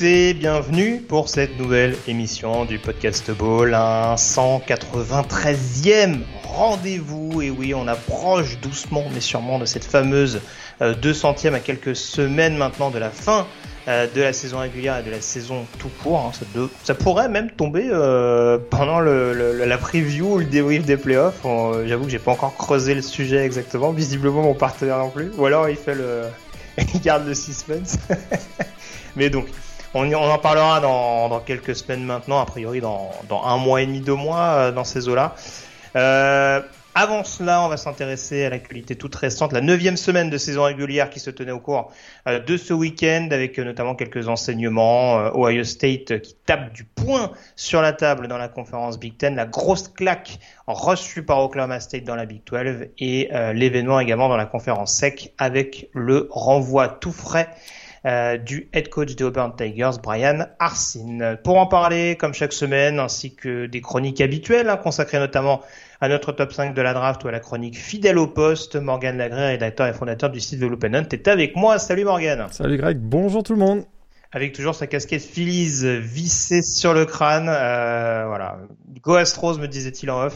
bienvenue pour cette nouvelle émission du Podcast Ball, un 193e rendez-vous. Et oui, on approche doucement mais sûrement de cette fameuse euh, 200e à quelques semaines maintenant de la fin euh, de la saison régulière et de la saison tout court. hein. Ça, pourrait même tomber euh, pendant la preview ou le débrief des playoffs. J'avoue que j'ai pas encore creusé le sujet exactement. Visiblement mon partenaire non plus. Ou alors il fait le, il garde le suspense. Mais donc, on, on en parlera dans, dans quelques semaines maintenant, a priori dans, dans un mois et demi, deux mois, euh, dans ces eaux-là. Euh, avant cela, on va s'intéresser à l'actualité toute récente, la neuvième semaine de saison régulière qui se tenait au cours euh, de ce week-end, avec euh, notamment quelques enseignements. Ohio State qui tape du poing sur la table dans la conférence Big Ten, la grosse claque reçue par Oklahoma State dans la Big 12, et euh, l'événement également dans la conférence SEC avec le renvoi tout frais du head coach des Auburn Tigers, Brian Arsin. Pour en parler, comme chaque semaine, ainsi que des chroniques habituelles, hein, consacrées notamment à notre top 5 de la draft ou à la chronique fidèle au poste, Morgan Lagré, rédacteur et fondateur du site de l'Open Hunt, est avec moi. Salut Morgan Salut Greg, bonjour tout le monde. Avec toujours sa casquette Phillies vissée sur le crâne. Euh, voilà. Go Astros, me disait-il en off.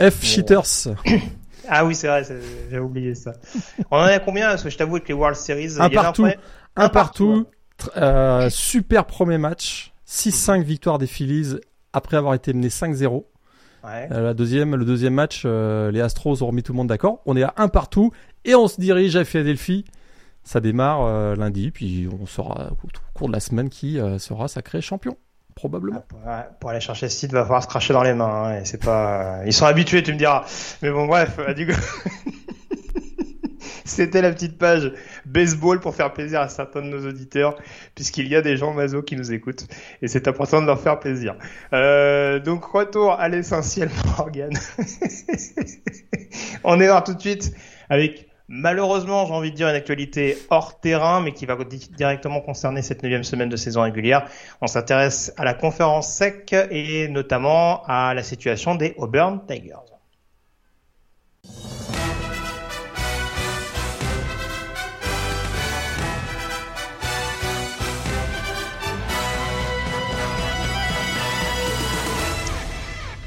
F Cheaters, Ah oui, c'est vrai, j'ai oublié ça. On en est à combien Parce que je t'avoue que les World Series, Un partout. un partout, euh, super premier match, 6-5 victoire des Phillies après avoir été mené 5-0. Ouais. Euh, la deuxième, le deuxième match, euh, les Astros ont remis tout le monde d'accord. On est à un partout et on se dirige à Philadelphie. Ça démarre lundi, puis on saura au cours de la semaine qui sera sacré champion, probablement. Ouais, pour aller chercher ce site, va falloir se cracher dans les mains. hein, et c'est pas. Ils sont habitués, tu me diras. Mais bon, bref, du coup. C'était la petite page baseball pour faire plaisir à certains de nos auditeurs, puisqu'il y a des gens maso qui nous écoutent, et c'est important de leur faire plaisir. Euh, donc retour à l'essentiel, Morgan. On est là tout de suite avec malheureusement, j'ai envie de dire une actualité hors terrain, mais qui va di- directement concerner cette neuvième semaine de saison régulière. On s'intéresse à la conférence SEC et notamment à la situation des Auburn Tigers.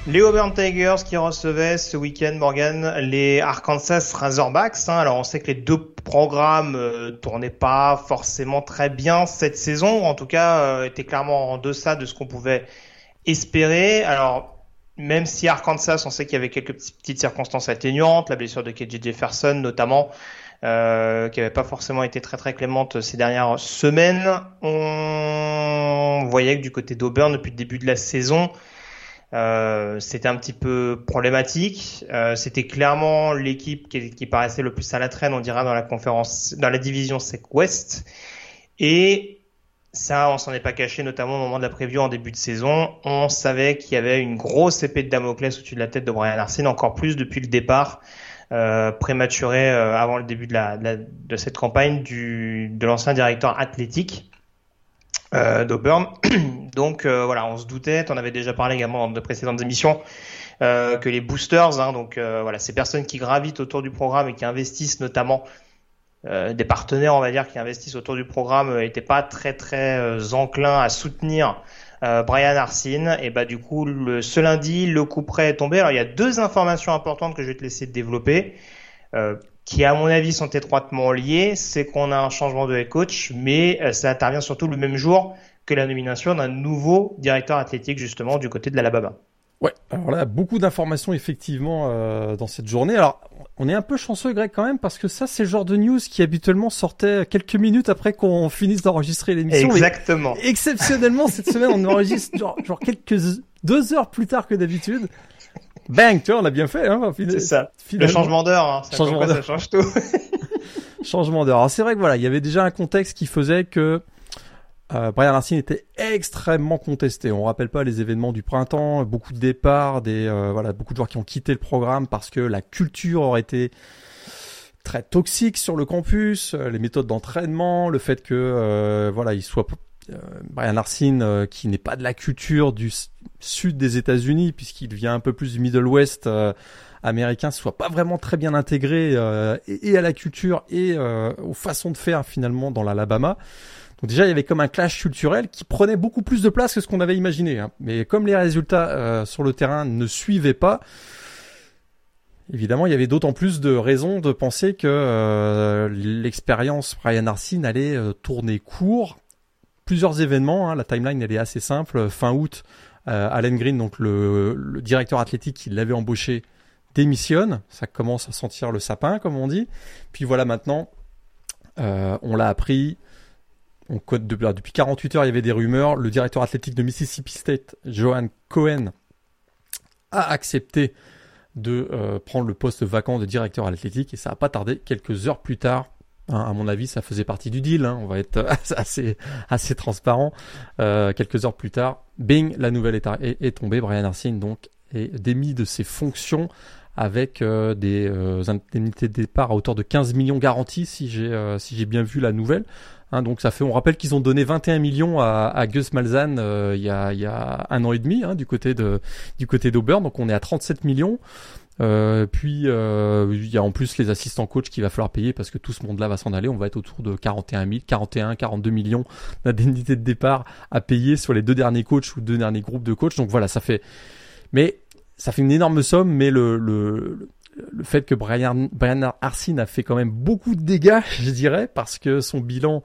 Les Auburn Tigers qui recevaient ce week-end, Morgan, les Arkansas Razorbacks. hein. Alors on sait que les deux programmes euh, tournaient pas forcément très bien cette saison, en tout cas euh, étaient clairement en deçà de ce qu'on pouvait espérer. Alors même si Arkansas, on sait qu'il y avait quelques petites circonstances atténuantes, la blessure de KJ Jefferson notamment, euh, qui n'avait pas forcément été très très clémente ces dernières semaines, on voyait que du côté d'Auburn depuis le début de la saison, euh, c'était un petit peu problématique. Euh, c'était clairement l'équipe qui, paraissait le plus à la traîne, on dira, dans la conférence, dans la division SEC West. Et ça, on s'en est pas caché, notamment au moment de la preview en début de saison. On savait qu'il y avait une grosse épée de Damoclès au-dessus de la tête de Brian Arsene, encore plus depuis le départ euh, prématuré avant le début de, de, cette campagne du, de l'ancien directeur athlétique d'Auburn. Donc euh, voilà, on se doutait, on avait déjà parlé également dans de précédentes émissions, euh, que les boosters, hein, donc euh, voilà, ces personnes qui gravitent autour du programme et qui investissent notamment euh, des partenaires, on va dire, qui investissent autour du programme, n'étaient pas très très euh, enclins à soutenir euh, Brian Arsene. Et bah du coup, le, ce lundi, le coup près est tombé. Alors il y a deux informations importantes que je vais te laisser développer. Qui à mon avis sont étroitement liées, c'est qu'on a un changement de head coach, mais euh, ça intervient surtout le même jour que la nomination d'un nouveau directeur athlétique justement du côté de l'Alabama. Ouais, alors là, beaucoup d'informations effectivement euh, dans cette journée. Alors, on est un peu chanceux, Greg, quand même, parce que ça, c'est le genre de news qui habituellement sortait quelques minutes après qu'on finisse d'enregistrer l'émission. Exactement. Exceptionnellement, cette semaine, on enregistre genre, genre quelques deux heures plus tard que d'habitude. Bang, tu vois, on a bien fait. Hein, c'est ça. Le changement d'heure, hein, ça, changement ça change tout. changement d'heure. Alors c'est vrai que voilà, il y avait déjà un contexte qui faisait que euh, Brian Racine était extrêmement contesté. On rappelle pas les événements du printemps, beaucoup de départs, des euh, voilà, beaucoup de joueurs qui ont quitté le programme parce que la culture aurait été très toxique sur le campus, euh, les méthodes d'entraînement, le fait que euh, voilà, il soit Brian Arsene qui n'est pas de la culture du sud des États-Unis puisqu'il vient un peu plus du Middle West américain, soit pas vraiment très bien intégré et, et, à la culture et aux façons de faire finalement dans l'Alabama. Donc déjà, il y avait comme un clash culturel qui prenait beaucoup plus de place que ce qu'on avait imaginé. Hein. Mais comme les résultats euh, sur le terrain ne suivaient pas, évidemment, il y avait d'autant plus de raisons de penser que euh, l'expérience Brian Arsene allait euh, tourner court. Plusieurs événements, hein. la timeline elle est assez simple. Fin août, Allen Green, donc le, directeur athlétique qui l'avait embauché, démissionne. Ça commence à sentir le sapin, comme on dit. Puis voilà, maintenant, on l'a appris on code depuis 48 heures, il y avait des rumeurs. Le directeur athlétique de Mississippi State, Johan Cohen, a accepté de euh, prendre le poste vacant de directeur athlétique et ça n'a pas tardé quelques heures plus tard. Hein, à mon avis, ça faisait partie du deal. Hein, on va être assez assez transparent. Euh, quelques heures plus tard, bing, la nouvelle est, tombée. Brian Arsene donc est démis de ses fonctions avec euh, des indemnités de départ à hauteur de 15 millions garantis si j'ai si j'ai bien vu la nouvelle. Hein, donc ça fait, on rappelle qu'ils ont donné 21 millions à, Gus Malzahn euh, il, y a, y a un an et demi du côté de du côté d'Auburn. Donc on est à 37 millions. Euh, puis euh, il y a en plus les assistants coach qu'il va falloir payer parce que tout ce monde-là va s'en aller. On va être autour de 41 000, 41, 42 millions d'indemnités de départ à payer sur les deux derniers coachs ou deux derniers groupes de coachs. Donc voilà, ça fait. Mais ça fait une énorme somme, mais le, le, le fait que Brian, Brian a fait quand même beaucoup de dégâts, je dirais, parce que son bilan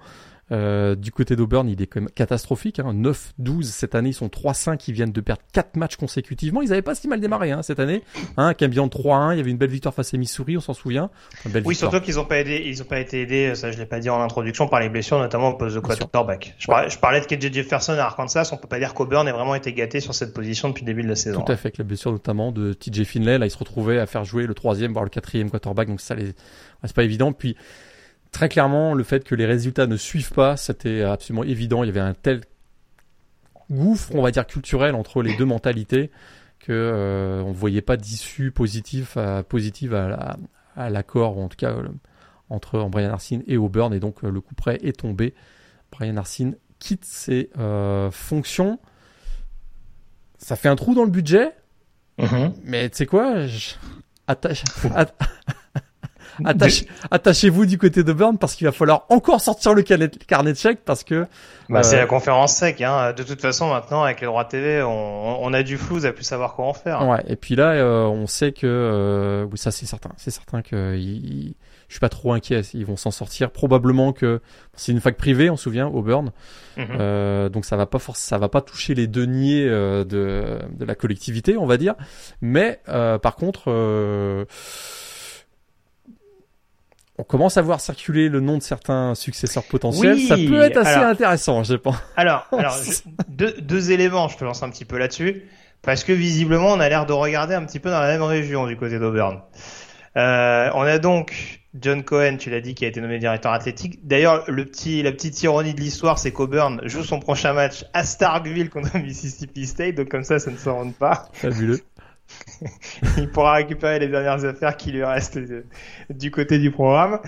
euh, du côté d'Auburn, il est quand même catastrophique. Hein. 9-12 cette année, ils sont 3-5, ils viennent de perdre 4 matchs consécutivement. Ils n'avaient pas si mal démarré hein, cette année. Hein, de 3-1, il y avait une belle victoire face à Missouri, on s'en souvient. oui, surtout qu'ils n'ont pas aidé, ils ont pas été aidés, ça je l'ai pas dit en introduction, par les blessures, notamment au poste de quarterback. Je, parlais, je parlais de KJ Jefferson à Arkansas, on peut pas dire qu'Auburn ait vraiment été gâté sur cette position depuis le début de la saison. Tout à fait, avec la blessure notamment de TJ Finlay, là il se retrouvait à faire jouer le troisième, voire le quatrième quarterback, donc ça les... c'est pas évident. Puis très clairement, le fait que les résultats ne suivent pas, c'était absolument évident. Il y avait un tel gouffre, on va dire, culturel entre les deux mentalités que euh, on ne voyait pas d'issue positive à, positive à, l'accord, ou en tout cas euh, entre Brian Arsene et Auburn. Et donc euh, le coup près est tombé. Brian Arsene quitte ses fonctions. Ça fait un trou dans le budget. Mm-hmm. Mais tu sais quoi? Je... Attache... attachez-vous du côté de Burn parce qu'il va falloir encore sortir le carnet de chèques parce que. Bah, c'est euh, la conférence sec. Hein. De toute façon, maintenant, avec les droits TV, on, on a du flou, a plus savoir comment faire. Ouais. Et puis là, euh, on sait que euh, oui, ça c'est certain. C'est certain que il, je suis pas trop inquiet. Ils vont s'en sortir. Probablement que c'est une fac privée, on se souvient, Auburn. Mhm. euh, donc ça va pas force, ça va pas toucher les deniers de, de la collectivité, on va dire. Mais par contre on commence à voir circuler le nom de certains successeurs potentiels. ça peut être assez intéressant, je pense. Alors, alors deux, éléments, je te lance un petit peu là-dessus, parce que visiblement, on a l'air de regarder un petit peu dans la même région du côté d'Auburn. Euh, on a donc John Cohen, tu l'as dit, qui a été nommé directeur athlétique. D'ailleurs, le petit, la petite ironie de l'histoire, c'est qu'Auburn joue son prochain match à Starkville contre Mississippi State, donc comme ça, ça ne se rend pas. Fabuleux. il pourra récupérer les dernières affaires qui lui restent du côté du programme.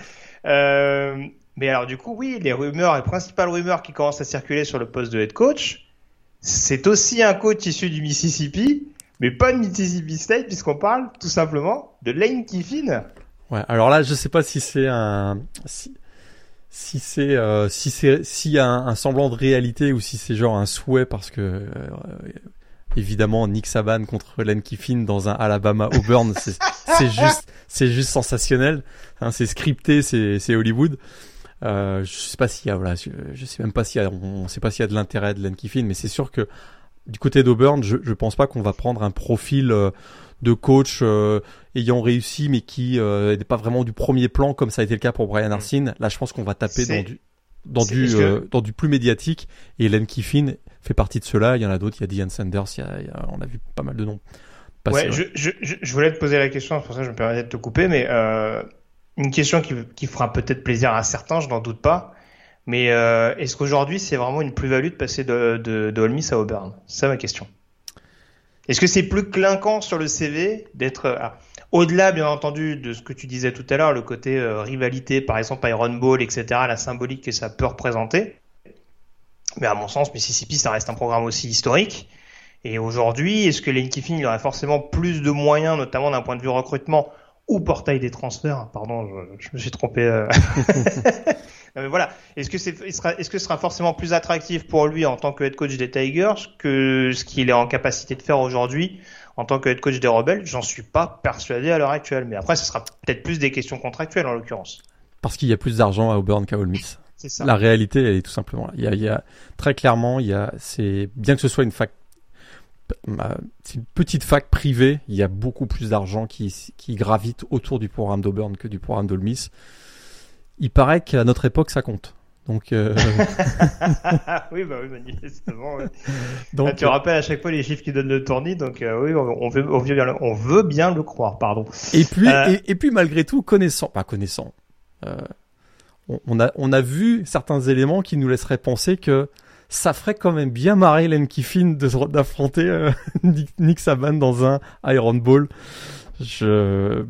Euh, mais alors du coup, oui, les rumeurs, les principales rumeurs qui commencent à circuler sur le poste de head coach, c'est aussi un coach issu du Mississippi, mais pas de Mississippi State puisqu'on parle tout simplement de Lane Kiffin. Ouais, alors là, je sais pas si c'est un si, si c'est euh, si c'est y a un, semblant de réalité ou si c'est genre un souhait parce que euh, évidemment Nick Saban contre Len Kiffin dans un Alabama Auburn, c'est juste, c'est juste sensationnel. Hein, c'est scripté, c'est Hollywood. Euh, je sais pas s'il y a, voilà, je, sais même pas s'il y a, on, sait pas s'il y a de l'intérêt de Len Kiffin, mais c'est sûr que du côté d'Auburn, je, je pense pas qu'on va prendre un profil euh, de coach euh, ayant réussi, mais qui n'est pas vraiment du premier plan comme ça a été le cas pour Brian Arsene. Là, je pense qu'on va taper dans du dans du dans du plus médiatique et Len Kiffin fait partie de ceux-là. Il y en a d'autres. Il y a Diane Sanders. Il y a, il y a- on a vu pas mal de noms. passer, Ouais, je, je, je, je voulais te poser la question, c'est pour ça que je me permettais de te couper, mais euh, une question qui, qui fera peut-être plaisir à certains, je n'en doute pas. Mais euh, est-ce qu'aujourd'hui c'est vraiment une plus-value de passer de, de, de Ole Miss à Auburn? C'est ça ma question. Est-ce que c'est plus clinquant sur le CV d'être euh, ah, au-delà, bien entendu, de ce que tu disais tout à l'heure, le côté euh, rivalité, par exemple Iron Bowl, etc., la symbolique que ça peut représenter. Mais à mon sens, Mississippi, ça reste un programme aussi historique. Et aujourd'hui, est-ce que Lane Kiffin il aurait forcément plus de moyens, notamment d'un point de vue recrutement ou portail des transferts? Pardon, je, je me suis trompé. euh. non, mais voilà. Est-ce que c'est, est-ce que ce sera forcément plus attractif pour lui en tant que head coach des Tigers que ce qu'il est en capacité de faire aujourd'hui en tant que head coach des Rebels? J'en suis pas persuadé à l'heure actuelle. Mais après, ce sera peut-être plus des questions contractuelles en l'occurrence. Parce qu'il y a plus d'argent à Auburn qu'à Ole Miss. C'est ça. La réalité, elle est tout simplement là. Il y a, il y a très clairement, il y a, c'est bien que ce soit une fac, euh, c'est une petite fac privée, il y a beaucoup plus d'argent qui, qui gravite autour du programme d'Auburn que du programme d'Ole Miss. Il paraît qu'à notre époque, ça compte. Donc, euh, oui, bah oui, manifestement. donc, Ah, tu rappelles à chaque fois les chiffres qui donnent le tournis, donc euh, oui, on veut, on veut bien, le, on veut bien le croire, pardon. Et puis, Euh, et, et puis malgré tout, connaissant, pas connaissant, euh, on, a, on a vu certains éléments qui nous laisseraient penser que ça ferait quand même bien marrer Len Kiffin d'affronter euh, Nick, Nick Saban dans un Iron Ball. Je,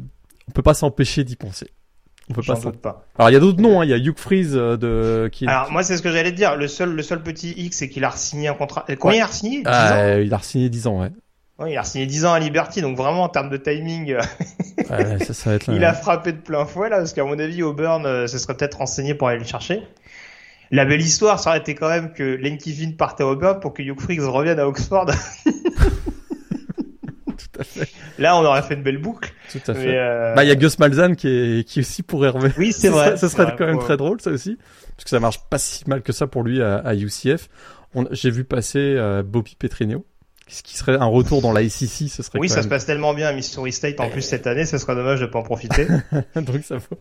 on peut pas s'empêcher d'y penser. On peut pas. doute pas. Alors il y a d'autres noms, hein. il y a Hugh Freeze euh, de qui. Alors moi, c'est ce que j'allais te dire. Le seul, le seul petit X, c'est qu'il a signé un contrat. Combien Ouais. il a signé 10 Ah, ans? euh, il a signé 10 ans, ouais. Il a signé 10 ans à Liberty, donc vraiment en termes de timing, euh, Ouais, ça, ça va être là. il a frappé de plein fouet là, parce qu'à mon avis, Auburn euh, se serait peut-être renseigné pour aller le chercher. La belle histoire, ça aurait été quand même que Lane Kiffin partait à Auburn pour que Hugh Freeze revienne à Oxford. Tout à fait. Là, on aurait fait une belle boucle. Tout à fait. Euh, Bah, il y a Gus Malzahn qui, est, qui aussi pourrait revenir. Oui, c'est Ce vrai. Ce serait vrai, quand même très drôle, ça aussi. Parce que ça marche pas si mal que ça pour lui à, à UCF. On- J'ai vu passer euh, Bobby Petrino. Ce qui serait un retour dans la SEC, ce serait Oui, ça se passe tellement bien à Missouri State en plus cette année, ce serait dommage de pas en profiter. Donc ça vaut-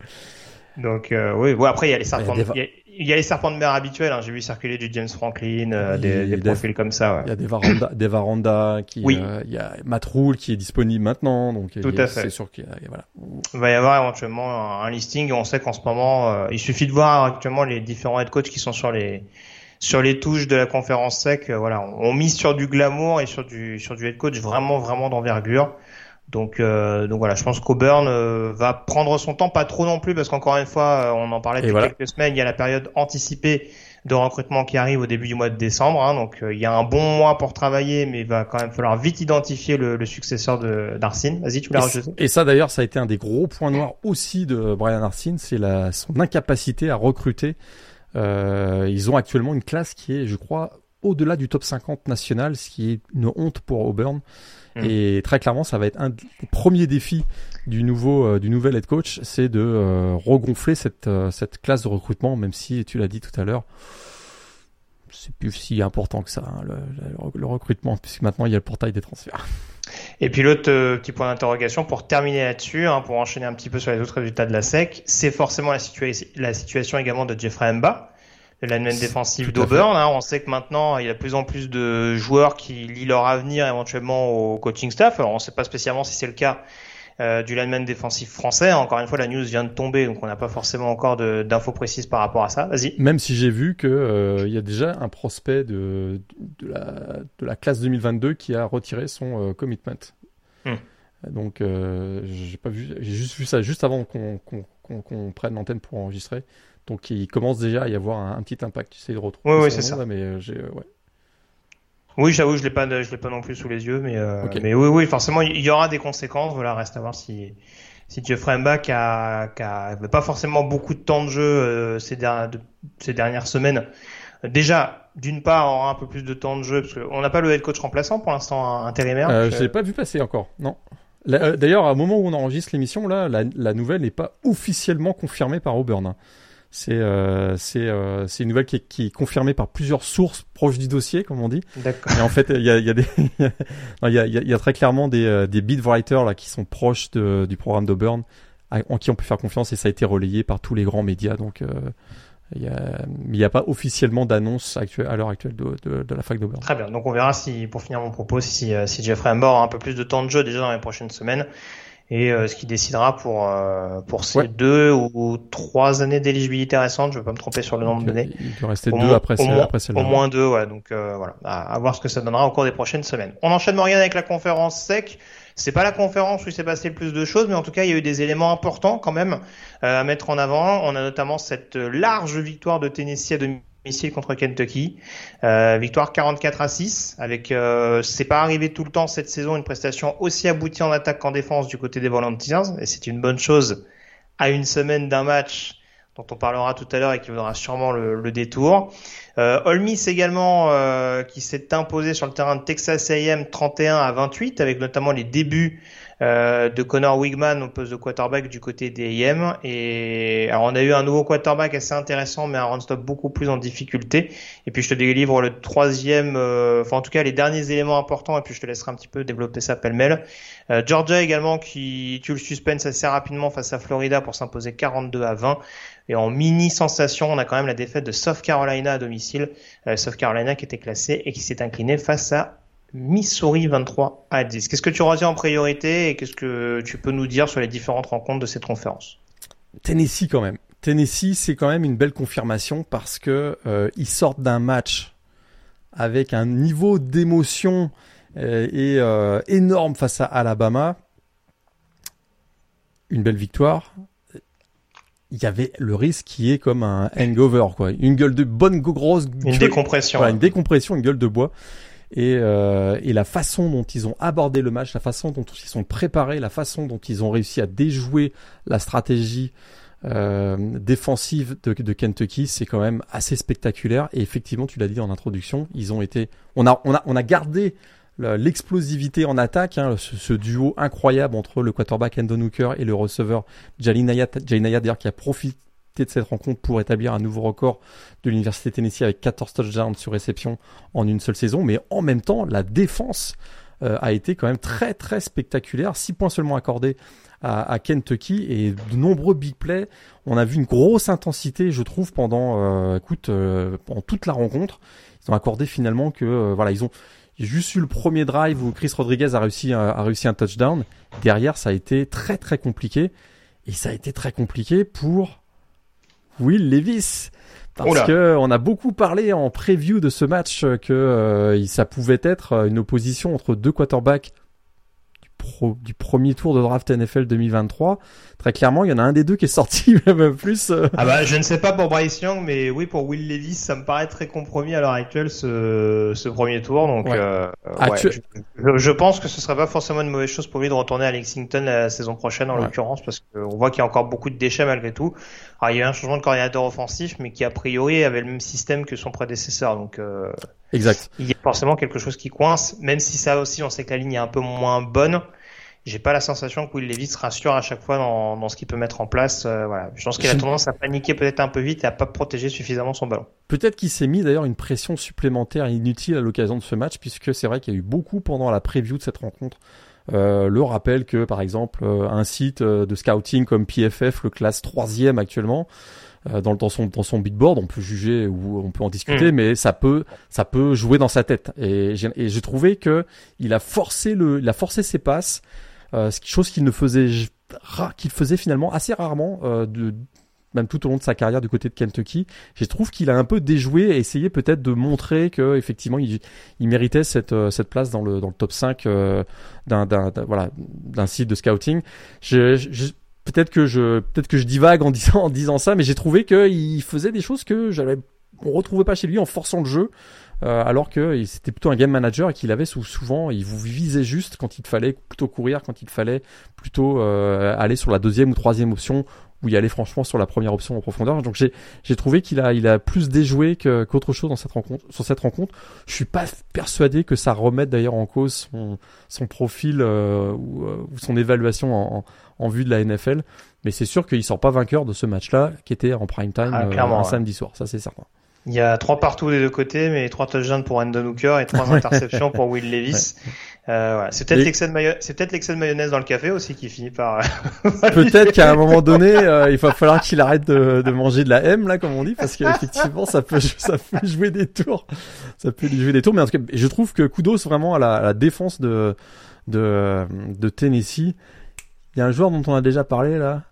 Donc euh, oui, après il y a les serpents, Il y a des- il y a, il y a les serpents de mer habituels. Hein. J'ai vu circuler du James Franklin, euh, des, des des- profils comme ça. Ouais. Il y a des Varanda, des Varanda qui, Oui. euh, il y a Matt Rule qui est disponible maintenant, donc Tout il y a- à fait. c'est sûr qu'il y a, voilà. Il va y avoir éventuellement un, un listing. On sait qu'en ce moment, euh, il suffit de voir actuellement les différents head coachs qui sont sur les sur les touches de la conférence sec. euh, voilà, on, on mise sur du glamour et sur du sur du head coach vraiment vraiment d'envergure. Donc donc, donc voilà, je pense qu'Auburn euh, va prendre son temps, pas trop non plus, parce qu'encore une fois, euh, on en parlait depuis voilà. quelques semaines, il y a la période anticipée de recrutement qui arrive au début du mois de décembre. hein, donc euh, il y a un bon mois pour travailler, mais il va quand même falloir vite identifier le, le successeur de d'Arsene. Vas-y, tu l'as et ça d'ailleurs, ça a été un des gros points noirs aussi de Brian Arsene, c'est la son incapacité à recruter. Euh, ils ont actuellement une classe qui est, je crois, au-delà du top 50 national, ce qui est une honte pour Auburn. Mm. Et très clairement, ça va être un des premiers défis du nouveau euh, du nouvel head coach, c'est de euh, regonfler cette euh, cette classe de recrutement, même si tu l'as dit tout à l'heure, c'est plus si important que ça hein, le, le- le recrutement, puisque maintenant il y a le portail des transferts. Et puis l'autre euh, petit point d'interrogation pour terminer là-dessus, hein, pour enchaîner un petit peu sur les autres résultats de la SEC, c'est forcément la, situa- la situation également de Jeffrey Mba, défensif Tout à d'Auburn. Hein. On sait que maintenant il y a de plus en plus de joueurs qui lient leur avenir éventuellement au coaching staff. Alors on ne sait pas spécialement si c'est le cas euh, du lineman défensif français. Encore une fois, la news vient de tomber, donc on n'a pas forcément encore d'infos précises par rapport à ça. Vas-y. Même si j'ai vu que euh, y a déjà un prospect de, de, la, de la classe 2022 qui a retiré son euh, commitment. Hmm. Donc euh, j'ai pas vu, j'ai juste vu ça juste avant qu'on qu'on prenne l'antenne pour enregistrer. Donc il commence déjà à y avoir un, un petit impact. J'essaie de retrouver. Ouais, son c'est ça. là, mais j'ai ouais. Oui, j'avoue, je l'ai pas, je l'ai pas non plus sous les yeux, mais euh, mais oui, oui, forcément, il y aura des conséquences. Voilà, reste à voir si si Jeffrey Mba qui a, qui a avait pas forcément beaucoup de temps de jeu euh, ces dernières de- ces dernières semaines. Déjà, d'une part, aura un peu plus de temps de jeu parce qu'on n'a pas le head coach remplaçant pour l'instant un intérimaire. Euh, je l'ai pas vu passer encore. Non. Euh, D'ailleurs, au moment où on enregistre l'émission, là, la, la nouvelle n'est pas officiellement confirmée par Auburn. C'est euh, c'est euh, c'est une nouvelle qui est, qui est confirmée par plusieurs sources proches du dossier, comme on dit. D'accord. Et en fait, il y a, il y a des, il y a, y a- a très clairement des, euh, des beat writers là qui sont proches de, du programme d'Auburn, en qui on peut faire confiance et ça a été relayé par tous les grands médias. Donc, euh, Il n'y a, pas officiellement d'annonce à l'heure actuelle de, de, de, la fac d'Auburn. Très bien. Donc on verra si, pour finir mon propos, si, si Jeffrey Ambor a un peu plus de temps de jeu déjà dans les prochaines semaines et euh, ce qui décidera pour euh, pour ces deux ou trois années d'éligibilité récente. Je vais pas me tromper sur le nombre d'années. Il doit rester deux après, au, moins, Au moins deux, ouais. Donc euh, voilà, à, voir ce que ça donnera au cours des prochaines semaines. On enchaîne Morgan avec la conférence sec. C'est pas la conférence où il s'est passé le plus de choses, mais en tout cas, il y a eu des éléments importants quand même à mettre en avant. On a notamment cette large victoire de Tennessee à domicile domicile contre Kentucky. Euh, victoire 44 à 6 avec euh, c'est pas arrivé tout le temps cette saison une prestation aussi aboutie en attaque qu'en défense du côté des Volunteers et c'est une bonne chose à une semaine d'un match dont on parlera tout à l'heure et qui vaudra sûrement le, le détour. Euh, Miss également euh, qui s'est imposé sur le terrain de Texas A&M 31 à 28 avec notamment les débuts euh, de Connor Wigman au poste de quarterback du côté des IM. Et alors on a eu un nouveau quarterback assez intéressant, mais un run-stop beaucoup plus en difficulté. Et puis je te délivre le troisième, euh, enfin en tout cas les derniers éléments importants, et puis je te laisserai un petit peu développer ça pêle-mêle. Euh, Georgia également qui tue le suspense assez rapidement face à Florida pour s'imposer 42 à 20. Et en mini sensation, on a quand même la défaite de South Carolina à domicile. South Carolina qui était classé et qui s'est incliné face à Missouri 23 à 10. Qu'est-ce que tu retiens en priorité et qu'est-ce que tu peux nous dire sur les différentes rencontres de cette conférence Tennessee quand même. Tennessee, c'est quand même une belle confirmation parce que euh, ils sortent d'un match avec un niveau d'émotion euh, et euh, énorme face à Alabama. Une belle victoire. Il y avait le risque qui est comme un hangover, quoi. Une gueule de bonne grosse. Une décompression. une décompression, une gueule de bois et, euh, et la façon dont ils ont abordé le match, la façon dont ils sont préparés, la façon dont ils ont réussi à déjouer la stratégie euh, défensive de, Kentucky, c'est quand même assez spectaculaire. Et effectivement, tu l'as dit en introduction, ils ont été, on a, on a, on a gardé l'explosivité en attaque, hein, ce, duo incroyable entre le quarterback Endon Hooker et le receveur Jalinaya, Jalinaya d'ailleurs qui a profité de cette rencontre pour établir un nouveau record de l'Université Tennessee avec 14 touchdowns sur réception en une seule saison. Mais en même temps, la défense euh, a été quand même très très spectaculaire. 6 points seulement accordés à, Kentucky et de nombreux big plays. On a vu une grosse intensité, je trouve, pendant, euh, écoute, euh, toute la rencontre. Ils ont accordé finalement que, voilà, ils ont juste eu le premier drive où Chris Rodriguez a réussi, a réussi un touchdown. Derrière, ça a été très très compliqué. Et ça a été très compliqué pour Will Levis. Parce que on a beaucoup parlé en preview de ce match que euh, ça pouvait être une opposition entre deux quarterbacks du premier tour de draft NFL 2023. Très clairement, il y en a un des deux qui est sorti même plus. Euh. Ah bah je ne sais pas pour Bryce Young, mais oui pour Will Levis, ça me paraît très compromis à l'heure actuelle ce, ce premier tour. Donc euh, je, je, pense que ce serait pas forcément une mauvaise chose pour lui de retourner à Lexington la saison prochaine en l'occurrence parce qu'on voit qu'il y a encore beaucoup de déchets malgré tout. Alors il y a eu un changement de coordinateur offensif, mais qui a priori avait le même système que son prédécesseur. Donc euh, Exact. Il y a forcément quelque chose qui coince, même si ça aussi, on sait que la ligne est un peu moins bonne. J'ai pas la sensation que Will Levis rassure à chaque fois dans, dans ce qu'il peut mettre en place. Euh, voilà. Je pense qu'il a tendance à paniquer peut-être un peu vite et à pas protéger suffisamment son ballon. Peut-être qu'il s'est mis d'ailleurs une pression supplémentaire inutile à l'occasion de ce match, puisque c'est vrai qu'il y a eu beaucoup pendant la preview de cette rencontre. Euh, le rappel que par exemple euh, un site euh, de scouting comme PFF le classe troisième actuellement euh, dans, dans, son dans son beatboard, on peut juger ou on peut en discuter, mm. mais ça peut ça peut jouer dans sa tête. Et j'ai, trouvé que il a forcé le, il a forcé ses passes, chose qu'il ne faisait qu'il faisait finalement assez rarement euh, de même tout au long de sa carrière du côté de Kentucky. Je trouve qu'il a un peu déjoué et essayé peut-être de montrer que effectivement il, il méritait cette euh, cette place dans le dans le top 5 euh, d'un d'un voilà d'un site de scouting. Je, je, peut-être que je peut-être que je divague en disant en disant ça, mais j'ai trouvé qu'il faisait des choses que j'avais on retrouvait pas chez lui en forçant le jeu. Euh, alors que c'était plutôt un game manager et qu'il avait souvent, il vous visait juste quand il fallait plutôt courir, quand il fallait plutôt euh, aller sur la deuxième ou troisième option où il allait franchement sur la première option en profondeur. Donc j'ai trouvé qu'il a il a plus déjoué qu'autre chose dans cette rencontre sur cette rencontre. Je suis pas persuadé que ça remette d'ailleurs en cause son son profil euh, ou, ou, son évaluation en, en vue de la NFL. Mais c'est sûr qu'il sort pas vainqueur de ce match-là, qui était en prime time ah, un samedi soir. Ça, c'est certain. Il y a trois partout des deux côtés, mais trois touchdowns pour Andon Hooker et trois interceptions pour Will Levis. Euh, voilà. C'est peut-être Et- l'excès de mayo- mayonnaise dans le café aussi qui finit par. Peut-être qu'à un moment donné, euh, il va falloir qu'il arrête de, de manger de la M, là, comme on dit, parce qu'effectivement, ça peut, ça peut jouer des tours. Ça peut lui jouer des tours, mais en tout cas, je trouve que kudos vraiment à la, à la défense de, de, de Tennessee. Il y a un joueur dont on a déjà parlé, là.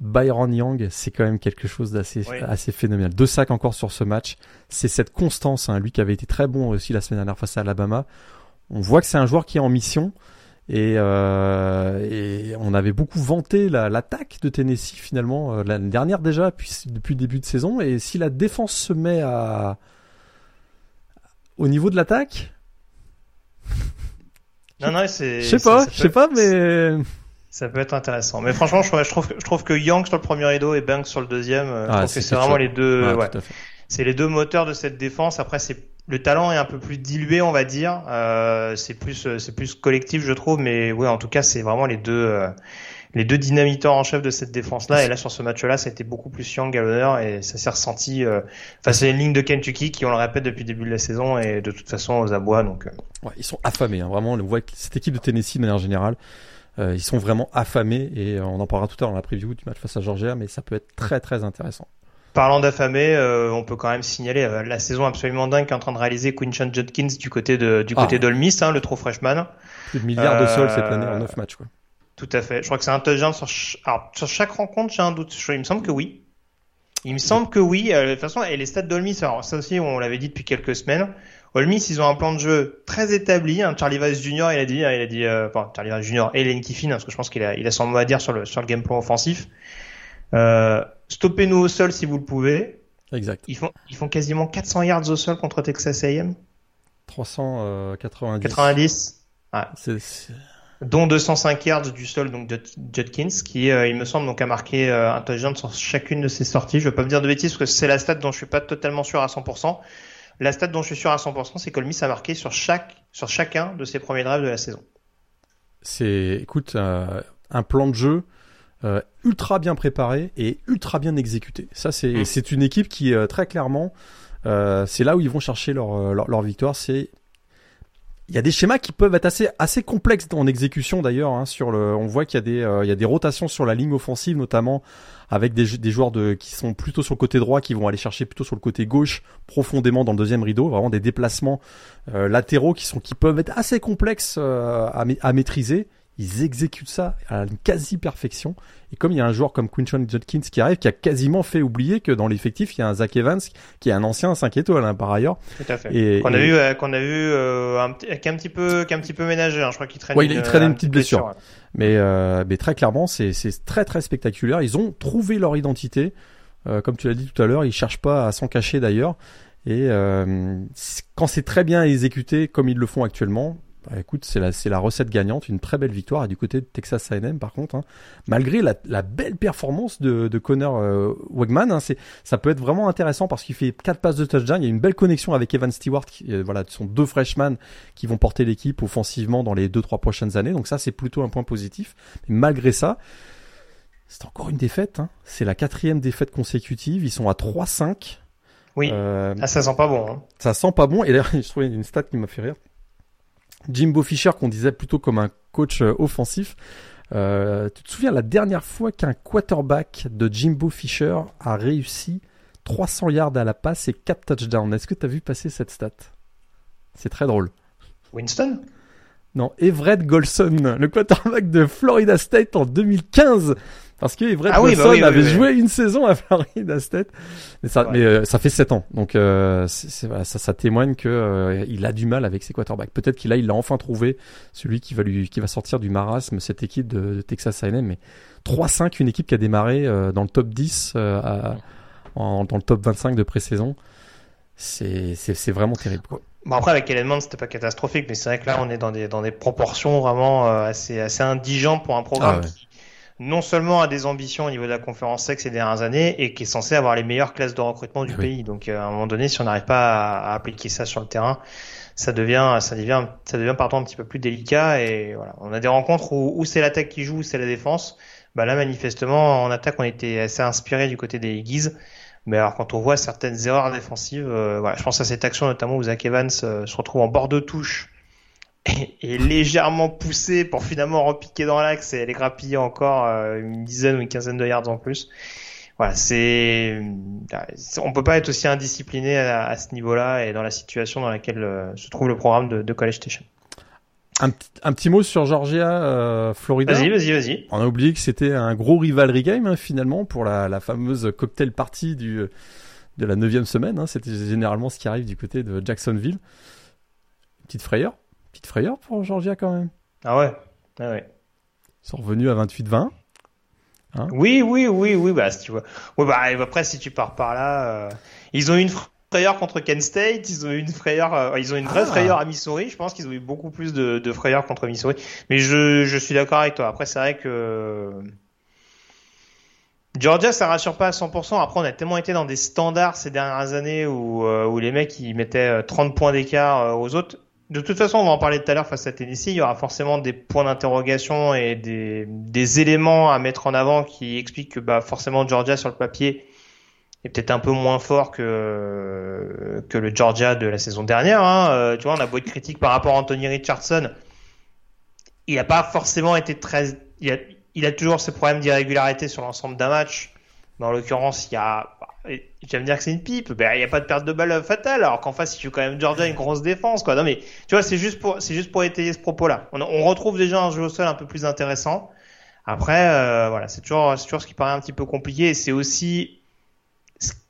Byron Young, c'est quand même quelque chose d'assez Oui. assez phénoménal. Deux sacs encore sur ce match. C'est cette constance, hein, lui qui avait été très bon aussi la semaine dernière face à Alabama. On voit que c'est un joueur qui est en mission. Et, euh, et on avait beaucoup vanté la- l'attaque de Tennessee finalement euh, l'année dernière déjà, puis depuis le début de saison. Et si la défense se met à au niveau de l'attaque, non, non, c'est. je sais pas, je sais pas, mais Ça peut être intéressant. Mais franchement, je, je trouve, que- je trouve que Young sur le premier rideau et Banks sur le deuxième, euh, je Ah, trouve c'est que c'est quelque vraiment les deux. Ouais, ouais. C'est les deux moteurs de cette défense. Après, c'est le talent est un peu plus dilué, on va dire. Euh, c'est plus, euh, c'est plus collectif, je trouve. Mais ouais, en tout cas, c'est vraiment les deux, euh, les deux dynamiteurs en chef de cette défense-là. Et là, sur ce match-là, ça a été beaucoup plus Young à l'honneur et ça s'est ressenti. Euh, enfin, c'est une ligne de Kentucky qui, on le répète depuis le début de la saison, et de toute façon aux abois. Donc, euh, Ouais, ils sont affamés, hein, vraiment. On voit que cette équipe de Tennessee de manière générale, ils sont vraiment affamés et euh, on en parlera tout à l'heure dans la preview du match face à Georgia, mais ça peut être très très intéressant. Parlant d'affamé, euh, on peut quand même signaler euh, la saison absolument dingue qu'est en train de réaliser Quinchon Judkins du côté de du Ah. côté hein, le trop freshman. Plus de milliards de sols Euh, cette année en 9 matchs. Quoi. Tout à fait. Je crois que c'est un touchdown sur, ch- Alors, sur chaque rencontre, j'ai un doute. Je- Il me semble que oui. Il me semble que oui. Euh, de toute façon, et les stats alors ça aussi, on l'avait dit depuis quelques semaines. Ole Miss, ils ont un plan de jeu très établi. hein. Charlie Weiss Jr. il a dit, hein, il a dit, euh, enfin, Charlie Weiss Jr. et Lane Kiffin, hein, parce que je pense qu'il a, il a son mot à dire sur le sur le game plan offensif. Euh, Stoppez-nous au sol si vous le pouvez. Exact. Ils font, ils font quasiment 400 yards au sol contre Texas A&M. 390. 90. C'est- c'est- dont 205 yards du sol, donc Jud- Judkins, qui, euh, il me semble, donc a marqué euh, un touchdown sur chacune de ses sorties. Je vais pas me dire de bêtises parce que c'est la stat dont je suis pas totalement sûr à 100%. La stat dont je suis sûr à 100%, c'est qu'Olmis a marqué sur chaque, sur chacun de ses premiers drives de la saison. C'est, écoute, euh, un plan de jeu euh, ultra bien préparé et ultra bien exécuté. Ça, c'est, Mm. une équipe qui, euh, très clairement, euh, c'est là où ils vont chercher leur, leur, leur victoire. C'est, il y a des schémas qui peuvent être assez, assez complexes en exécution d'ailleurs. Hein, sur le, on voit qu'il y a des, euh, il y a des rotations sur la ligne offensive, notamment avec des, joueurs qui sont plutôt sur le côté droit, qui vont aller chercher plutôt sur le côté gauche, profondément dans le deuxième rideau. Vraiment des déplacements euh, latéraux qui sont, qui peuvent être assez complexes euh, à, à maîtriser. Ils exécutent ça à une quasi-perfection. Et comme il y a un joueur comme Quinton Judkins qui arrive, qui a quasiment fait oublier que dans l'effectif, il y a un Zach Evans qui est un ancien 5 étoiles hein, par ailleurs. Tout à fait. Et- qu'on a vu, euh, qu'on a vu, euh, un, qui est un petit peu, qui est un petit peu ménagé. hein. Je crois qu'il traîne. Ouais, il- il traînait une petite petite blessure. ouais. Mais, euh, mais très clairement, c'est c'est très très spectaculaire. Ils ont trouvé leur identité. Euh, comme tu l'as dit tout à l'heure, ils cherchent pas à s'en cacher d'ailleurs. Et euh, quand c'est très bien exécuté, comme ils le font actuellement, bah, écoute, c'est la, c'est la recette gagnante, une très belle victoire. Et du côté de Texas A&M, par contre, hein, malgré la, la belle performance de, de Connor euh, Wegman, hein, c'est, ça peut être vraiment intéressant parce qu'il fait quatre passes de touchdown. Il y a une belle connexion avec Evan Stewart, qui, euh, voilà, sont deux freshmen qui vont porter l'équipe offensivement dans les deux trois prochaines années. Donc ça, c'est plutôt un point positif. Mais malgré ça, c'est encore une défaite. Hein. C'est la quatrième défaite consécutive. Ils sont à 3-5. Oui. Euh, Ah, ça sent pas bon. Hein. ça sent pas bon. Et d'ailleurs, je trouvais une stat qui m'a fait rire. Jimbo Fisher, qu'on disait plutôt comme un coach euh, offensif. Euh, tu te souviens la dernière fois qu'un quarterback de Jimbo Fisher a réussi 300 yards à la passe et 4 touchdowns? Est-ce que tu as vu passer cette stat? C'est très drôle. Winston? Non, Everett Golson, le quarterback de Florida State en 2015. Parce que Everett Ah oui, bah oui, oui, avait joué une saison à Florida State. Mais ça, Ouais. mais, euh, ça fait 7 ans. Donc euh, c'est- c'est- voilà, ça, ça témoigne que euh, il a du mal avec ses quarterbacks. Peut-être qu'il a, il a enfin trouvé celui qui va lui, qui va sortir du marasme cette équipe de, de Texas A&M. Mais 3-5, une équipe qui a démarré euh, dans le top 10, euh, à- en- dans le top 25 de pré-saison. C'est c'est- c'est vraiment terrible. Quoi. Bon après avec Kellen Mond c'était pas catastrophique mais c'est vrai que là on est dans des dans des proportions vraiment euh, assez assez indigentes pour un programme Ah ouais. Non seulement a des ambitions au niveau de la conférence sec ces dernières années et qui est censé avoir les meilleures classes de recrutement du oui. pays. Donc euh, à un moment donné si on n'arrive pas à, à appliquer ça sur le terrain ça devient ça devient ça devient pardon un petit peu plus délicat et voilà. On a des rencontres où, où c'est l'attaque qui joue où c'est la défense. Bah là manifestement en attaque on était assez inspiré du côté des Aggies Mais alors quand on voit certaines erreurs défensives, euh, voilà, je pense à cette action notamment où Zach Evans euh, se retrouve en bord de touche et, et légèrement poussé pour finalement repiquer dans l'axe et aller grappiller encore euh, une dizaine ou une quinzaine de yards en plus. Voilà, c'est on peut pas être aussi indiscipliné à, à ce niveau-là et dans la situation dans laquelle euh, se trouve le programme de, de College Station. Un, petit- un petit mot sur Georgia, euh, Florida. Vas-y, vas-y, vas-y. On a oublié que c'était un gros rivalry game hein, finalement pour la, la fameuse cocktail party du, de la neuvième semaine. hein. C'était généralement ce qui arrive du côté de Jacksonville. Petite frayeur, petite frayeur pour Georgia quand même. Ah ouais. Ah ouais. Ils sont revenus à 28-20. Oui, oui, oui, oui, bah, si tu vois. Ouais, bah, après, si tu pars par là, euh, ils ont eu une frayeur contre Kent State, ils ont eu une frayeur, euh, ils ont une vraie Ah. frayeur à Missouri. Je pense qu'ils ont eu beaucoup plus de, de frayeur contre Missouri. Mais je, je suis d'accord avec toi. Après, c'est vrai que Georgia, ça rassure pas à 100%. Après, on a tellement été dans des standards ces dernières années où, euh, où les mecs, ils mettaient euh, 30 points d'écart aux autres. De toute façon, on va en parler tout à l'heure face à Tennessee. Il y aura forcément des points d'interrogation et des, éléments à mettre en avant qui expliquent que bah, forcément Georgia sur le papier est peut-être un peu moins fort que, le Georgia de la saison dernière. Hein. Euh, tu vois, on a beau être critique par rapport à Anthony Richardson. Il n'a pas forcément été très... Il a, il a toujours ses problèmes d'irrégularité sur l'ensemble d'un match. Mais en l'occurrence, il y a... Tu vas me dire que c'est une pipe. Ben, il n'y a pas de perte de balle fatale, alors qu'en face, il joue quand même Georgia une grosse défense, quoi. Non, mais tu vois, c'est juste pour, c'est juste pour étayer ce propos-là. On, on retrouve déjà un jeu au sol un peu plus intéressant. Après, euh, voilà, c'est toujours, c'est toujours ce qui paraît un petit peu compliqué. C'est aussi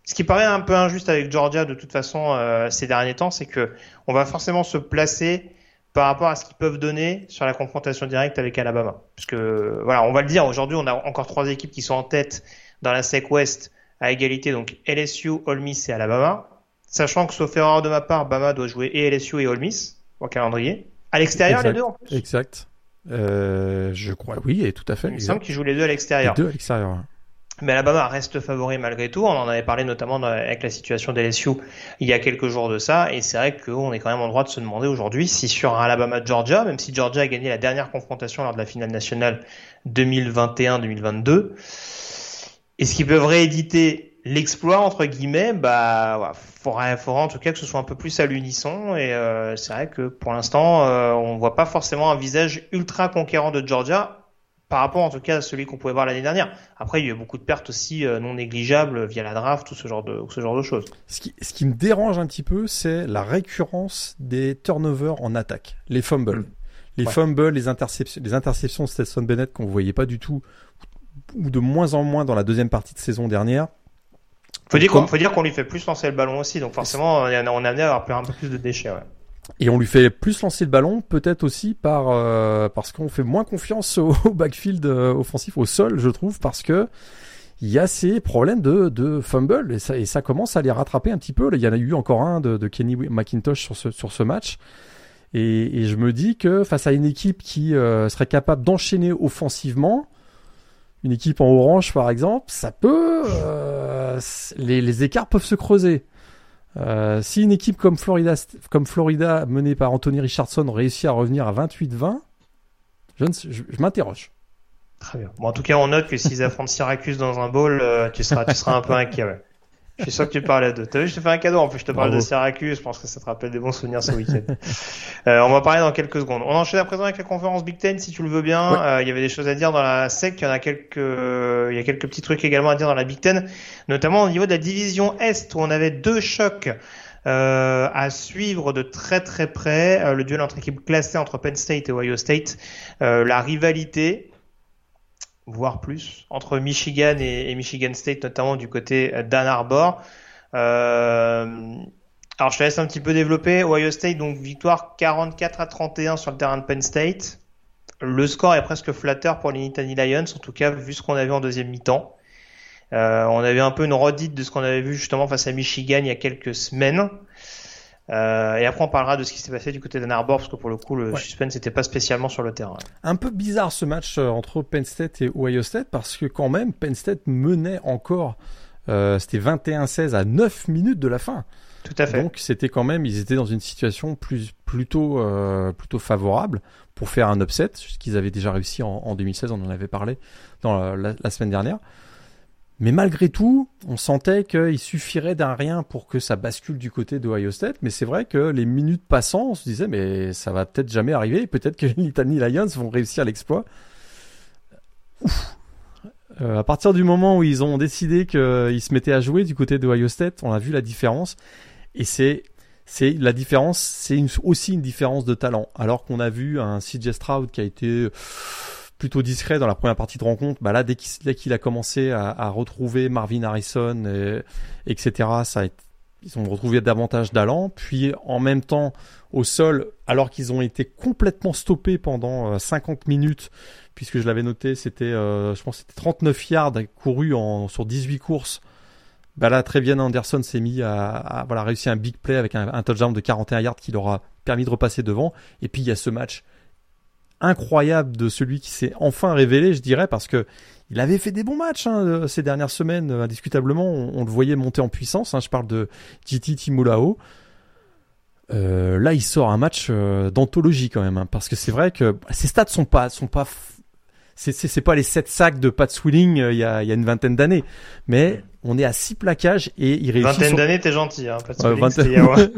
ce qui paraît un peu injuste avec Georgia de toute façon euh, ces derniers temps, c'est que on va forcément se placer par rapport à ce qu'ils peuvent donner sur la confrontation directe avec Alabama. Parce que voilà, on va le dire, aujourd'hui on a encore trois équipes qui sont en tête dans la SEC West à égalité, donc LSU, Ole Miss et Alabama. Sachant que sauf erreur de ma part, Bama doit jouer et LSU et Ole Miss au calendrier. À l'extérieur les deux en plus? Exact. Euh, je crois, oui, et tout à fait. Il me semble qu'ils jouent les deux à Les l'extérieur. deux à l'extérieur. Mais Alabama reste favori malgré tout. On en avait parlé notamment avec la situation d'LSU il y a quelques jours de ça. Et c'est vrai qu'on est quand même en droit de se demander aujourd'hui si sur Alabama-Georgia, même si Georgia a gagné la dernière confrontation lors de la finale nationale 2021-2022, est-ce qu'ils peuvent rééditer l'exploit entre guillemets? Bah, ouais, faudrait, faudrait en tout cas que ce soit un peu plus à l'unisson. Et euh, c'est vrai que pour l'instant, euh, on voit pas forcément un visage ultra conquérant de Georgia par rapport en tout cas à celui qu'on pouvait voir l'année dernière. Après, il y a eu beaucoup de pertes aussi euh, non négligeables via la draft, tout ce genre de, ce genre de choses. Ce qui, ce qui me dérange un petit peu, c'est la récurrence des turnovers en attaque, les fumbles. Les Ouais. fumbles, les interceptions, les interceptions de Stetson Bennett qu'on voyait pas du tout, ou de moins en moins dans la deuxième partie de saison dernière. Faut dire qu'on faut dire qu'on lui fait plus lancer le ballon aussi, donc forcément on est on est amené à avoir un peu plus de déchets. Ouais. Et on lui fait plus lancer le ballon, peut-être aussi par euh, parce qu'on fait moins confiance au, au backfield euh, offensif, au sol, je trouve, parce que il y a ces problèmes de, de fumble et ça, et ça commence à les rattraper un petit peu. Là, il y en a eu encore un de, de Kenny McIntosh sur ce, sur ce match. Et, et je me dis que face à une équipe qui euh, serait capable d'enchaîner offensivement, une équipe en orange par exemple, ça peut, euh, les, écarts peuvent se creuser. Euh, si une équipe comme Florida, comme Florida menée par Anthony Richardson réussit à revenir à 28-20, je, je, m'interroge. Très bien. Bon, en tout cas, on note que s'ils affrontent Syracuse dans un bowl, euh, tu seras tu seras un peu inquiet. Je suis sûr que tu parlais d'eux. T'as vu, je te fais un cadeau. En plus, je te parle de Syracuse. Je pense que ça te rappelle des bons souvenirs ce week-end. euh, on va parler dans quelques secondes. On enchaîne à présent avec la conférence Big Ten, si tu le veux bien. Ouais. Euh, il y avait des choses à dire dans la SEC. Il y en a quelques, il y a quelques petits trucs également à dire dans la Big Ten, notamment au niveau de la division Est où on avait deux chocs. euh, à suivre de très très près euh, le duel entre équipes classées entre Penn State et Ohio State, euh, la rivalité voire plus, entre Michigan et, Michigan State, notamment du côté d'Ann Arbor. Euh, alors je te laisse un petit peu développer. Ohio State, donc victoire 44 à 31 sur le terrain de Penn State. Le score est presque flatteur pour les Nittany Lions, en tout cas vu ce qu'on a vu en deuxième mi-temps. Euh, on avait un peu une redite de ce qu'on avait vu justement face à Michigan il y a quelques semaines. Euh, et après on parlera de ce qui s'est passé du côté d'Ann Arbor, parce que pour le coup le Ouais. suspense n'était pas spécialement sur le terrain. Un peu bizarre ce match euh, entre Penn State et Ohio State parce que quand même Penn State menait encore, euh, c'était 21-16 à 9 minutes de la fin. Tout à fait. Donc c'était quand même, ils étaient dans une situation plus plutôt euh, plutôt favorable pour faire un upset, ce qu'ils avaient déjà réussi en, en 2016, on en avait parlé dans la, la- la semaine dernière. Mais malgré tout, on sentait qu'il suffirait d'un rien pour que ça bascule du côté de Ohio State. Mais c'est vrai que les minutes passant, on se disait, mais ça va peut-être jamais arriver. Peut-être que les Nittany Lions vont réussir l'exploit. Euh, à partir du moment où ils ont décidé qu'ils se mettaient à jouer du côté de Ohio State, on a vu la différence. Et c'est c'est la différence, c'est aussi une différence de talent. Alors qu'on a vu un CJ Stroud qui a été plutôt discret dans la première partie de rencontre, bah là dès qu'il a commencé à, retrouver Marvin Harrison, et, etc., ça ils ont retrouvé davantage d'allant. Puis en même temps, au sol, alors qu'ils ont été complètement stoppés pendant 50 euh, minutes, puisque je l'avais noté, c'était, euh, je pense, c'était 39 yards courus sur 18 courses. Bah là, Trevian Anderson s'est mis à, voilà réussi un big play avec un, un touchdown de 41 yards qui leur a permis de repasser devant. Et puis il y a ce match incroyable de celui qui s'est enfin révélé, je dirais, parce que il avait fait des bons matchs hein, euh, ces dernières semaines, euh, indiscutablement. On, le voyait monter en puissance. Hein, je parle de Titi Timulao. Euh, là, il sort un match d'anthologie quand même, hein, parce que c'est vrai que ses stats sont pas sont pas c'est pas les 7 sacs de Pat Swilling il y a, il y a une vingtaine d'années, mais on est à 6 plaquages et il réussit. Vingtaine d'années, t'es gentil, hein, Pat Swilling.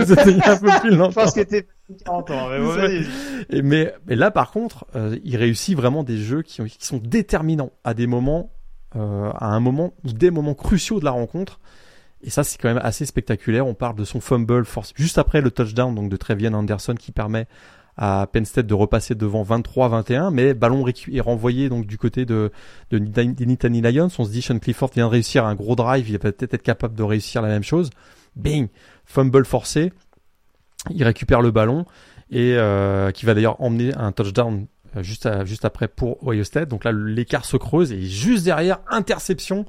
c'était un peu plus longtemps. Je pense que t'es 40 ans, mais bon, mais, mais là, par contre, euh, il réussit vraiment des jeux qui, qui sont déterminants à des moments, euh, à un moment ou des moments cruciaux de la rencontre. Et ça, c'est quand même assez spectaculaire. On parle de son fumble force juste après le touchdown donc de Trevian Anderson qui permet à Penn State de repasser devant 23-21, mais ballon est renvoyé donc du côté de, de des Nittany Lions. On se dit Sean Clifford vient de réussir un gros drive, il va peut-être être capable de réussir la même chose. Bing, fumble forcé, il récupère le ballon et euh, qui va d'ailleurs emmener un touchdown euh, juste, juste après pour Ohio State. Donc là, l'écart se creuse et juste derrière, interception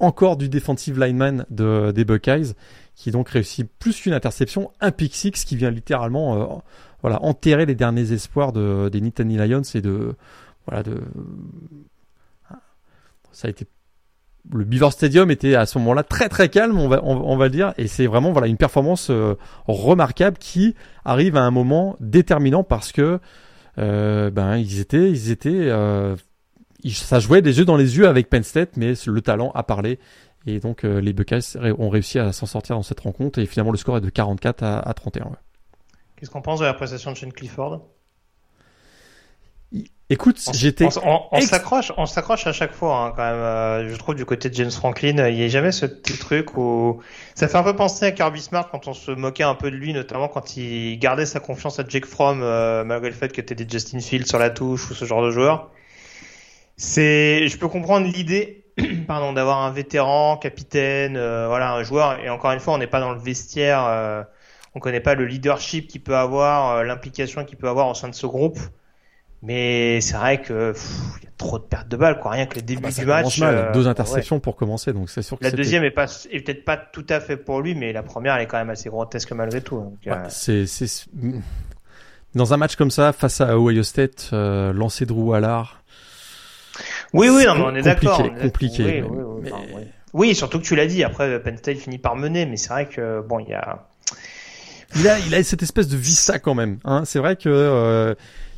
encore du defensive lineman de, des Buckeyes qui donc réussit plus qu'une interception, un pick six qui vient littéralement euh, voilà, enterrer les derniers espoirs de, des Nittany Lions et de, voilà, de, ça a été, le Beaver Stadium était à ce moment-là très très calme, on va, le dire, et c'est vraiment voilà une performance euh, remarquable qui arrive à un moment déterminant parce que euh, ben ils étaient, ils étaient, euh, ça jouait des yeux dans les yeux avec Penn State, mais le talent a parlé. Et donc les Buckeyes ont réussi à s'en sortir dans cette rencontre. Et finalement le score est de 44 à, à 31. Qu'est-ce qu'on pense de la prestation de Shane Clifford? Écoute, j'étais. On, s'accroche, on s'accroche à chaque fois hein, quand même. Euh, je trouve du côté de James Franklin, il n'y a jamais ce petit truc où ça fait un peu penser à Kirby Smart quand on se moquait un peu de lui, notamment quand il gardait sa confiance à Jake Fromm euh, malgré le fait que était des Justin Fields sur la touche ou ce genre de joueur. C'est, je peux comprendre l'idée, pardon, d'avoir un vétéran, capitaine, euh, voilà, un joueur. Et encore une fois, on n'est pas dans le vestiaire on connaît pas le leadership qu'il peut avoir, euh, l'implication qu'il peut avoir au sein de ce groupe. Mais c'est vrai que il y a trop de pertes de balles, quoi. Rien que le début ah bah, du match. Euh, deux interceptions pour commencer, donc c'est sûr que la deuxième est pas est peut-être pas tout à fait pour lui, mais la première elle est quand même assez grotesque malgré tout. Euh, c'est c'est dans un match comme ça face à Ohio State, euh, lancer Drew Allard. Oui, oui, non, mais on est d'accord. Compliqué, oui, oui, oui, surtout que tu l'as dit. Après, Penn State finit par mener, mais c'est vrai que bon, il y a il a, il a cette espèce de vista quand même. Hein. C'est vrai que euh,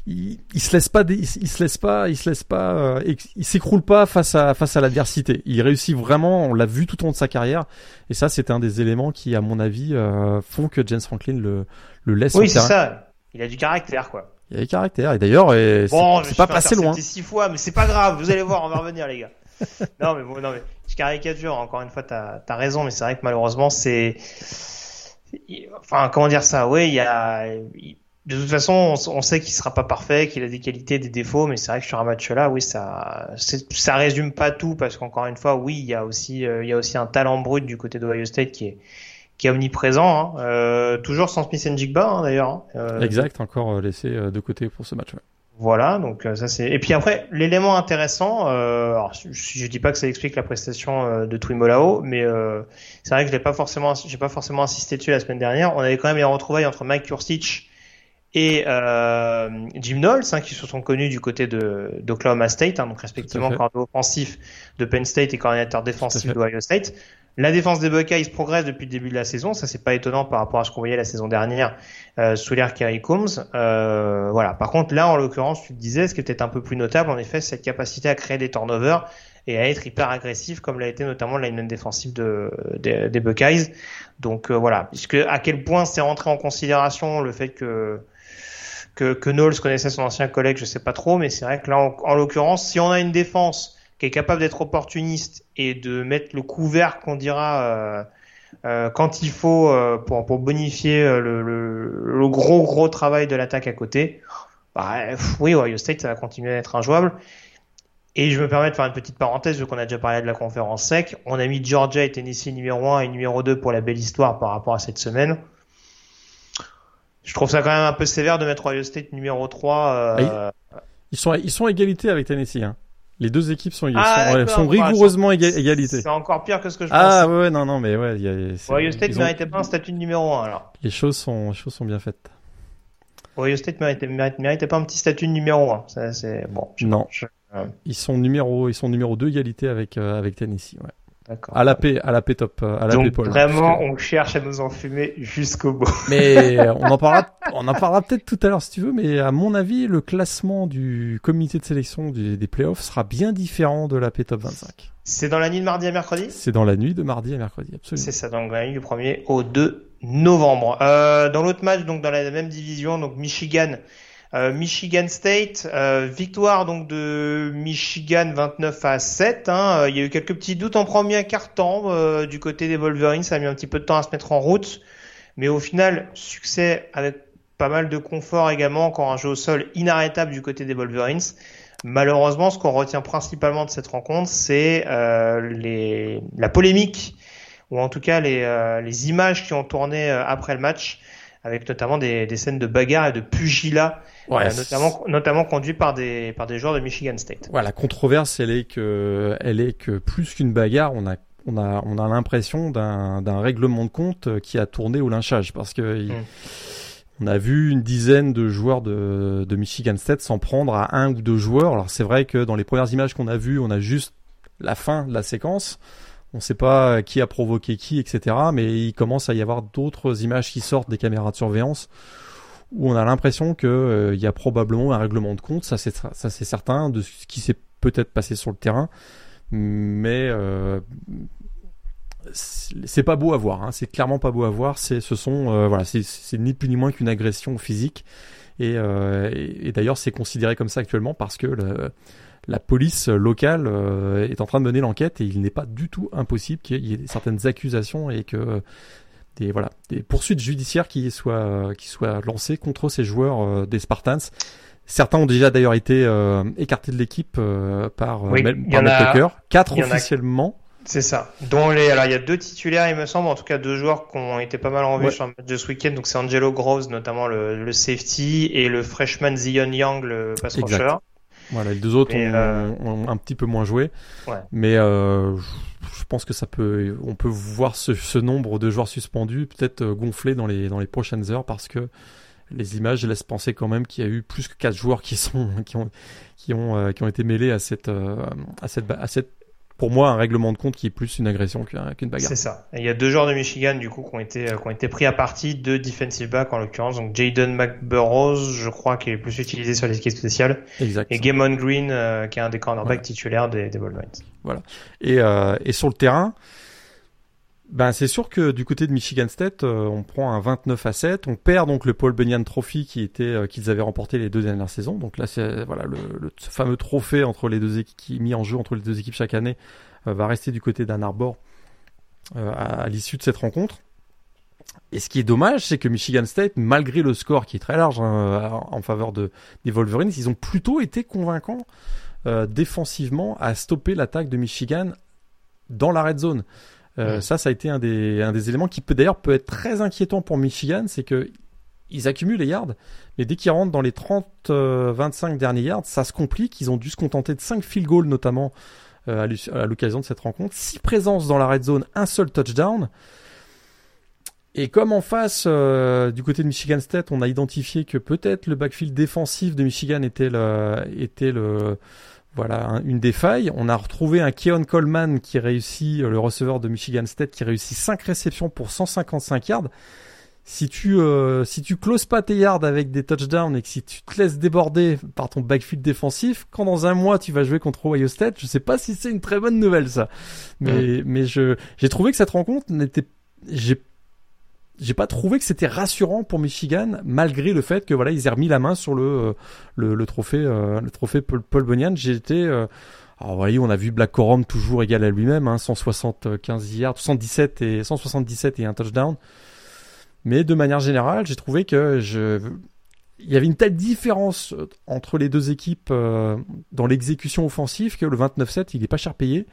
il, il, se laisse pas, il, se laisse pas, il se laisse pas, euh, il s'écroule pas face à face à l'adversité. Il réussit vraiment. On l'a vu tout au long de sa carrière. Et ça, c'est un des éléments qui, à mon avis, euh, font que James Franklin le le laisse. Oui, c'est ça. Il a du caractère, quoi. Il a du caractère. Et d'ailleurs, bon, c'est pas passé loin. six fois, mais c'est pas grave. Vous allez voir, on va revenir, les gars. non, mais bon, non, mais je caricature. Encore une fois, t'as as raison, mais c'est vrai que malheureusement, c'est enfin comment dire ça? Oui il y a de toute façon on, sait qu'il sera pas parfait qu'il a des qualités des défauts mais c'est vrai que sur un match là oui ça ça résume pas tout parce qu'encore une fois oui il y a aussi euh, il y a aussi un talent brut du côté d'Ohio State qui est qui est omniprésent hein. euh, toujours sans Smith Jigba hein, d'ailleurs hein. euh, exact encore laissé de côté pour ce match ouais. Voilà, donc ça c'est. Et puis après, l'élément intéressant, euh, alors, je, je dis pas que ça explique la prestation euh, de Twimolao, mais euh, c'est vrai que je l'ai pas forcément, j'ai pas forcément insisté dessus la semaine dernière. On avait quand même les retrouvailles entre Mike Kurstich et euh, Jim Knowles, hein, qui se sont connus du côté de d'Oklahoma State, hein, donc respectivement coordinateur offensif de Penn State et coordinateur défensif d'Ohio State. La défense des Buckeyes progresse depuis le début de la saison, ça c'est pas étonnant par rapport à ce qu'on voyait la saison dernière euh, sous l'ère Kerry Coombs. Euh, voilà. Par contre, là, en l'occurrence, tu te disais, ce qui était un peu plus notable, en effet, cette capacité à créer des turnovers et à être hyper agressif, comme l'a été notamment la ligne défensive de, des, des Buckeyes. Donc euh, voilà, puisque à quel point c'est rentré en considération le fait que que, que Knowles connaissait son ancien collègue, je sais pas trop, mais c'est vrai que là, en, en l'occurrence, si on a une défense qui est capable d'être opportuniste et de mettre le couvert qu'on dira euh, euh, quand il faut euh, pour, pour bonifier euh, le, le, le, gros gros travail de l'attaque à côté, bah, oui, Ohio State ça va continuer à être injouable. Et je me permets de faire une petite parenthèse, vu qu'on a déjà parlé de la conférence sec. On a mis Georgia et Tennessee numéro 1 et numéro 2 pour la belle histoire par rapport à cette semaine. Je trouve ça quand même un peu sévère de mettre Ohio State numéro 3. Euh... Ils sont, ils sont à égalité avec Tennessee. Hein. Les deux équipes sont, ah, sont, sont rigoureusement éga égalité. C'est encore pire que ce que je ah, pensais. Ah ouais, non, non, mais ouais. Y a, Ohio State ne méritait pas un statut de numéro 1 alors. Les choses sont, les choses sont bien faites. Ohio State méritait, méritait, méritait pas un petit statut de numéro 1. Ça, c'est bon. Je, non. Je, euh... Ils sont numéro, ils sont numéro 2 égalité avec, euh, avec Tennessee, ouais. À la paix, à la paix top, à la Donc paix Paul. Vraiment, que... on cherche à nous enfumer jusqu'au bout. Mais on en parlera, on en parlera peut-être tout à l'heure si tu veux. Mais à mon avis, le classement du comité de sélection du, des playoffs sera bien différent de la paix top 25. C'est dans la nuit de mardi à mercredi? C'est dans la nuit de mardi à mercredi, absolument. C'est ça, donc la nuit du 1er au 2 novembre. Euh, dans l'autre match, donc dans la même division, donc Michigan. Euh, Michigan State, euh, victoire donc de Michigan 29 à 7. Hein. Il y a eu quelques petits doutes en premier quart-temps euh, du côté des Wolverines, ça a mis un petit peu de temps à se mettre en route, mais au final succès avec pas mal de confort également, encore un jeu au sol inarrêtable du côté des Wolverines. Malheureusement, ce qu'on retient principalement de cette rencontre, c'est la polémique ou en tout cas les images qui ont tourné après le match avec notamment des, des, scènes de bagarre et de pugilat, ouais, euh, notamment, notamment conduits par des, par des joueurs de Michigan State. Ouais, la controverse, elle est que, elle est que plus qu'une bagarre, on a, on a, on a l'impression d'un règlement de compte qui a tourné au lynchage, parce que il, mm. on a vu une dizaine de joueurs de, de Michigan State s'en prendre à un ou deux joueurs. Alors c'est vrai que dans les premières images qu'on a vues, on a juste la fin de la séquence on ne sait pas qui a provoqué qui, etc. Mais il commence à y avoir d'autres images qui sortent des caméras de surveillance où on a l'impression qu'il euh, y a probablement un règlement de compte. Ça, c'est certain de ce qui s'est peut-être passé sur le terrain, mais euh, c'est pas beau à voir. Hein. C'est clairement pas beau à voir. C'est, ce sont, euh, voilà, c'est ni plus ni moins qu'une agression physique. Et, euh, et, et d'ailleurs, c'est considéré comme ça actuellement parce que le, la police locale euh, est en train de mener l'enquête et il n'est pas du tout impossible qu'il y ait certaines accusations et que des voilà des poursuites judiciaires qui soient qui soient lancées contre ces joueurs euh, des Spartans. Certains ont déjà d'ailleurs été euh, écartés de l'équipe par, oui, par. Quatre officiellement. C'est ça. Dont les, alors il y a deux titulaires, il me semble, en tout cas deux joueurs qui ont été pas mal en vue ouais. sur le match de ce week-end. Donc c'est Angelo Groves, notamment le, le, safety, et le freshman Zion Young, le pass rusher. Voilà, les deux autres ont, euh... ont, un petit peu moins joué. Ouais. Mais euh, je pense que ça peut, on peut voir ce, ce nombre de joueurs suspendus peut-être euh, gonfler dans les, dans les prochaines heures parce que les images laissent penser quand même qu'il y a eu plus que quatre joueurs qui sont, qui ont, qui ont, euh, qui ont été mêlés à cette, euh, à cette, à cette pour moi un règlement de compte qui est plus une agression qu'une bagarre. C'est ça. Et il y a deux joueurs de Michigan du coup qui ont été qui ont été pris à partie, deux defensive backs en l'occurrence, donc Jaden McBurrows, je crois qui est plus utilisé sur les équipes spéciales, exact. et Gamon Green euh, qui est un des cornerbacks voilà. titulaires des, des Wolverines. Voilà. Et euh, et sur le terrain, ben c'est sûr que du côté de Michigan State, euh, on prend un 29 à 7, on perd donc le Paul Bunyan Trophy qui était euh, qu'ils avaient remporté les deux dernières saisons. Donc là c'est voilà le, fameux trophée entre les deux équipes qui mis en jeu entre les deux équipes chaque année euh, va rester du côté d'Ann Arbor à, l'issue de cette rencontre. Et ce qui est dommage, c'est que Michigan State, malgré le score qui est très large hein, en faveur de, des Wolverines, ils ont plutôt été convaincants défensivement à stopper l'attaque de Michigan dans la red zone. Euh. Ça, ça a été un des, un des éléments qui peut d'ailleurs peut être très inquiétant pour Michigan, c'est que ils accumulent les yards, mais dès qu'ils rentrent dans les 30-25 euh, derniers yards, ça se complique. Ils ont dû se contenter de 5 field goals notamment euh, à l'occasion de cette rencontre. 6 présences dans la red zone, un seul touchdown. Et comme en face, euh, du côté de Michigan State, on a identifié que peut-être le backfield défensif de Michigan était le, était le, voilà une des failles. On a retrouvé un Keon Coleman qui réussit, le receveur de Michigan State, qui réussit 5 réceptions pour 155 yards si tu euh, si tu closes pas tes yards avec des touchdowns et que si tu te laisses déborder par ton backfield défensif, quand dans un mois tu vas jouer contre Ohio State, je sais pas si c'est une très bonne nouvelle ça. Mais mais je j'ai trouvé que cette rencontre n'était j'ai j'ai pas trouvé que c'était rassurant pour Michigan malgré le fait que voilà ils aient remis la main sur le euh, le, le trophée euh, le trophée Paul, Paul Bunyan. J'étais euh, alors voyez, on a vu Black Corum toujours égal à lui-même, hein, 175 yards, 117 et 177 et un touchdown. Mais de manière générale, j'ai trouvé que je il y avait une telle différence entre les deux équipes euh, dans l'exécution offensive que le 29-7, il n'est pas cher payé.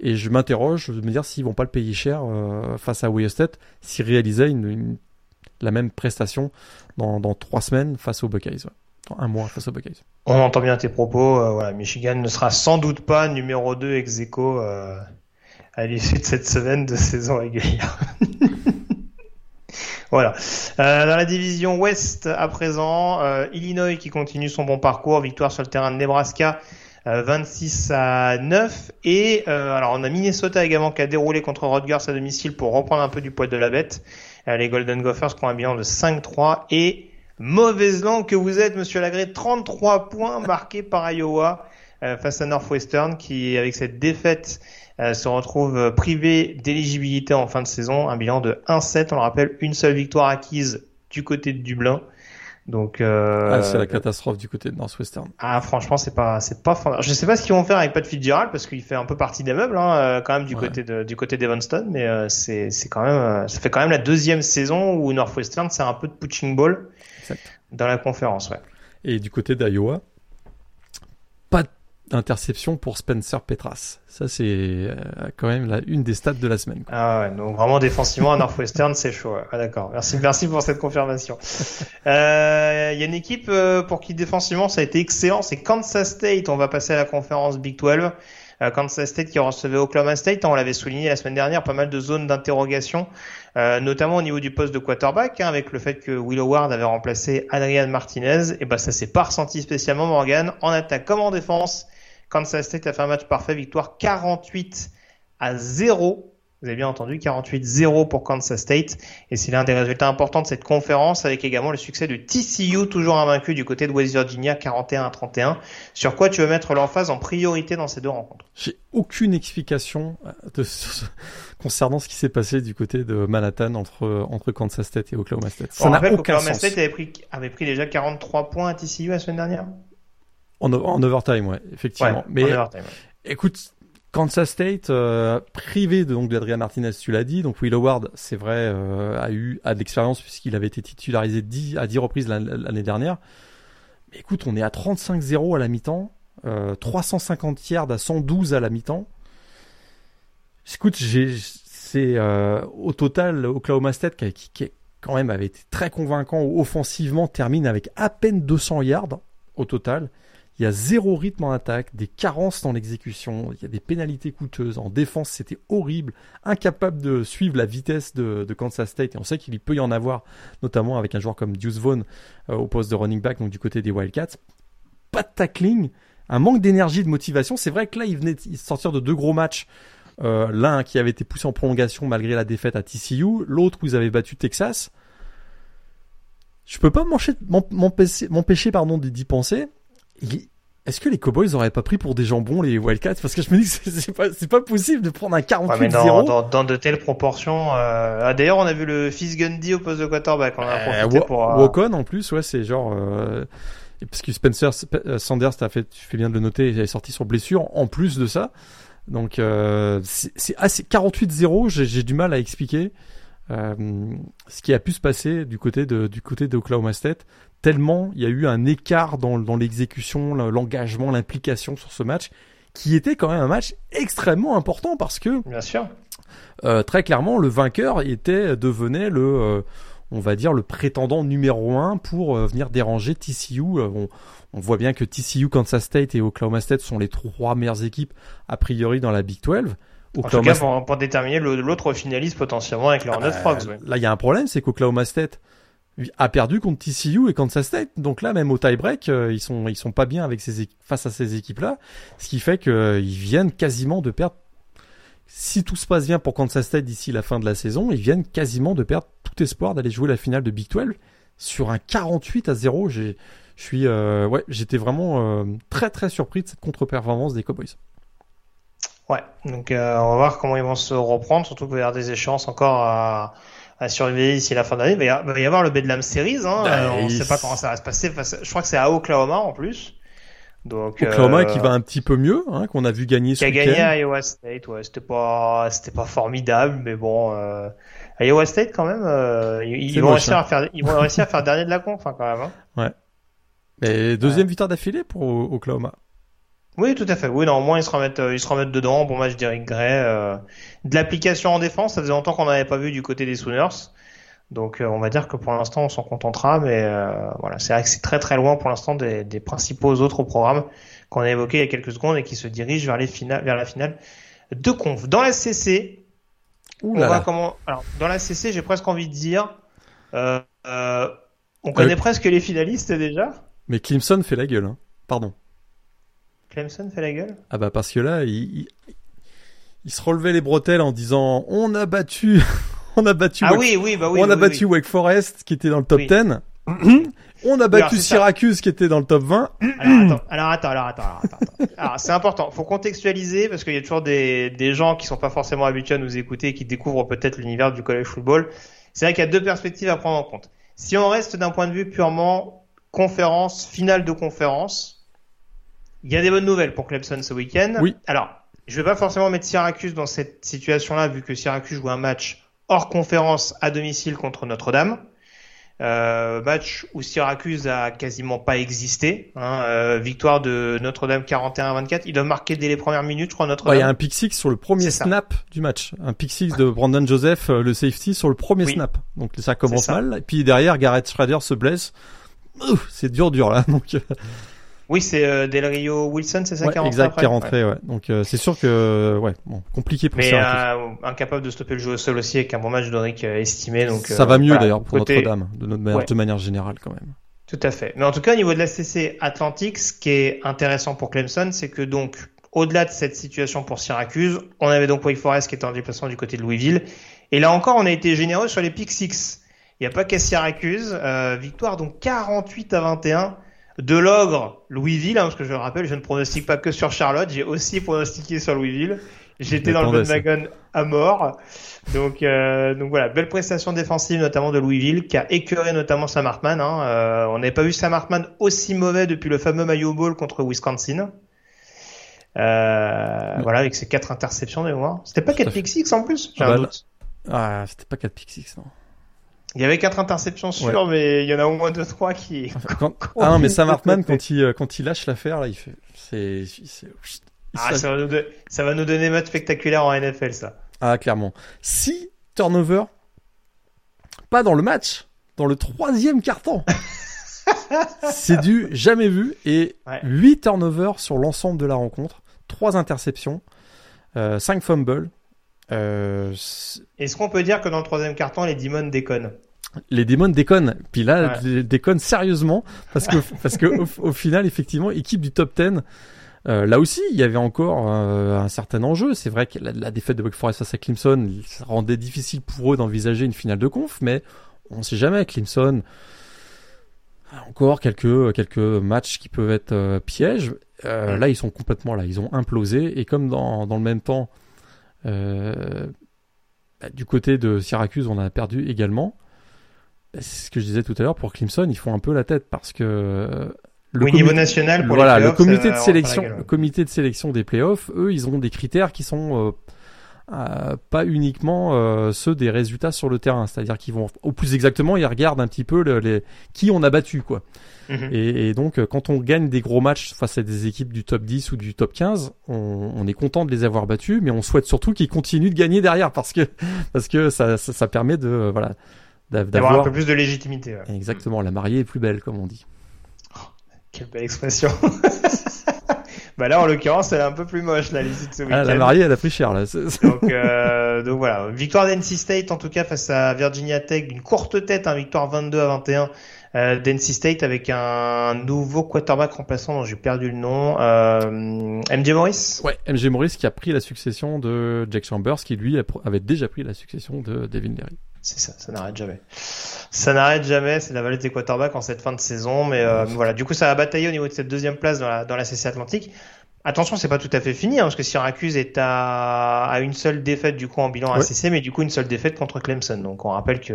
Et je m'interroge de me dire s'ils vont pas le payer cher euh, face à State s'ils réalisaient la même prestation dans, trois semaines face aux Buckeyes. Dans un mois face aux Buckeyes. On entend bien tes propos. Euh, voilà, Michigan ne sera sans doute pas numéro 2 ex aequo à l'issue de cette semaine de saison régulière. Voilà. Euh, dans la division Ouest à présent, euh, Illinois qui continue son bon parcours, victoire sur le terrain de Nebraska. 26 euh, à 9 et alors on a Minnesota également qui a déroulé contre Rutgers à domicile pour reprendre un peu du poids de la bête. les Golden Gophers qui ont un bilan de 5-3 et mauvaise langue que vous êtes Monsieur Lagré, 33 points marqués par Iowa face à Northwestern qui avec cette défaite euh, se retrouve privé d'éligibilité en fin de saison. Un bilan de 1-7, on le rappelle, une seule victoire acquise du côté de Dublin. Donc euh, ah, c'est la catastrophe du côté de Northwestern. Ah franchement c'est pas c'est pas je sais pas ce qu'ils vont faire avec Pat Fitzgerald parce qu'il fait un peu partie des meubles hein, euh, quand même du côté de du côté d'Evanston mais euh, c'est c'est quand même ça fait quand même la deuxième saison où Northwestern c'est un peu de punching ball exact. dans la conférence ouais. Et du côté d'Iowa? Pas d'interception pour Spencer Petras. Ça, c'est euh, quand même la, une des stats de la semaine. Ah ouais, donc vraiment défensivement à Northwestern, c'est chaud. Ah d'accord, merci, merci pour cette confirmation. Euh, il y a une équipe euh, pour qui défensivement ça a été excellent, c'est Kansas State. On va passer à la conférence Big 12. Kansas State qui recevait Oklahoma State, on l'avait souligné la semaine dernière, pas mal de zones d'interrogation, notamment au niveau du poste de quarterback, hein, avec le fait que Will Howard avait remplacé Adrian Martinez. Et ben ça s'est pas ressenti spécialement Morgan en attaque comme en défense. Kansas State a fait un match parfait, victoire 48 à 0. Vous avez bien entendu, 48-0 pour Kansas State. Et c'est l'un des résultats importants de cette conférence, avec également le succès de TCU, toujours invaincu du côté de West Virginia, 41 à 31. Sur quoi tu veux mettre l'emphase en priorité dans ces deux rencontres? J'ai aucune explication euh, concernant ce qui s'est passé du côté de Manhattan entre, entre Kansas State et Oklahoma State. Ça n'a aucun sens. State avait pris, avait pris déjà 43 points à TCU la semaine dernière en, en, overtime, ouais, effectivement. Mais écoute, Kansas State euh, privé de, donc d'Adrian Martinez, tu l'as dit. Donc Will Howard, c'est vrai, euh, a eu a de l'expérience puisqu'il avait été titularisé 10, à 10 reprises l'année dernière. Mais écoute, on est à 35-0 à la mi-temps, euh, 350 yards à 112 à la mi-temps. Écoute, c'est euh, au total Oklahoma State qui, qui, qui, quand même avait été très convaincant offensivement, termine avec à peine 200 yards au total. Il y a zéro rythme en attaque, des carences dans l'exécution, il y a des pénalités coûteuses. En défense, c'était horrible, incapable de suivre la vitesse de, Kansas State. Et on sait qu'il peut y en avoir, notamment avec un joueur comme Deuce Vaughn euh, au poste de running back, donc du côté des Wildcats. Pas de tackling, un manque d'énergie, de motivation. C'est vrai que là, il venait de sortir de deux gros matchs. Euh, l'un qui avait été poussé en prolongation malgré la défaite à TCU, l'autre où ils avaient battu Texas. Je peux pas m'empêcher pardon d'y penser est-ce que les Cowboys auraient pas pris pour des jambons les Wildcats? Parce que je me dis que c'est pas, pas possible de prendre un 48-0. dans, dans, de telles proportions. Euh... Ah, d'ailleurs, on a vu le fils Gundy au poste de quarterback. On a euh, profité pour. Euh... Wokon en plus, ouais, c'est genre. Euh... Parce que Spencer Sanders, as fait, tu fais bien de le noter, il est sorti sur blessure. En plus de ça, donc c'est assez 48-0. J'ai du mal à expliquer. Euh, ce qui a pu se passer du côté de du côté d'Oklahoma State tellement il y a eu un écart dans, dans l'exécution, l'engagement, l'implication sur ce match, qui était quand même un match extrêmement important parce que, bien sûr, euh, très clairement, le vainqueur était devenait le, euh, on va dire le prétendant numéro un pour euh, venir déranger TCU. On, on, voit bien que TCU, Kansas State et Oklahoma State sont les trois meilleures équipes a priori dans la Big 12. En tout cas, pour, déterminer l'autre finaliste potentiellement avec les Hornets Frogs. Là, il y a un problème, c'est qu'Oklahoma State a perdu contre TCU et Kansas State. Donc là, même au tie-break, euh, ils sont ils sont pas bien avec ces face à ces équipes-là, ce qui fait qu'ils viennent quasiment de perdre. Si tout se passe bien pour Kansas State d'ici la fin de la saison, ils viennent quasiment de perdre tout espoir d'aller jouer la finale de Big 12 sur un 48 à 0. J'ai je suis euh, ouais, j'étais vraiment euh, très très surpris de cette contre-performance des Cowboys. Ouais, donc euh, on va voir comment ils vont se reprendre, surtout qu'il y avoir des échéances encore à, à surveiller d'ici la fin d'année. Il va y avoir le Bedlam Series, hein. Bah, on ne sait pas comment ça va se passer. Je crois que c'est à Oklahoma en plus. Donc, Oklahoma qui va un petit peu mieux, hein, qu'on a vu gagner. Qui a gagné à Iowa State, ouais. C'était pas, c'était pas formidable, mais bon, euh, Iowa State quand même, ils, vont réussir hein. à faire, ils vont réussir à faire dernier de la conf, hein, quand même. Hein. Ouais. Et deuxième victoire d'affilée pour Oklahoma. Oui, tout à fait. Oui, non, au moins ils se remettent, euh, ils se remettent dedans. Bon match d'Eric Gray. Euh, de l'application en défense, ça faisait longtemps qu'on n'avait pas vu du côté des Sooners. Donc euh, on va dire que pour l'instant on s'en contentera, mais voilà, c'est vrai que c'est très très loin pour l'instant des, des, principaux autres programmes qu'on a évoqués il y a quelques secondes et qui se dirigent vers les finales, vers la finale de conf. Dans la CC, on va comment Alors dans la CC, j'ai presque envie de dire, on connaît presque les finalistes déjà. Mais Clemson fait la gueule, hein. Pardon. Clemson fait la gueule? Ah bah parce que là, il, il, se relevait les bretelles en disant on a battu, on a battu, ah oui, oui, bah oui, on a battu Wake Forest qui était dans le top 10. on a battu Syracuse qui était dans le top 20. Alors attends, alors attends, alors attends, alors, alors c'est important, faut contextualiser parce qu'il y a toujours des, des gens qui sont pas forcément habitués à nous écouter et qui découvrent peut-être l'univers du college football. C'est vrai qu'il y a deux perspectives à prendre en compte. Si on reste d'un point de vue purement conférence, finale de conférence. Il y a des bonnes nouvelles pour Clemson ce week-end. Oui. Alors, je vais pas forcément mettre Syracuse dans cette situation-là, vu que Syracuse joue un match hors conférence à domicile contre Notre-Dame. Euh, match où Syracuse a quasiment pas existé. Hein, euh, victoire de Notre-Dame 41-24. Ils doivent marquer dès les premières minutes, je crois, Notre-Dame. Il y a un pick six sur le premier snap du match. Un pick six de Brandon Joseph, euh, le safety, sur le premier snap. Donc ça commence mal. Et puis derrière, Garrett Schrader se blesse c'est dur dur là. Donc euh. Oui, c'est euh, Del Rio Wilson, c'est ça qui est rentré Exact, qui est rentré, ouais. Donc euh, c'est sûr que ouais, bon, compliqué pour Mais incapable de stopper le jeu au sol aussi avec un bon match d'Oric estimé. Donc ça va mieux d'ailleurs pour Notre-Dame de, notre, de manière générale quand même. Tout à fait. Mais en tout cas, au niveau de la CC Atlantique, ce qui est intéressant pour Clemson, c'est que donc au-delà de cette situation pour Syracuse, on avait donc Wake Forest qui était en déplacement du côté de Louisville. Et là encore, on a été généreux sur les pick six. Il n'y a pas qu'à Syracuse. Euh, victoire donc 48 à 21 de l'ogre Louisville, hein, parce que je le rappelle, je ne pronostique pas que sur Charlotte, j'ai aussi pronostiqué sur Louisville. J'étais dans le wagon à mort. Donc, euh, donc voilà, belle prestation défensive notamment de Louisville qui a écœuré notamment Sam Hartman. Hein. Euh, on n'avait pas vu Sam Hartman aussi mauvais depuis le fameux Mayo Bowl contre Wisconsin. Euh, voilà, avec ses quatre interceptions de mémoire. C'était pas 4 pick en plus, j'ai un bah, doute. Ah, c'était pas 4 pick non. Il y avait quatre interceptions sûres, mais il y en a au moins deux trois qui. ah non, mais Sam Hartman quand il euh, quand il lâche l'affaire là, il fait, c'est, ah, ça, va nous ça va nous donner mode spectaculaire en NFL ça. Ah clairement. Si turnover, pas dans le match, dans le troisième carton. c'est du jamais vu et ouais. 8 turnovers sur l'ensemble de la rencontre, trois interceptions, euh, 5 fumbles. Euh, Est-ce qu'on peut dire que dans le troisième carton, les Demons déconnent les démons déconnent. Puis là, ouais. déconnent sérieusement parce que parce que au, final, effectivement, équipe du top 10. Euh, là aussi, il y avait encore euh, un certain enjeu. C'est vrai que la, la, défaite de Wake Forest face à Clemson ça rendait difficile pour eux d'envisager une finale de conf, mais on ne sait jamais. Clemson a encore quelques quelques matchs qui peuvent être euh, pièges. Euh, là, ils sont complètement là. Ils ont implosé et comme dans dans le même temps, bah, du côté de Syracuse, on a perdu également. Bah, c'est ce que je disais tout à l'heure pour Clemson, ils font un peu la tête parce que le niveau national pour voilà, les le comité de sélection, le comité de sélection des playoffs, eux, ils ont des critères qui sont euh, euh, pas uniquement euh, ceux des résultats sur le terrain, c'est-à-dire qu'ils vont, au plus exactement, ils regardent un petit peu le, les qui on a battu quoi. -hmm. et, et, donc quand on gagne des gros matchs face à des équipes du top 10 ou du top 15, on, on est content de les avoir battus, mais on souhaite surtout qu'ils continuent de gagner derrière parce que parce que ça, ça, ça permet de voilà d'avoir un peu plus de légitimité. Ouais. Exactement, la mariée est plus belle, comme on dit. Oh, quelle belle expression. bah là, en l'occurrence, elle est un peu plus moche, là, l'issue de ce week-end. Ah, la mariée, elle a pris cher, là. donc, euh, donc voilà. Victoire d'NC State, en tout cas, face à Virginia Tech, d'une courte tête, hein, victoire 22 à 21 euh, d'NC State avec un nouveau quarterback remplaçant dont j'ai perdu le nom, euh, MJ Morris. Ouais, MJ Morris qui a pris la succession de Jack Chambers, qui lui avait déjà pris la succession de Devin Leary. C'est ça, ça n'arrête jamais. Ça n'arrête jamais, c'est la valeur des quarterbacks en cette fin de saison, mais, euh, voilà. Du coup, ça va batailler au niveau de cette deuxième place dans la, dans la CC Atlantique. Attention, c'est pas tout à fait fini, hein, parce que Syracuse est à, à une seule défaite du coup en bilan ACC, mais du coup une seule défaite contre Clemson. Donc on rappelle que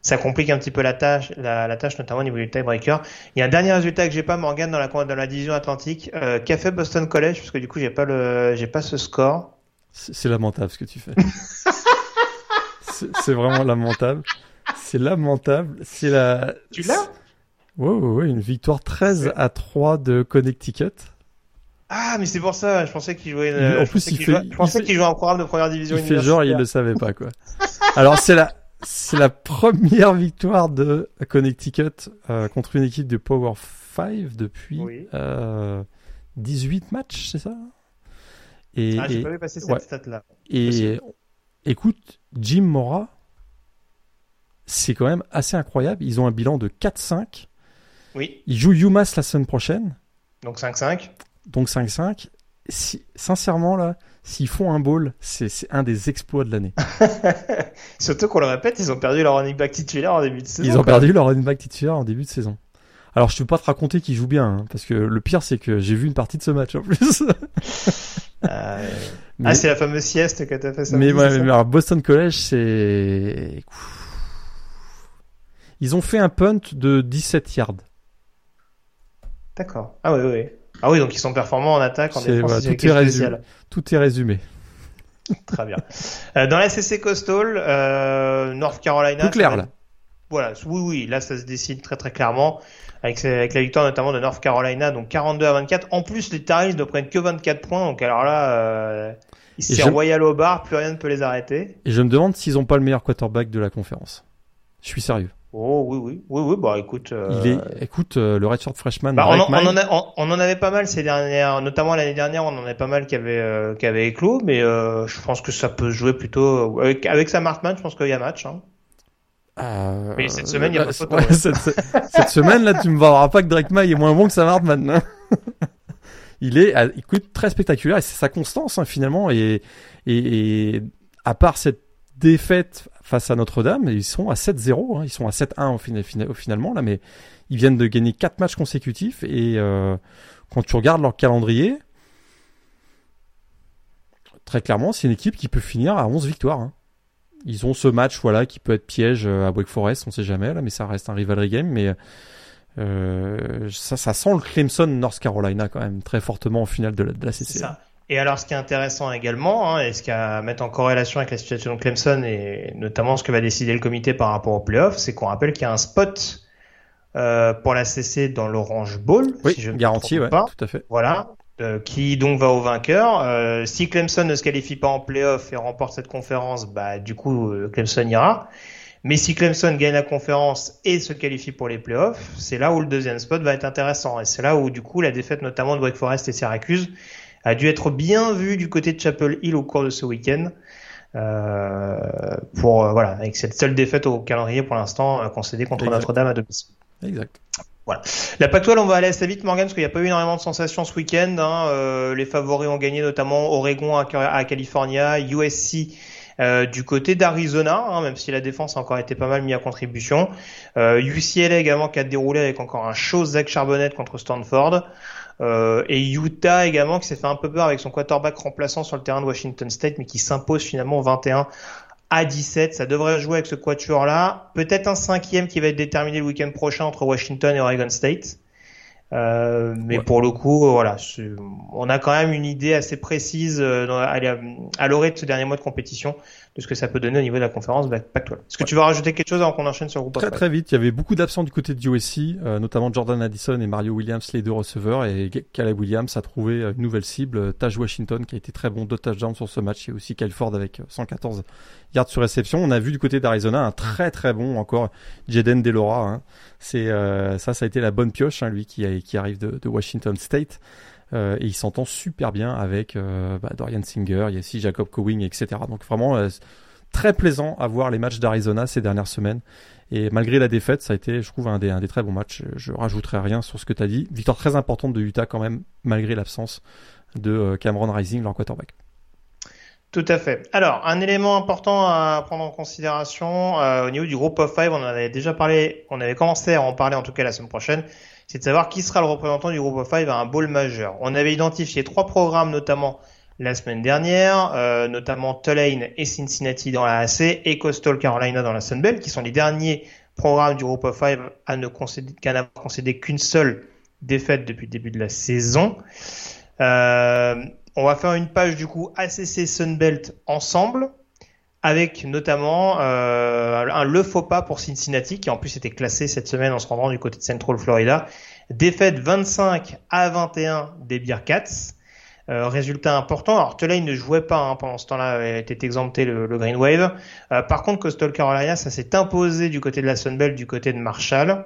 ça complique un petit peu la tâche, la, tâche notamment au niveau du tiebreaker. Il y a un dernier résultat que j'ai pas, Morgan, dans la dans la division Atlantique, euh, qu'a fait Boston College, parce que du coup j'ai pas le, j'ai pas ce score. C'est lamentable ce que tu fais. c'est vraiment lamentable. C'est lamentable. C'est la. Tu l'as? Ouais, ouais, ouais, une victoire 13 à 3 de Connecticut. Ah, mais c'est pour ça, je pensais qu'il jouait. en plus, il fait, je pensais qu'il jouait un programme de première division. Il fait genre, il le savait pas, quoi. Alors, c'est la, c'est la première victoire de Connecticut euh, contre une équipe de Power 5 depuis euh, 18 matchs, c'est ça? Et, ah, j'ai pas vu passer cette stat-là. Et écoute, Jim Mora, c'est quand même assez incroyable. Ils ont un bilan de 4-5. Oui. Ils jouent UMass la semaine prochaine. Donc 5-5 donc 5-5. Si, sincèrement, là, s'ils font un bowl, c'est un des exploits de l'année. Surtout qu'on le répète, ils ont perdu leur running back titulaire en début de saison. Ils ont perdu leur running back titulaire en début de saison. Alors, je ne peux pas te raconter qu'ils jouent bien, hein, parce que le pire, c'est que j'ai vu une partie de ce match en plus. Euh, ah, c'est la fameuse sieste que t'as fait ça. Mais, ouais, mais alors, Boston College, c'est. Ils ont fait un punt de 17 yards. D'accord. Ah oui, oui. Ah oui, donc ils sont performants en attaque, en défense. tout, est résumé. tout est résumé. Très bien. Euh, dans la CC Coastal, euh, North Carolina. Tout clair là. Voilà, oui, oui, là ça se décide très très clairement avec, avec la victoire notamment de North Carolina, donc 42 à 24. En plus, les Tar ne prennent que 24 points, donc alors là, euh, ils se royal au bar, plus rien ne peut les arrêter. Et je me demande s'ils ont pas le meilleur quarterback de la conférence. Je suis sérieux. Oh oui oui oui oui bah écoute euh... il est écoute euh, le redshirt freshman bah, on, en, on, en a, on, en avait pas mal ces dernières notamment l'année dernière on en avait pas mal qui avait euh, qui avait éclos mais euh, je pense que ça peut jouer plutôt avec avec sa Martman je pense qu'il y a match hein. Euh, mais cette semaine, il y a pas de photo. Ouais, cette, cette, semaine, là, tu me vendras pas que Drake May est moins bon que sa Martman. Hein. il est, écoute, très spectaculaire et c'est sa constance, hein, finalement. Et, et, et, à part cette défaite face à Notre-Dame. Ils sont à 7-0, hein. ils sont à 7-1 au, finalement là, mais ils viennent de gagner 4 matchs consécutifs et euh, quand tu regardes leur calendrier, très clairement, c'est une équipe qui peut finir à 11 victoires. Hein. Ils ont ce match voilà qui peut être piège euh, à Wake Forest, on sait jamais là, mais ça reste un rivalry game. Mais euh, ça, ça sent le Clemson North Carolina quand même très fortement au final de la, de la CCA. Et alors, ce qui est intéressant également, hein, et ce qui a à mettre en corrélation avec la situation de Clemson et notamment ce que va décider le comité par rapport au playoff, c'est qu'on rappelle qu'il y a un spot euh, pour la CC dans l'Orange Bowl, oui, si je garantie, ouais, pas. tout à fait. Voilà, euh, qui donc va au vainqueur. Euh, si Clemson ne se qualifie pas en playoff et remporte cette conférence, bah du coup euh, Clemson ira. Mais si Clemson gagne la conférence et se qualifie pour les playoffs, c'est là où le deuxième spot va être intéressant. Et c'est là où du coup la défaite notamment de Wake Forest et Syracuse a dû être bien vu du côté de Chapel Hill au cours de ce week-end. Euh, pour voilà avec cette seule défaite au calendrier pour l'instant concédée contre Notre-Dame à domicile. Exact. Voilà. La pac on va aller assez vite, Morgan, parce qu'il n'y a pas eu énormément de sensations ce week-end. Hein. Euh, les favoris ont gagné notamment Oregon à, à California, USC euh, du côté d'Arizona, hein, même si la défense a encore été pas mal mis à contribution. Euh, UCLA également qui a déroulé avec encore un chaud Zach Charbonnet contre Stanford. Euh, et Utah également qui s'est fait un peu peur avec son quarterback remplaçant sur le terrain de Washington State, mais qui s'impose finalement 21 à 17. Ça devrait jouer avec ce quatuor là. Peut-être un cinquième qui va être déterminé le week-end prochain entre Washington et Oregon State. Euh, mais pour le coup, voilà, on a quand même une idée assez précise euh, à l'orée de ce dernier mois de compétition de ce que ça peut donner au niveau de la conférence Pac-12. Est-ce que tu veux rajouter quelque chose avant qu'on enchaîne sur le groupe Très très vite, il y avait beaucoup d'absents du côté de USC, euh, notamment Jordan Addison et Mario Williams, les deux receveurs, et Caleb Williams a trouvé une nouvelle cible, Taj Washington, qui a été très bon, deux touchdowns sur ce match, et aussi Kyle Ford avec 114 yards sur réception. On a vu du côté d'Arizona un très très bon encore Jaden Delora. Hein. C'est euh, ça, ça a été la bonne pioche, hein, lui qui, qui arrive de, de Washington State. Euh, et il s'entend super bien avec euh, bah, Dorian Singer, il Jacob Cowing, etc. Donc vraiment euh, très plaisant à voir les matchs d'Arizona ces dernières semaines. Et malgré la défaite, ça a été, je trouve, un des, un des très bons matchs. Je rajouterai rien sur ce que tu as dit. Victoire très importante de Utah quand même, malgré l'absence de Cameron Rising, leur quarterback. Tout à fait. Alors, un élément important à prendre en considération au niveau du groupe of five, on en avait déjà parlé, on avait commencé à en parler en tout cas la semaine prochaine c'est de savoir qui sera le représentant du groupe of five à un bowl majeur. On avait identifié trois programmes notamment la semaine dernière, euh, notamment Tulane et Cincinnati dans la AC et Coastal Carolina dans la Sun Belt, qui sont les derniers programmes du groupe of five à ne concéder, n'avoir concédé qu'une seule défaite depuis le début de la saison. Euh, on va faire une page du coup ACC Sun Belt ensemble avec notamment euh, un le faux pas pour Cincinnati qui en plus était classé cette semaine en se rendant du côté de Central Florida. Défaite 25 à 21 des Bearcats. Euh, résultat important. Alors Tulane ne jouait pas hein, pendant ce temps-là, était exempté le, Green Wave. Euh, par contre, Coastal Carolina, ça s'est imposé du côté de la Sunbelt, du côté de Marshall.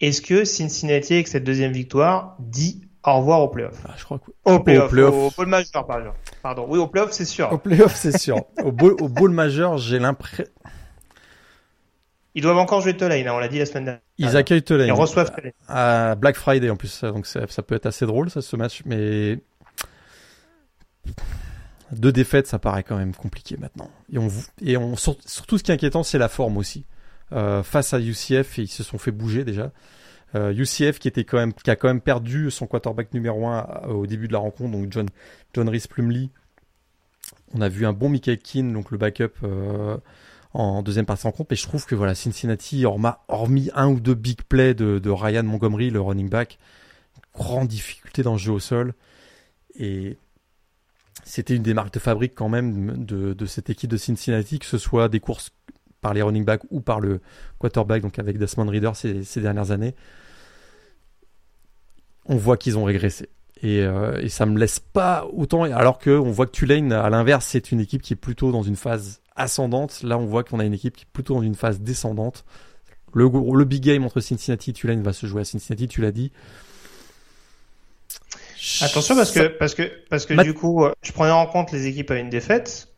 Est-ce que Cincinnati, avec cette deuxième victoire, dit au revoir au playoff. Ah, je crois que... Au playoff. Au, bowl majeur, pardon. Oui, au playoff, c'est sûr. Au playoff, c'est sûr. au, bowl, au bowl majeur, j'ai l'impression. Ils doivent encore jouer Tulane, hein, on l'a dit la semaine dernière. Ils accueillent Tulane. Ils reçoivent Tulane. À Black Friday en plus, donc ça, ça peut être assez drôle ça, ce match, mais deux défaites, ça paraît quand même compliqué maintenant. Et on et on surtout ce qui est inquiétant, c'est la forme aussi. Euh, face à UCF, ils se sont fait bouger déjà. Euh, UCF même qui a quand même perdu son quarterback numéro 1 euh, au début de la rencontre, donc John John Rhys Plumley. On a vu un bon Michael Keane, donc le backup euh, en deuxième partie de rencontre, mais je trouve que voilà Cincinnati, hormis un ou deux big plays de, Ryan Montgomery, le running back, grande difficulté dans le jeu au sol. Et c'était une des marques de fabrique quand même de, cette équipe de Cincinnati, que ce soit des courses par les running backs ou par le quarterback, donc avec Desmond Reader ces dernières années on voit qu'ils ont régressé. Et, euh, et, ça me laisse pas autant. Alors que on voit que Tulane, à l'inverse, c'est une équipe qui est plutôt dans une phase ascendante. Là, on voit qu'on a une équipe qui est plutôt dans une phase descendante. Le, le big game entre Cincinnati et Tulane va se jouer à Cincinnati, tu l'as dit. Attention parce que parce que parce que du coup, je prenais en compte les équipes à une défaite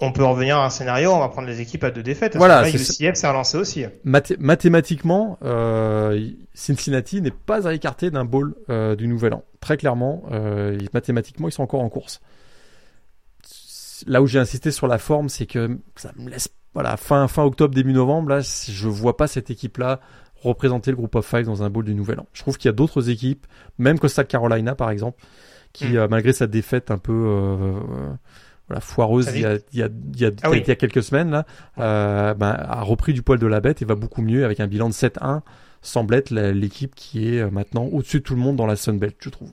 on peut revenir à un scénario, on va prendre les équipes à deux défaites. Voilà, UCF s'est relancé aussi. mathématiquement, euh, Cincinnati n'est pas à écarter d'un bowl euh, du Nouvel An. Très clairement, euh, mathématiquement, ils sont encore en course. Là où j'ai insisté sur la forme, c'est que ça me laisse, voilà, fin fin octobre, début novembre, là, je vois pas cette équipe-là représenter le groupe of five dans un bowl du Nouvel An. Je trouve qu'il y a d'autres équipes, même Costa Carolina par exemple, qui mm. malgré sa défaite un peu voilà, foireuse il y, a, il, y a, il, y a, ah il y a quelques semaines là, euh, ben, a repris du poil de la bête et va beaucoup mieux avec un bilan de 7-1 semble être l'équipe qui est euh, maintenant au-dessus de tout le monde dans la Sunbelt, je trouve.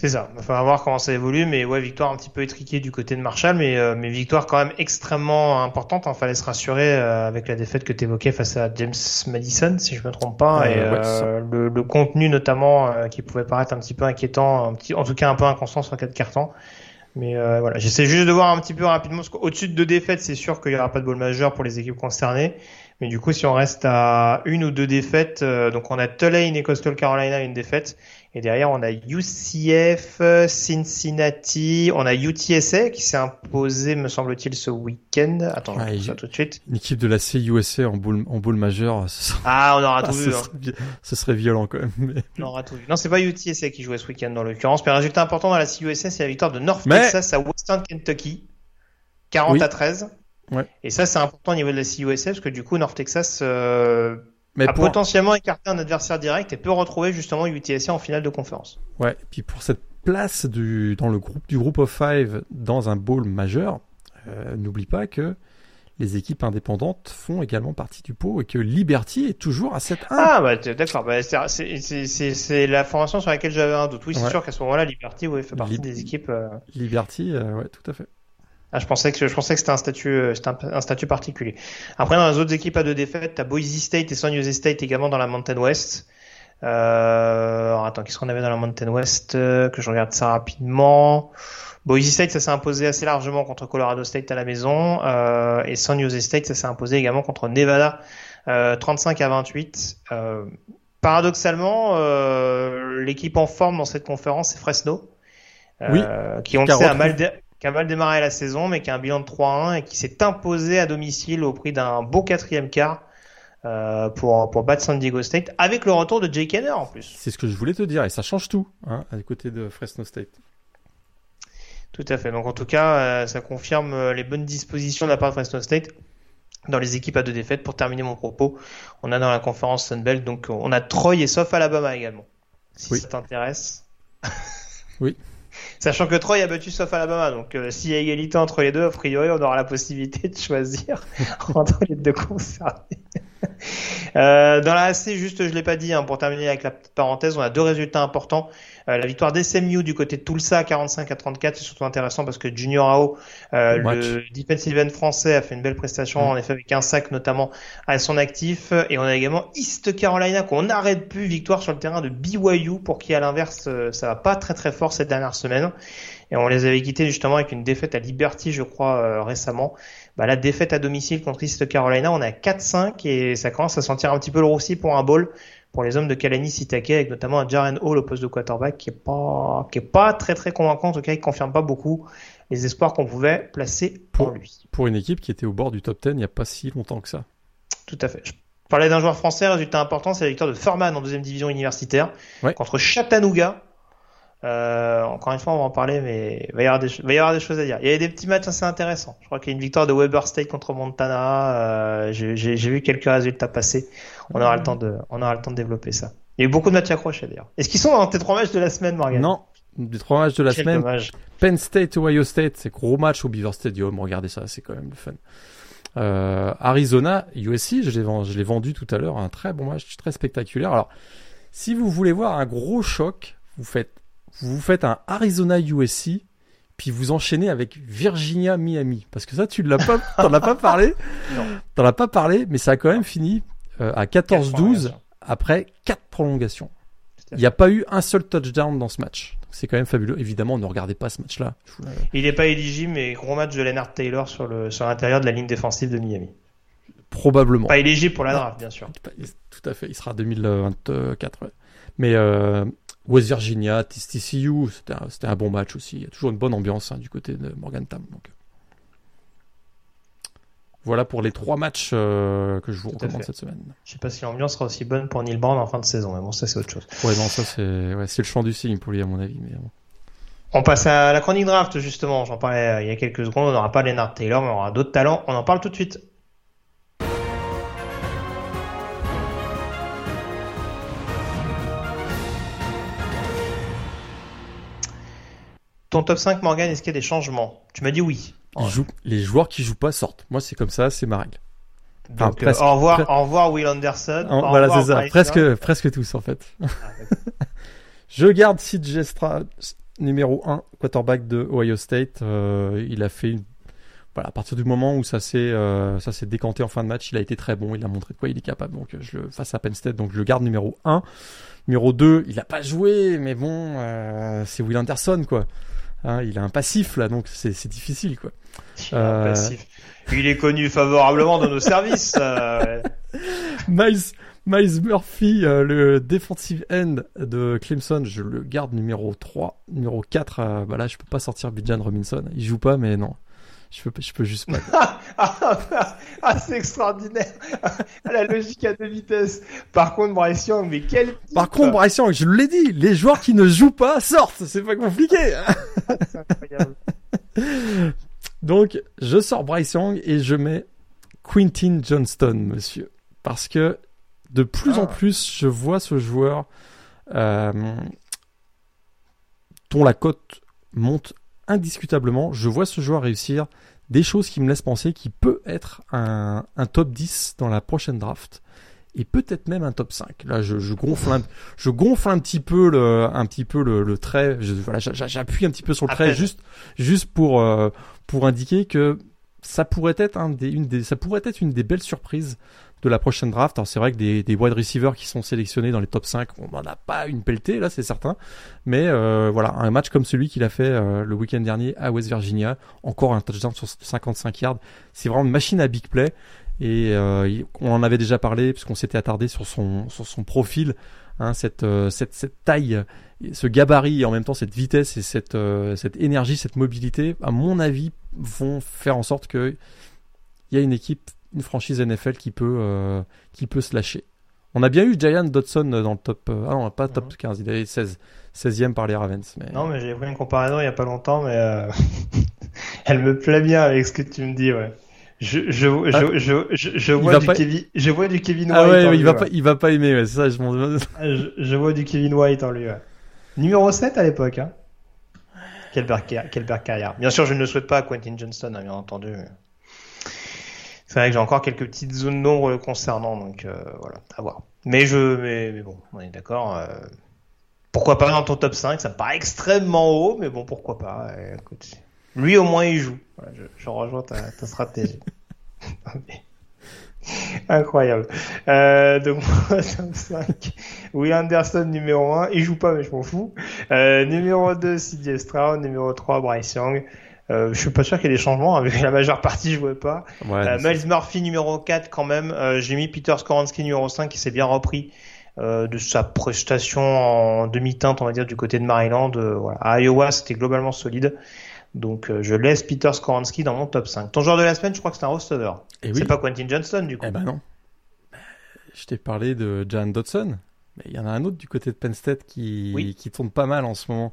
C'est ça. Il va voir comment ça évolue, mais ouais, victoire un petit peu étriquée du côté de Marshall, mais, euh, mais victoire quand même extrêmement importante. Il fallait se rassurer euh, avec la défaite que tu évoquais face à James Madison, si je me trompe pas, et le, le, contenu notamment qui pouvait paraître un petit peu inquiétant, un petit, en tout cas un peu inconstant sur quatre cartons. Mais euh, voilà, j'essaie juste de voir un petit peu rapidement. Au-dessus de deux défaites, c'est sûr qu'il n'y aura pas de bol majeur pour les équipes concernées. Mais du coup, si on reste à une ou deux défaites, euh, donc on a Tulane et Coastal Carolina une défaite, et derrière on a UCF, Cincinnati, on a UTSA qui s'est imposé, me semble-t-il, ce week-end. Attends, je ça tout de suite. Une équipe de la CUSA en boule en boule majeur. Ah, on aura tout vu. Hein. Ce, serait, violent quand même. Mais... On aura tout vu. Non, c'est pas UTSA qui jouait ce week-end dans l'occurrence. Mais un résultat important dans la CUSA, c'est la victoire de North Texas à Western Kentucky, 40 à 13. Et ça, c'est important au niveau de la CUSF parce que du coup, North Texas euh, a potentiellement écarté un adversaire direct et peut retrouver justement UTSA en finale de conférence. Ouais, et puis pour cette place du, dans le groupe du groupe of five dans un bowl majeur, euh, n'oublie pas que les équipes indépendantes font également partie du pot et que Liberty est toujours à 7-1. Ah, bah, d'accord. Bah, c'est la formation sur laquelle j'avais un doute. Oui, c'est sûr qu'à ce moment-là, Liberty fait partie des équipes. Euh... Liberty, euh, ouais, tout à fait. Ah, je pensais que je pensais que c'était un statut, euh, c'était un, statut particulier. Après, dans les autres équipes à deux défaites, t'as Boise State et San Jose State également dans la Mountain West. Euh, alors attends, qu'est-ce qu'on avait dans la Mountain West euh, Que je regarde ça rapidement. Boise State, ça s'est imposé assez largement contre Colorado State à la maison, euh, et San Jose State, ça s'est imposé également contre Nevada, 35 à 28. paradoxalement, l'équipe en forme dans cette conférence, c'est Fresno. Oui. Qui, on le sait, a mal, qui a mal démarré la saison, mais qui a un bilan de 3-1 et qui s'est imposé à domicile au prix d'un beau quatrième quart. Euh, pour, pour battre San Diego State avec le retour de Jay Kenner en plus. C'est ce que je voulais te dire et ça change tout hein, à côté de Fresno State. Tout à fait. Donc en tout cas, euh, ça confirme euh, les bonnes dispositions de la part de Fresno State dans les équipes à deux défaites. Pour terminer mon propos, on a dans la conférence Sunbelt, donc on a Troy et sauf Alabama également. Si ça t'intéresse. oui. Sachant que Troy a battu sauf Alabama, donc s'il y a égalité entre les deux, a priori, on aura la possibilité de choisir entre les deux concernés. Euh, dans la AC, juste, je l'ai pas dit, hein, pour terminer avec la petite parenthèse, on a deux résultats importants. Euh, la victoire d'SMU du côté de Tulsa, 45 à 34, c'est surtout intéressant parce que Junior Ao, euh, le defensive end français, a fait une belle prestation, mm. en effet, avec un sac notamment à son actif. Et on a également East Carolina qu'on n'arrête plus, victoire sur le terrain de BYU, pour qui à l'inverse, euh, ça va pas très très fort cette dernière semaine. Et on les avait quittés justement avec une défaite à Liberty, je crois, récemment bah, la défaite à domicile contre East Carolina, on est à 4-5 et ça commence à sentir un petit peu le roussi pour un bowl pour les hommes de Kalani Sitake avec notamment un Jaren Hall au poste de quarterback qui est pas qui est pas très très convaincant en tout cas il confirme pas beaucoup les espoirs qu'on pouvait placer pour, lui. Pour une équipe qui était au bord du top 10 il n'y a pas si longtemps que ça. Tout à fait. Je parlais d'un joueur français, résultat important, c'est la victoire de Furman en deuxième division universitaire contre Chattanooga euh, encore une fois, on va en parler, mais il va y, avoir des, va y avoir des choses à dire. Il y a des petits matchs assez intéressants. Je crois qu'il y a une victoire de Weber State contre Montana. Euh, J'ai vu quelques résultats passer. On aura le temps de, on aura le temps de développer ça. Il y a eu beaucoup de matchs accrochés d'ailleurs. Est-ce qu'ils sont dans tes trois matchs de la semaine, Morgan? Non, des trois matchs de la semaine. Penn State, Ohio State, c'est gros match au Beaver Stadium. Regardez ça, c'est quand même le fun. Euh, Arizona, USC, je l'ai vendu tout à l'heure, un très bon match, très spectaculaire. Alors, si vous voulez voir un gros choc, vous faites vous faites un Arizona USC, puis vous enchaînez avec Virginia Miami. Parce que ça, tu l'as pas, t'en as pas parlé. Non. T'en as pas parlé, mais ça a quand même fini euh, à 14-12 après 4 prolongations. Il n'y a pas eu un seul touchdown dans ce match. C'est quand même fabuleux. Évidemment, ne regardez pas ce match-là. Il n'est pas éligible, mais gros match de Leonard Taylor sur le sur l'intérieur de la ligne défensive de Miami. Probablement. Pas éligible pour la draft, bien sûr. Tout à fait. Il sera 2024. Mais euh, West Virginia, TCU, c'était un, bon match aussi. Il y a toujours une bonne ambiance hein, du côté de Morgantown. Donc. Voilà pour les trois matchs euh, que je vous recommande cette semaine. Je sais pas si l'ambiance sera aussi bonne pour Neil Brown en fin de saison, mais bon, ça c'est autre chose. Ouais, non, ça c'est ouais, le champ du signe pour lui à mon avis. Mais On passe à la chronique draft justement. J'en parlais euh, il y a quelques secondes. On n'aura pas Leonard Taylor, mais on aura d'autres talents. On en parle tout de suite. Ton top 5, Morgan, est-ce qu'il y a des changements? Tu m'as dit oui. les joueurs qui jouent pas sortent. Moi, c'est comme ça, c'est ma règle. Donc, euh, au revoir, au revoir Will Anderson. voilà, c'est ça. Presque, presque tous, en fait. Ah, je garde Sid Gestra, numéro 1, quarterback de Ohio State. Euh, il a fait voilà, à partir du moment où ça s'est euh, ça s'est décanté en fin de match, il a été très bon, il a montré de quoi il est capable. Donc je le face à Penn State, donc je le garde numéro 1. Numéro 2, il a pas joué, mais bon, c'est Will Anderson quoi. Hein, il a un passif là, donc c'est difficile quoi. Il, euh... il est connu favorablement dans nos services. Euh... Miles, Miles Murphy, euh, le defensive end de Clemson, je le garde numéro 3. Numéro 4, euh, bah là je peux pas sortir Bijan Robinson. Il joue pas, mais non. Je peux, je peux juste pas. ah, c'est extraordinaire. la logique à deux vitesses. Par contre, Bryce Young, mais quel. Par contre, Bryce Young, je l'ai dit, les joueurs qui ne jouent pas sortent. C'est pas compliqué. c'est incroyable. Donc, je sors Bryce Young et je mets Quintin Johnston, monsieur. Parce que de plus en ah. plus, je vois ce joueur euh, dont la cote monte indiscutablement, je vois ce joueur réussir des choses qui me laissent penser qu'il peut être un, top 10 dans la prochaine draft et peut-être même un top 5. Là, je, gonfle, un, je gonfle un petit peu le, un petit peu le, trait. voilà, j'appuie un petit peu sur le trait juste, juste pour, euh, pour indiquer que ça pourrait être un des, une des, ça pourrait être une des belles surprises de la prochaine draft. Alors c'est vrai que des, des wide receivers qui sont sélectionnés dans les top 5, on n'en a pas une pelletée là, c'est certain. Mais euh, voilà, un match comme celui qu'il a fait euh, le week-end dernier à West Virginia, encore un touchdown sur 55 yards, c'est vraiment une machine à big play. Et euh, on en avait déjà parlé puisqu'on s'était attardé sur son sur son profil, hein, cette, euh, cette cette taille, ce gabarit et en même temps cette vitesse et cette euh, cette énergie, cette mobilité, à mon avis, vont faire en sorte que il y a une équipe, une franchise NFL qui peut qui peut se lâcher. On a bien eu Giant Dodson dans le top. ah non, pas top 15, il avait 16, 16e par les Ravens. Mais... Non, mais j'ai pris une comparaison il y a pas longtemps, mais elle me plaît bien avec ce que tu me dis, ouais. Je, je, je, je, je, je vois du Kevin, je vois du Kevin White. Ah ouais, il va pas, il va pas aimer, ouais, c'est ça, je, ah, je, je, vois du Kevin White en lui, ouais. Numéro 7 à l'époque, hein. Quelle belle, quelle belle carrière. Bien sûr, je ne le souhaite pas à Quentin Johnston, hein, bien entendu. C'est vrai que j'ai encore quelques petites zones d'ombre concernant, donc euh, voilà, à voir. Mais je, mais, mais bon, on est d'accord. Euh, pourquoi pas dans ton top 5 Ça me paraît extrêmement haut, mais bon, pourquoi pas. Écoute, lui, au moins, il joue. je, je, rejoins ta, ta stratégie. Incroyable. Euh, donc, top 5. Will Anderson, numéro 1. Il joue pas, mais je m'en fous. Euh, numéro 2, CJ Stroud. Numéro 3, Bryce Young. Euh, je suis pas sûr qu'il y ait des changements. Avec la majeure partie, je vois pas. Ouais, euh, Miles Murphy, numéro 4, quand même. Euh, J'ai mis Peter Skoransky, numéro 5, qui s'est bien repris. Euh, de sa prestation en demi-teinte, on va dire, du côté de Maryland. Euh, voilà. À Iowa, c'était globalement solide. Donc euh, je laisse Peter Skoransky dans mon top 5. Ton joueur de la semaine, je crois que c'est un receveur. Et c'est pas Quentin Johnston du coup. Eh ben non. Je t'ai parlé de Jan Dodson, mais il y en a un autre du côté de Penn State qui, qui tourne pas mal en ce moment.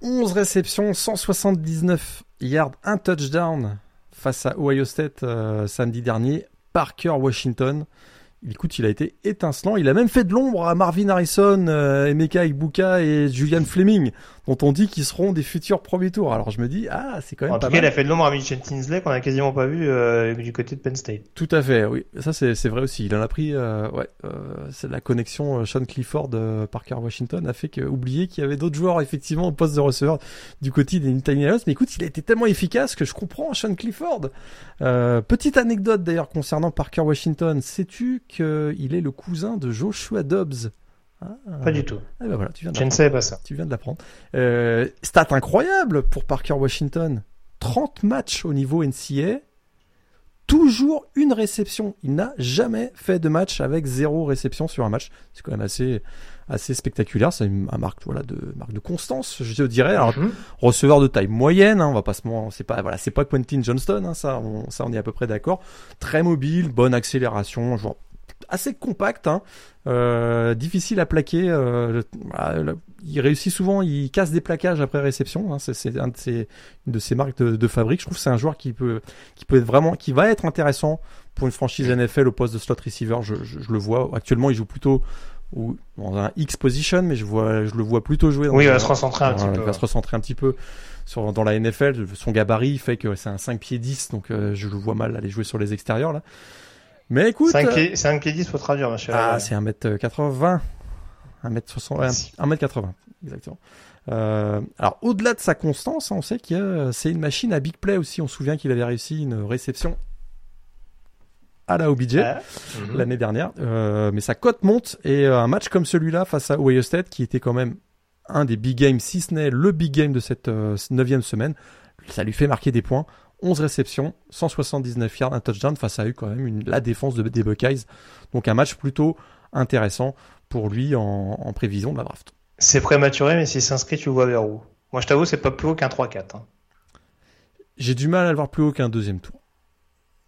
11 réceptions, 179 yards, un touchdown face à Ohio State euh, samedi dernier. Parker Washington. Écoute, il a été étincelant. Il a même fait de l'ombre à Marvin Harrison, euh, Emeka Ibuka et Julian Fleming dont on dit qu'ils seront des futurs premiers tours. Alors je me dis, ah, c'est quand même en pas tout cas, il a fait de l'ombre à Mitchell Tinsley qu'on a quasiment pas vu euh, du côté de Penn State. Tout à fait, oui. Ça, c'est vrai aussi. Il en a pris, euh, ouais, euh, c'est la connexion Sean Clifford, Parker Washington a fait que, oublier qu'il y avait d'autres joueurs, effectivement, au poste de receveur du côté des Nittany Mais écoute, il a été tellement efficace que je comprends Sean Clifford. petite anecdote d'ailleurs concernant Parker Washington. Sais-tu qu'il est le cousin de Joshua Dobbs? Ah. Pas du tout. Ah ben voilà, tu viens Je ne savais pas ça. Tu viens de l'apprendre. Euh, stat incroyable pour Parker Washington. 30 matchs au niveau NCA. Toujours une réception. Il n'a jamais fait de match avec zéro réception sur un match. C'est quand même assez, assez spectaculaire. C'est une, marque, voilà, de, marque de constance, je dirais. Alors, mhm. receveur de taille moyenne, hein, on va pas se c'est pas, voilà, c'est pas Quentin Johnston, hein, ça, on, ça, on est à peu près d'accord. Très mobile, bonne accélération, genre assez compact, hein, euh, difficile à plaquer. Euh, il réussit souvent, il casse des plaquages après réception. Hein, c'est un de ses, une de ses marques de, de fabrique. Je trouve que c'est un joueur qui peut, qui peut être vraiment, qui va être intéressant pour une franchise NFL au poste de slot receiver. Je, je, je le vois. Actuellement, il joue plutôt ou dans un X position, mais je vois, je le vois plutôt jouer. Dans oui, il va se recentrer un petit peu. Il va se recentrer un petit peu sur dans la NFL. Son gabarit fait que c'est un 5 pieds 10, donc euh, je le vois mal aller jouer sur les extérieurs là. Mais écoute. 5 pieds, 5 pieds 10 faut traduire, monsieur. Ah, c'est 1m80. 1m60, 1m80, exactement. Euh, alors, au-delà de sa constance, on sait que c'est une machine à big play aussi. On se souvient qu'il avait réussi une réception à la OBJ mhm. l'année dernière. Euh, mais sa cote monte et euh, un match comme celui-là face à Ohio State, qui était quand même un des big games, si ce n'est le big game de cette euh, neuvième semaine, ça lui fait marquer des points. 11 réceptions, 179 yards, un touchdown face à eux quand même une, la défense de, des Buckeyes. Donc un match plutôt intéressant pour lui en, prévision de la draft. C'est prématuré, mais s'il s'inscrit, tu le vois vers où? Moi, je t'avoue, c'est pas plus haut qu'un 3-4. Hein. J'ai du mal à le voir plus haut qu'un deuxième tour.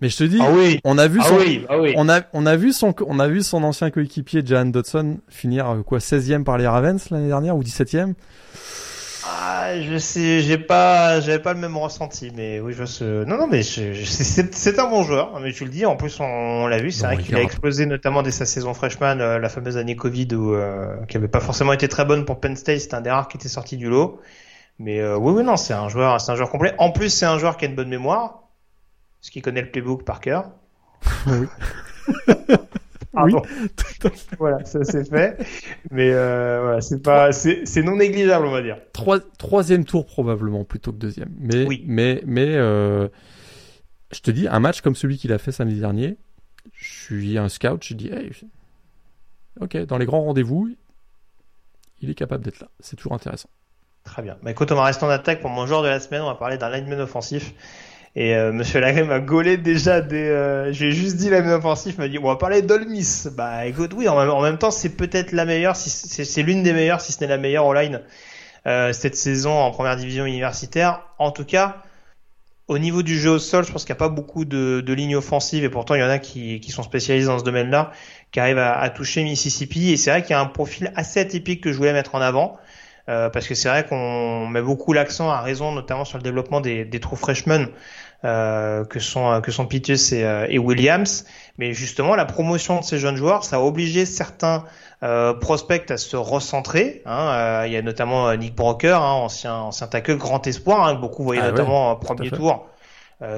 Mais je te dis, ah oui. on a vu ah son, oui, ah oui. on a, on a vu son, on a vu son ancien coéquipier Jan Dodson finir euh, quoi 16e par les Ravens l'année dernière ou 17e. Ah, je sais, j'ai pas, j'avais pas le même ressenti, mais oui, je sais. Non, non, mais c'est un bon joueur, mais tu le dis. En plus, on, l'a vu, c'est vrai qu'il a explosé, notamment dès sa saison freshman, euh, la fameuse année Covid, où, euh, qui avait pas forcément été très bonne pour Penn State. C'était un des rares qui était sorti du lot. Mais euh, oui, oui, non, c'est un joueur, c'est un joueur complet. En plus, c'est un joueur qui a une bonne mémoire, parce qu'il connaît le playbook par cœur. Oui. Oui. voilà, ça c'est fait. Mais euh, voilà, c'est pas, c'est, non négligeable, on va dire. troisième tour probablement plutôt que deuxième. Mais, mais, mais, euh, je te dis, un match comme celui qu'il a fait samedi dernier, je suis un scout, je dis, hey, ok, dans les grands rendez-vous, il est capable d'être là. C'est toujours intéressant. Très bien. Bah écoute, on va rester en attaque pour mon joueur de la semaine. On va parler d'un lineman offensif. Et euh, Monsieur Lagré m'a gaulé déjà des. Euh, J'ai juste dit la même offensive, m'a dit on va parler d'Olmis. Bah écoute, oui, en même, temps, c'est peut-être la meilleure, si c'est l'une des meilleures, si ce n'est la meilleure en line euh, cette saison en première division universitaire. En tout cas, au niveau du jeu au sol, je pense qu'il n'y a pas beaucoup de, de, lignes offensives et pourtant il y en a qui, qui sont spécialisés dans ce domaine-là, qui arrivent à, à toucher Mississippi. Et c'est vrai qu'il y a un profil assez atypique que je voulais mettre en avant. Euh, parce que c'est vrai qu'on met beaucoup l'accent à raison, notamment sur le développement des, des true freshmen euh, que sont que sont Pitus et, euh, et, Williams. Mais justement, la promotion de ces jeunes joueurs, ça a obligé certains euh, prospects à se recentrer. Hein. Euh, il y a notamment Nick Broker, hein, ancien ancien tackle, grand espoir, hein, que beaucoup voyaient ah notamment ouais, premier tour,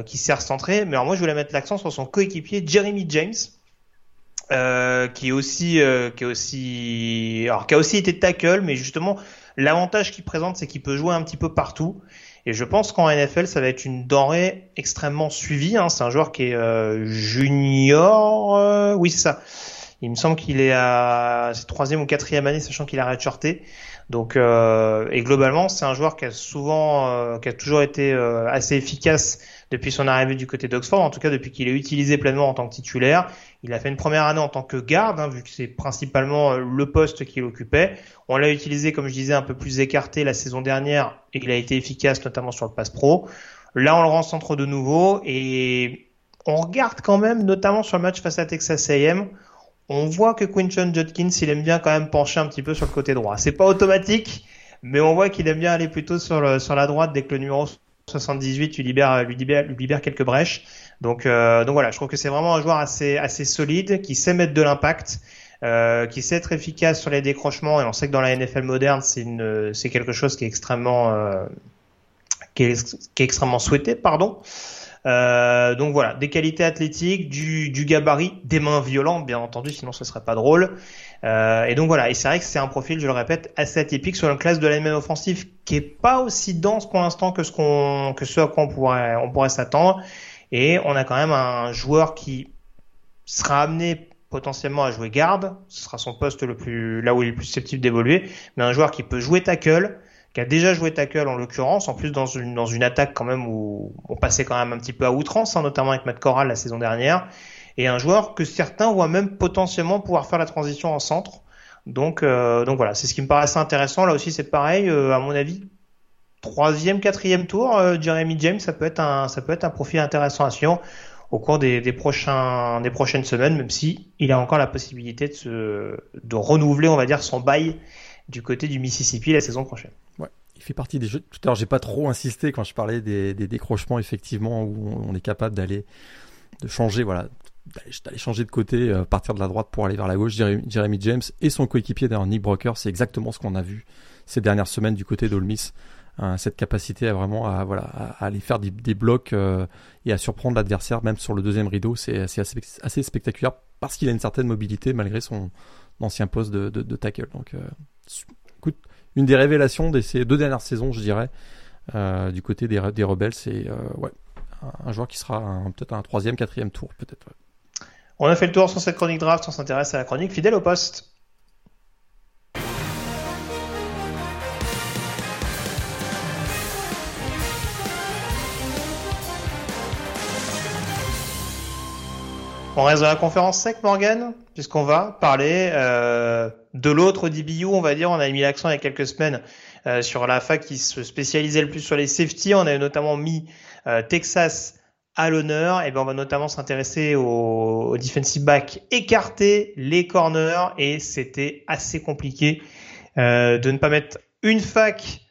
qui s'est recentré. Mais alors moi, je voulais mettre l'accent sur son coéquipier Jeremy James. Euh, qui est aussi euh, qui est aussi alors qui a aussi été tackle mais justement L'avantage qu'il présente, c'est qu'il peut jouer un petit peu partout. Et je pense qu'en NFL, ça va être une denrée extrêmement suivie. Hein. C'est un joueur qui est euh, junior. Euh, oui, c'est ça. Il me semble qu'il est à sa troisième ou quatrième année, sachant qu'il a redshirté. Donc, euh, et globalement, c'est un joueur qui a souvent, qui a toujours été assez efficace depuis son arrivée du côté d'Oxford, en tout cas depuis qu'il est utilisé pleinement en tant que titulaire. Il a fait une première année en tant que garde, hein, vu que c'est principalement euh, le poste qu'il occupait. On l'a utilisé, comme je disais, un peu plus écarté la saison dernière et il a été efficace notamment sur le pass pro. Là, on le rencentre de nouveau et on regarde quand même, notamment sur le match face à Texas A&M, on voit que Quinton Judkins, il aime bien quand même pencher un petit peu sur le côté droit. C'est pas automatique, mais on voit qu'il aime bien aller plutôt sur, le, sur la droite dès que le numéro 78 lui libère, lui libère, lui libère quelques brèches. Donc, euh, donc voilà, je trouve que c'est vraiment un joueur assez, assez solide, qui sait mettre de l'impact, euh, qui sait être efficace sur les décrochements. Et on sait que dans la NFL moderne, c'est quelque chose qui est extrêmement, euh, qui, est, qui est extrêmement souhaité, pardon. Euh, donc voilà, des qualités athlétiques, du, du gabarit, des mains violentes, bien entendu, sinon ce serait pas drôle. Euh, et donc voilà, et c'est vrai que c'est un profil, je le répète, assez atypique sur une classe de lineman offensif qui est pas aussi dense pour l'instant que ce qu'on, que ce à quoi on pourrait, on pourrait s'attendre. Et on a quand même un joueur qui sera amené potentiellement à jouer garde, ce sera son poste le plus, là où il est le plus susceptible d'évoluer, mais un joueur qui peut jouer tackle, qui a déjà joué tackle en l'occurrence, en plus dans une, dans une attaque quand même où on passait quand même un petit peu à outrance, hein, notamment avec Matt Corral la saison dernière, et un joueur que certains voient même potentiellement pouvoir faire la transition en centre. Donc, euh, donc voilà, c'est ce qui me paraissait intéressant. Là aussi, c'est pareil, euh, à mon avis, troisième, quatrième tour, euh, Jeremy James, ça peut être un, ça peut être un profil intéressant à suivre au cours des, des, prochains, des prochaines semaines, même si il a encore la possibilité de, se, de renouveler, on va dire, son bail du côté du Mississippi la saison prochaine. Ouais, il fait partie des jeux. Tout à l'heure, j'ai pas trop insisté quand je parlais des, décrochements, effectivement, où on est capable d'aller, changer, voilà, changer de côté, euh, partir de la droite pour aller vers la gauche. Jeremy James et son coéquipier d'ailleurs Nick Broker, c'est exactement ce qu'on a vu ces dernières semaines du côté d'Olmis. Hein, cette capacité à vraiment à, à, aller faire des, blocs euh, et à surprendre l'adversaire, même sur le deuxième rideau, c'est assez, spectaculaire parce qu'il a une certaine mobilité malgré son ancien poste de tackle. Donc, euh, écoute, une des révélations de ces deux dernières saisons, je dirais, euh, du côté des, des rebelles, c'est ouais, un, joueur qui sera peut-être un troisième, quatrième tour, peut-être. On a fait le tour sur cette chronique draft, on s'intéresse à la chronique fidèle au poste. On reste dans la conférence sec, Morgan, puisqu'on va parler euh, de l'autre DBU, on va dire. On a mis l'accent il y a quelques semaines euh, sur la fac qui se spécialisait le plus sur les safety. On avait notamment mis euh, Texas à l'honneur. Et ben on va notamment s'intéresser aux, defensive back écarter les corners et c'était assez compliqué de ne pas mettre une fac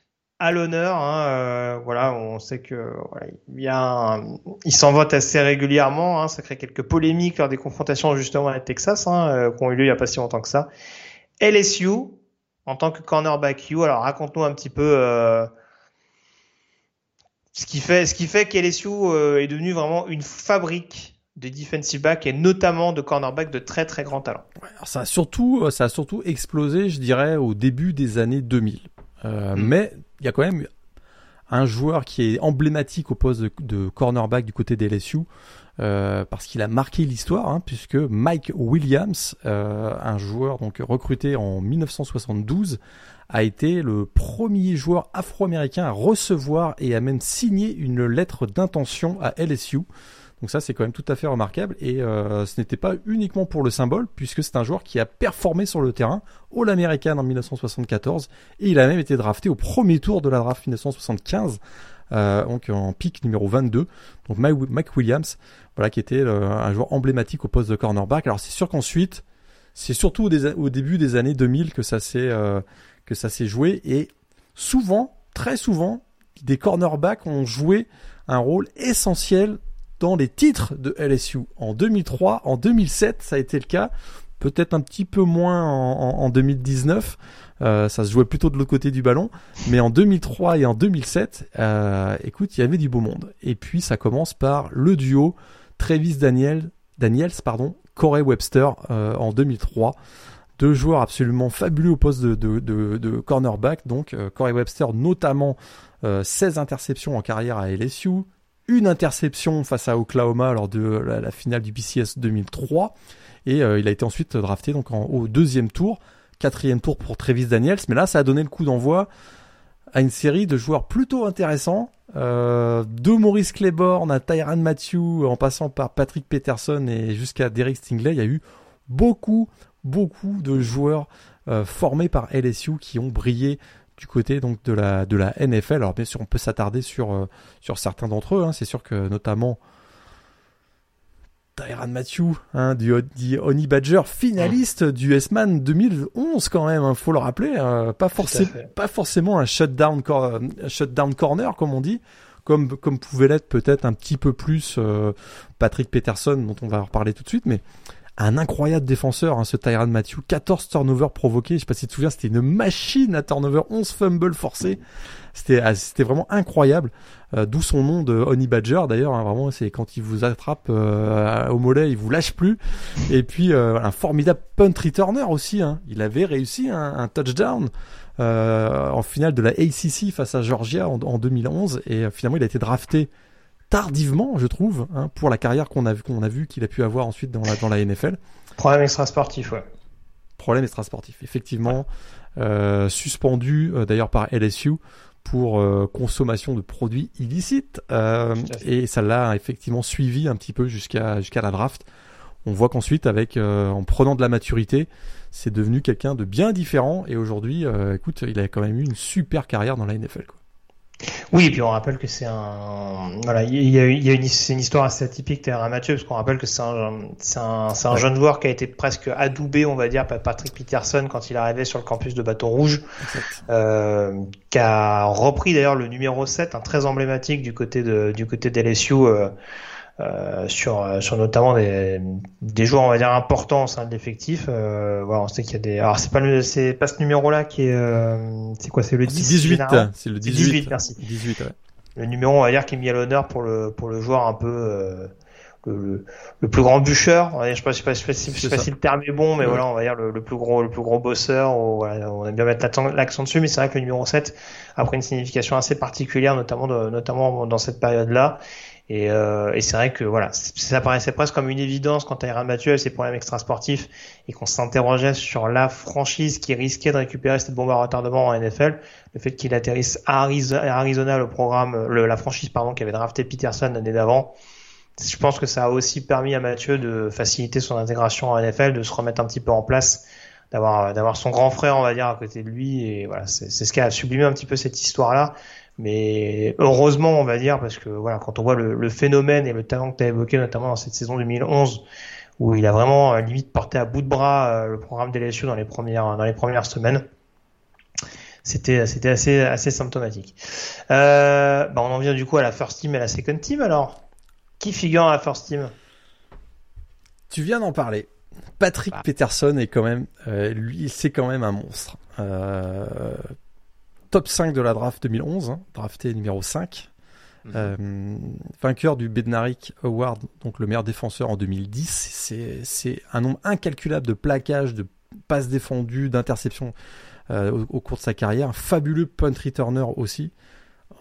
à l'honneur. Hein, euh, voilà, on sait que il s'en vote assez régulièrement. Hein, ça crée quelques polémiques lors des confrontations justement avec Texas hein, euh, qui ont eu lieu il y a pas si longtemps que ça. LSU en tant que cornerback U. Alors raconte-nous un petit peu euh, ce qui fait, ce qui fait qu'LSU est devenu vraiment une fabrique de defensive back et notamment de cornerback de très très grand talent. Ça a surtout, ça a surtout explosé, je dirais, au début des années 2000. Euh, mm. Mais il y a quand même un joueur qui est emblématique au poste de, de cornerback du côté des LSU. Euh, parce qu'il a marqué l'histoire, hein, puisque Mike Williams, euh, un joueur donc recruté en 1972, a été le premier joueur afro-américain à recevoir et à même signer une lettre d'intention à LSU. Donc ça, c'est quand même tout à fait remarquable. Et euh, ce n'était pas uniquement pour le symbole, puisque c'est un joueur qui a performé sur le terrain, All-American en 1974, et il a même été drafté au premier tour de la draft 1975, euh, donc en pick numéro 22. Donc Mike Williams, voilà, qui était euh, un joueur emblématique au poste de cornerback. Alors c'est sûr qu'ensuite, c'est surtout au, début des années 2000 que ça s'est que ça s'est joué, et souvent, très souvent, des cornerbacks ont joué un rôle essentiel dans les titres de LSU. En 2003, en 2007, ça a été le cas. Peut-être un petit peu moins en, 2019. Euh, ça se jouait plutôt de l'autre côté du ballon. Mais en 2003 et en 2007, euh, écoute, il y avait du beau monde. Et puis ça commence par le duo Travis Daniel, Daniels, pardon, Corey Webster euh, en 2003 deux joueurs absolument fabuleux au poste de, de, cornerback. Donc Corey Webster notamment 16 interceptions en carrière à LSU, une interception face à Oklahoma lors de la, finale du BCS 2003. Et euh, il a été ensuite drafté donc au deuxième tour, quatrième tour pour Travis Daniels. Mais là, ça a donné le coup d'envoi à une série de joueurs plutôt intéressants. Euh, de Maurice Claiborne à Tyran Matthew, en passant par Patrick Peterson et jusqu'à Derek Stingley, il y a eu beaucoup, beaucoup de joueurs euh, formés par LSU qui ont brillé du côté donc de la de la NFL. Alors bien sûr, on peut s'attarder sur euh, sur certains d'entre eux. Hein. C'est sûr que notamment Tyran Matthew, hein, du, du Honey Badger, finaliste du S-Man 2011 quand même, hein, faut le rappeler. Hein. pas, forcément pas forcément un shutdown, shutdown corner comme on dit, comme, comme pouvait l'être peut-être un petit peu plus euh, Patrick Peterson, dont on va reparler tout de suite, mais un incroyable défenseur, hein, ce Tyran Matthew. 14 turnovers provoqués. Je sais pas si tu te souviens, c'était une machine à turnover. 11 fumbles forcés. C'était, ah, vraiment incroyable. Euh, d'où son nom de Honey Badger d'ailleurs. Hein, vraiment, c'est quand il vous attrape euh, au mollet, il vous lâche plus. Et puis euh, un formidable punt returner aussi. Hein. Il avait réussi un, touchdown. en finale de la ACC face à Georgia en 2011 et finalement il a été drafté tardivement, je trouve, hein, pour la carrière qu'on a, qu'on a vu qu'il a pu avoir ensuite dans la, dans la NFL. Problème extra-sportif, ouais. Problème extra-sportif, effectivement. Euh, suspendu euh, d'ailleurs par LSU pour euh, consommation de produits illicites. et ça l'a effectivement suivi un petit peu jusqu'à jusqu'à la draft. On voit qu'ensuite, avec en prenant de la maturité, c'est devenu quelqu'un de bien différent. Et aujourd'hui, écoute, il a quand même eu une super carrière dans la NFL. Quoi. Oui, et puis on rappelle que c'est un, voilà, il y a, il y a une, c'est une histoire assez atypique Terra Mathieu, parce qu'on rappelle que c'est un, c'est un, c'est un jeune joueur qui a été presque adoubé, on va dire, par Patrick Peterson quand il arrivé sur le campus de Bâton Rouge, euh, qui a repris d'ailleurs le numéro 7, un très emblématique du côté de, du côté d'LSU, euh, euh, sur, sur notamment des, des joueurs on va dire importants au sein de l'effectif. Euh, voilà, on sait qu'il y a des. Alors c'est pas le, c'est pas ce numéro-là qui est. Euh, c'est quoi C'est le 10 18. C'est le 18. 18 merci. 18. Ouais. Le numéro on va dire qui est mis à l'honneur pour le pour le joueur un peu. Euh, le, le, plus grand bûcheur, je sais pas, je sais pas, je sais pas, si le terme est bon, mais voilà, on va dire le, le, plus gros, le plus gros bosseur. voilà, on aime bien mettre l'accent dessus, mais c'est vrai que le numéro 7 a pris une signification assez particulière, notamment de, notamment dans cette période-là. Et, euh, et c'est vrai que voilà, ça paraissait presque comme une évidence quand Tyrann Mathieu a ses problèmes extrasportifs et qu'on s'interrogeait sur la franchise qui risquait de récupérer cette bombe à retardement en NFL. Le fait qu'il atterrisse à Arizona, le programme, la franchise pardon, qui avait drafté Peterson l'année d'avant. Je pense que ça a aussi permis à Mathieu de faciliter son intégration en NFL, de se remettre un petit peu en place, d'avoir son grand frère, on va dire, à côté de lui. Et voilà, c'est ce qui a sublimé un petit peu cette histoire-là. Mais heureusement, on va dire, parce que voilà, quand on voit le, phénomène et le talent que tu as évoqué, notamment dans cette saison 2011, où il a vraiment euh, limite porté à bout de bras euh, le programme d'LSU dans les premières dans les premières semaines, c'était c'était assez assez symptomatique. Euh, bah on en vient du coup à la first team et la second team. Alors, qui figure à la first team? Tu viens d'en parler. Patrick ah. Peterson est quand même, lui, c'est quand même un monstre. Euh, top 5 de la draft 2011, hein, drafté numéro 5. Mhm. Euh, vainqueur du Bednarik Award, donc le meilleur défenseur en 2010. C'est un nombre incalculable de plaquages, de passes défendues, d'interceptions euh, au, cours de sa carrière. Un fabuleux punt returner aussi.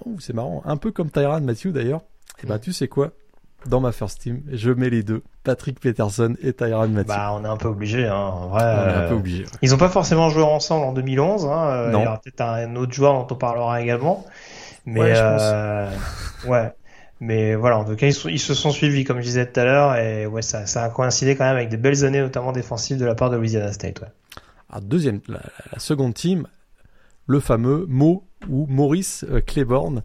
Oh, c'est marrant, un peu comme Tyran Matthew d'ailleurs. Et eh ben tu sais quoi? Dans ma first team, je mets les deux, Patrick Peterson et Tyron Matthew. Bah, on est un peu obligé, hein. En vrai, On est un euh, peu obligé. ouais. Ils ont pas forcément joué ensemble en 2011. Hein. euh, Non. Il y aura peut-être un autre joueur dont on parlera également. Mais Ouais, je pense. euh, ouais. Mais voilà, en tout cas, ils, sont- ils se sont suivis, comme je disais tout à l'heure, et ouais, ça, ça a coïncidé quand même avec des belles années, notamment défensives de la part de Louisiana State. Ouais. Alors, deuxième, la, la seconde team, le fameux Mo ou Maurice euh, Claiborne,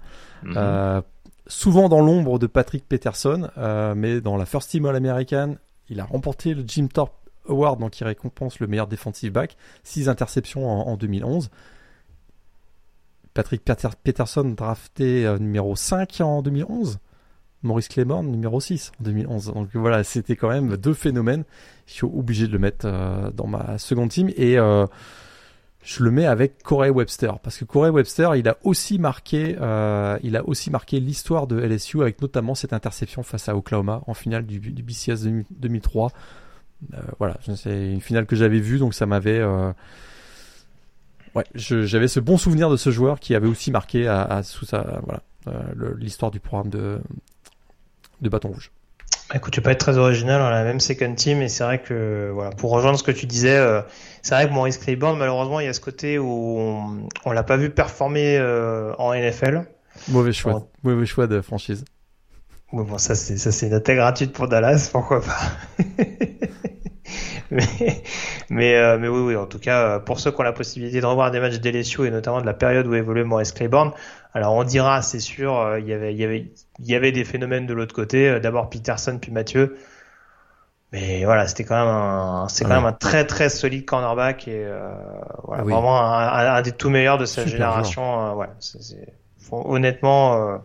euh, souvent dans l'ombre de Patrick Peterson, euh, mais dans la First Team All-American, il a remporté le Jim Thorpe Award, donc qui récompense le meilleur defensive back, 6 interceptions en, en 2011. Patrick Peter- Peterson drafté euh, numéro 5 en 2011. Maurice Claiborne numéro 6 en 2011. Donc voilà, c'était quand même deux phénomènes. Je suis obligé de le mettre euh, dans ma seconde team et je le mets avec Corey Webster parce que Corey Webster, il a aussi marqué, euh, il a aussi marqué l'histoire de LSU avec notamment cette interception face à Oklahoma en finale du, du BCS 2000 2003. Euh, voilà, c'est une finale que j'avais vue donc ça m'avait euh, Ouais, j'avais ce bon souvenir de ce joueur qui avait aussi marqué à, sous voilà l'histoire du programme de de bâton rouge. Écoute, tu peux être très original, on a la même second team, et c'est vrai que, voilà, pour rejoindre ce que tu disais, euh, c'est vrai que Maurice Claiborne, malheureusement, il y a ce côté où on, on l'a pas vu performer euh, en NFL. Mauvais choix, Bon. mauvais choix de franchise. Oui, bon, ça c'est ça c'est une note gratuite pour Dallas, pourquoi pas. mais mais euh, mais oui oui, en tout cas euh, pour ceux qui ont la possibilité de revoir des matchs d'LSU et notamment de la période où évoluait Maurice Claiborne, alors on dira c'est sûr euh, il y avait il y avait il y avait des phénomènes de l'autre côté, euh, d'abord Peterson puis Mathieu. Mais voilà, c'était quand même un c'est quand Ouais. même un très très solide cornerback et euh, voilà, Oui. vraiment un, un- un des tout meilleurs de sa Super génération, euh, ouais, c'est c'est- faut- honnêtement euh,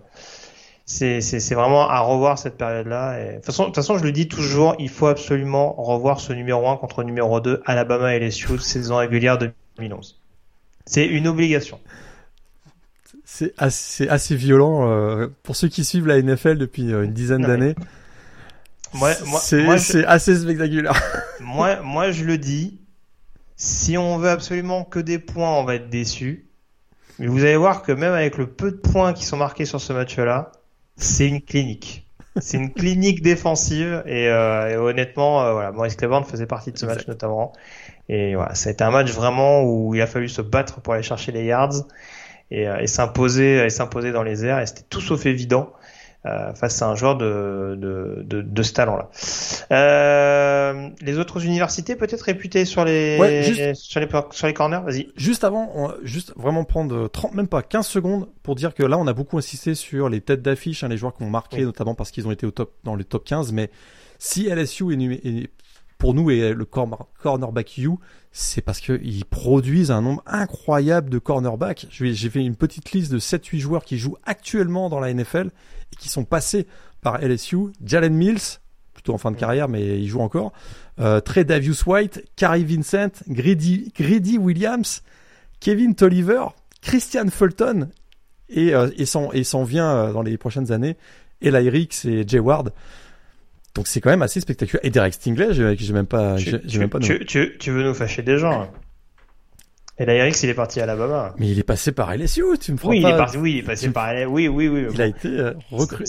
c'est vraiment à revoir cette période-là. Et... De toute façon, façon, je le dis toujours, il faut absolument revoir ce numéro 1 contre numéro 2 Alabama et LSU saison régulière 2011. C'est une obligation. C'est assez, assez violent euh, pour ceux qui suivent la NFL depuis euh, une dizaine d'années. Je, c'est assez spectaculaire. moi, moi, je le dis, si on veut absolument que des points, on va être déçu. Mais vous allez voir que même avec le peu de points qui sont marqués sur ce match-là, c'est une clinique. C'est une clinique défensive et, euh, et honnêtement, euh, voilà, Maurice Claiborne faisait partie de ce match notamment. Et voilà, ça a été un match vraiment où il a fallu se battre pour aller chercher les yards et, euh, et s'imposer et s'imposer dans les airs. Et c'était tout sauf évident euh, face à un joueur de, de, de, de ce talent-là. Euh, les autres universités peut-être réputées sur les, Ouais, juste- sur les sur les corners, vas-y. Juste avant, on- juste vraiment prendre 30, même pas 15 secondes pour dire que là, on a beaucoup insisté sur les têtes d'affiche, hein, les joueurs qui ont marqué, Oui. notamment parce qu'ils ont été au top, dans le top 15. Mais si LSU est, numé- est- pour nous est le corner- cornerback U, c'est parce qu'ils produisent un nombre incroyable de cornerbacks. J'ai fait une petite liste de 7-8 joueurs qui jouent actuellement dans la NFL et qui sont passés par LSU. Jalen Mills, plutôt en fin de carrière, mais il joue encore. Euh, Trey Davius White, Carrie Vincent, Grady, Grady Williams, Kevin Tolliver, Christian Fulton et, euh, et s'en et vient euh, dans les prochaines années Eli Ricks et Jay Ward. Donc c'est quand même assez spectaculaire. Et Derek Stingley, j'ai même pas, Tu, tu, même pas tu, veux nous fâcher des gens. hein. Et là, Eric, il est parti à Alabama. Mais il est passé par LSU, tu me feras Oui, il pas- est parti, oui, il est passé par LA. Oui, oui, oui. Il a été euh, recruté.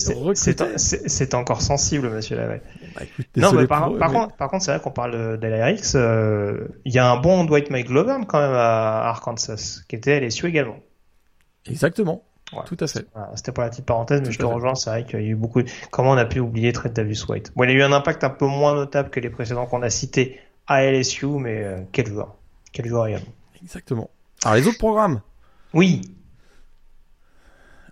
c'est- encore sensible, monsieur Lavelle. Bah, Non, mais par, pour eux, par mais- contre, par contre, c'est vrai qu'on parle de- d'LRX. euh, Il y a un bon Dwight McGlovern quand même à Arkansas, qui était à LSU également. Exactement, Tout à fait. Voilà, C'était pour la petite parenthèse, mais Tout je te fait. rejoins, c'est vrai qu'il y a eu beaucoup. de- Comment on a pu oublier Trent Davis White? Bon, il a eu un impact un peu moins notable que les précédents qu'on a cités à LSU, mais euh, quel joueur Quel joueur également. Exactement. Alors les autres programmes, Oui,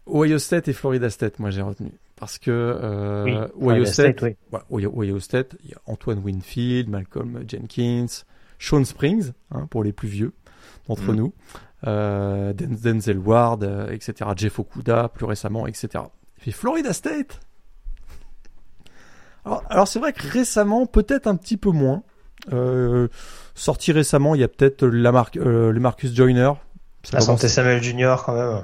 Ohio State et Florida State, moi j'ai retenu. Parce que euh, oui. Ohio State, oui. Ohio, Ohio State, il y a Antoine Winfield, Malcolm Jenkins, Sean Springs, hein, pour les plus vieux d'entre Mm. Nous, euh, Den- Denzel Ward, euh, etc., Jeff Okuda, plus récemment, etc. Et Florida State. Alors, alors c'est vrai que récemment, peut-être un petit peu moins. Euh, sorti récemment, il y a peut-être la marque, euh, le Marcus Joyner. La santé Samuel Junior quand même.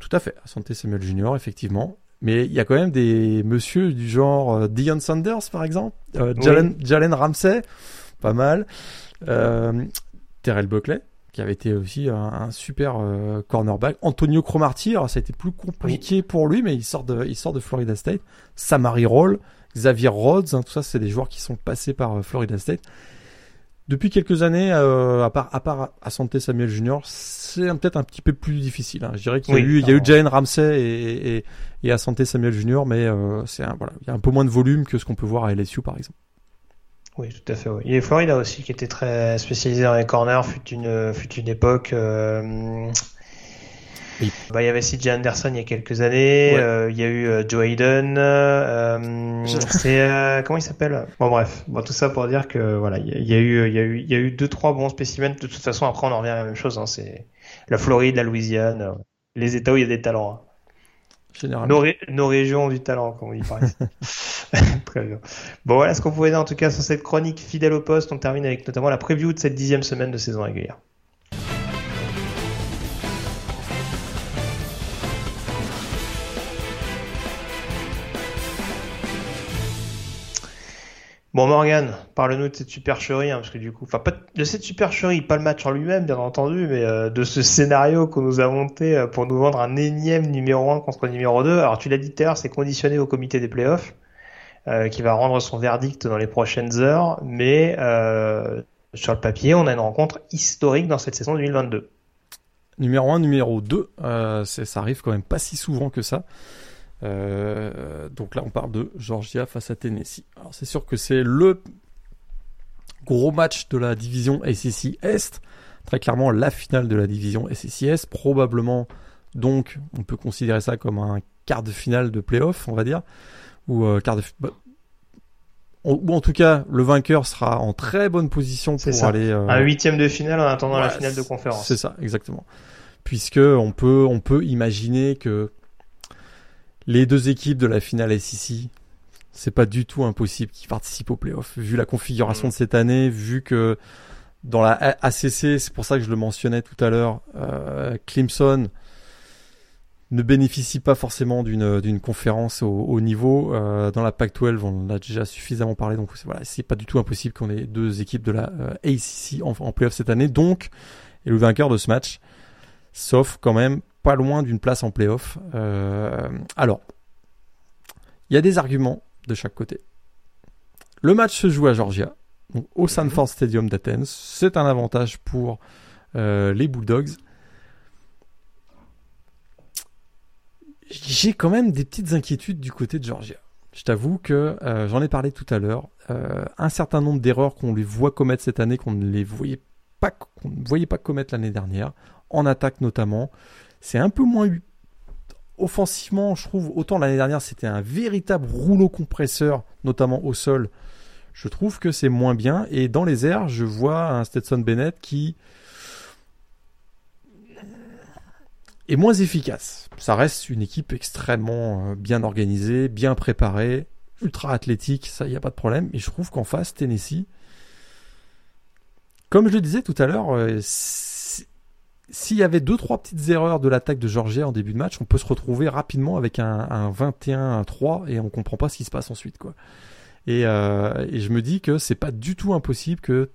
Tout à fait, à Santé Samuel Junior, effectivement. Mais il y a quand même des monsieur du genre euh, Dion Sanders, par exemple, Oui. Jalen, Jalen Ramsey, pas mal, Terrell Buckley, qui avait été aussi un, super euh, cornerback. Antonio Cromartie, alors ça a été plus compliqué pour lui, mais il sort de, il sort de Florida State. Samari Roll, Xavier Rhodes, hein, tout ça, c'est des joueurs qui sont passés par euh, Florida State. Depuis quelques années, euh, à part à part à Santé Samuel Junior, c'est peut-être un petit peu plus difficile. Hein. Je dirais qu'il y a eu il y a eu Jalen Ramsey et, et, Santé Samuel Junior, mais c'est voilà, il y a un peu moins de volume que ce qu'on peut voir à LSU par exemple. Oui, tout à fait. Oui. Il y a Florida aussi qui était très spécialisé dans les corners, fut une, fut une époque. Euh... Bah, il y avait CJ Anderson il y a quelques années. Euh, il y a eu euh, Joe Hayden. Euh, c'est euh, comment il s'appelle? Bon bref, bon tout ça pour dire que voilà, il y, a eu, il y a eu, il y a eu deux trois bons spécimens. De toute façon, après on en revient à la même chose. Hein, c'est la Floride, la Louisiane, les États où il y a des talents. Hein. Nos, nos, régions ont du talent, comme on dit par Très bien. Bon, voilà ce qu'on pouvait dire en tout cas sur cette chronique fidèle au poste. On termine avec notamment la preview de cette dixième semaine de saison régulière. Bon Morgan, parle-nous de cette supercherie, hein, parce que du coup, enfin pas de cette supercherie, pas le match en lui-même bien entendu, mais euh, de ce scénario qu'on nous a monté euh, pour nous vendre un énième numéro 1 contre numéro 2. Alors tu l'as dit tout à l'heure, c'est conditionné au comité des playoffs, euh, qui va rendre son verdict dans les prochaines heures, mais sur le papier, on a une rencontre historique dans cette saison 2022. Numéro 1, numéro 2, ça arrive quand même pas si souvent que ça. Euh, donc là, on parle de Georgia face à Tennessee. Alors c'est sûr que c'est le gros match de la division SEC Est. Très clairement, la finale de la division SEC Est. Probablement, donc, on peut considérer ça comme un quart de finale de playoff, on va dire. Ou euh, quart de. Bah, ou en tout cas, le vainqueur sera en très bonne position pour aller. Euh, un huitième de finale en attendant la finale de conférence. C'est ça, exactement. Puisque on peut, on peut imaginer que les deux équipes de la finale SEC, c'est pas du tout impossible qu'ils participent aux playoffs. Vu la configuration mm. de cette année, vu que dans la ACC, c'est pour ça que je le mentionnais tout à l'heure, euh, Clemson ne bénéficie pas forcément d'une d'une conférence au, niveau. Euh, dans la Pac-12, on en a déjà suffisamment parlé, donc voilà, c'est pas du tout impossible qu'on ait deux équipes de la euh, ACC en, en playoff cette année. Donc, et le vainqueur de ce match, sauf quand même pas loin d'une place en playoff. Euh, alors, il y a des arguments de chaque côté. Le match se joue à Georgia, au Sanford Stadium d'Athens. C'est un avantage pour euh, les Bulldogs. J'ai quand même des petites inquiétudes du côté de Georgia. Je t'avoue que euh, j'en ai parlé tout à l'heure. un certain nombre d'erreurs qu'on les voit commettre cette année, qu'on ne les voyait pas, qu'on ne voyait pas commettre l'année dernière, en attaque notamment. C'est un peu moins offensivement, je trouve, autant l'année dernière c'était un véritable rouleau compresseur, notamment au sol. Je trouve que c'est moins bien. Et dans les airs, je vois un Stetson Bennett qui est moins efficace. Ça reste une équipe extrêmement euh, bien organisée, bien préparée, ultra athlétique, ça, il n'y a pas de problème. Et je trouve qu'en face, Tennessee, comme je le disais tout à l'heure, euh, s'il y avait deux trois petites erreurs de l'attaque de Georgia en début de match, on peut se retrouver rapidement avec un, 21-3 et on comprend pas ce qui se passe ensuite quoi. Euh, et, je me dis que c'est pas du tout impossible que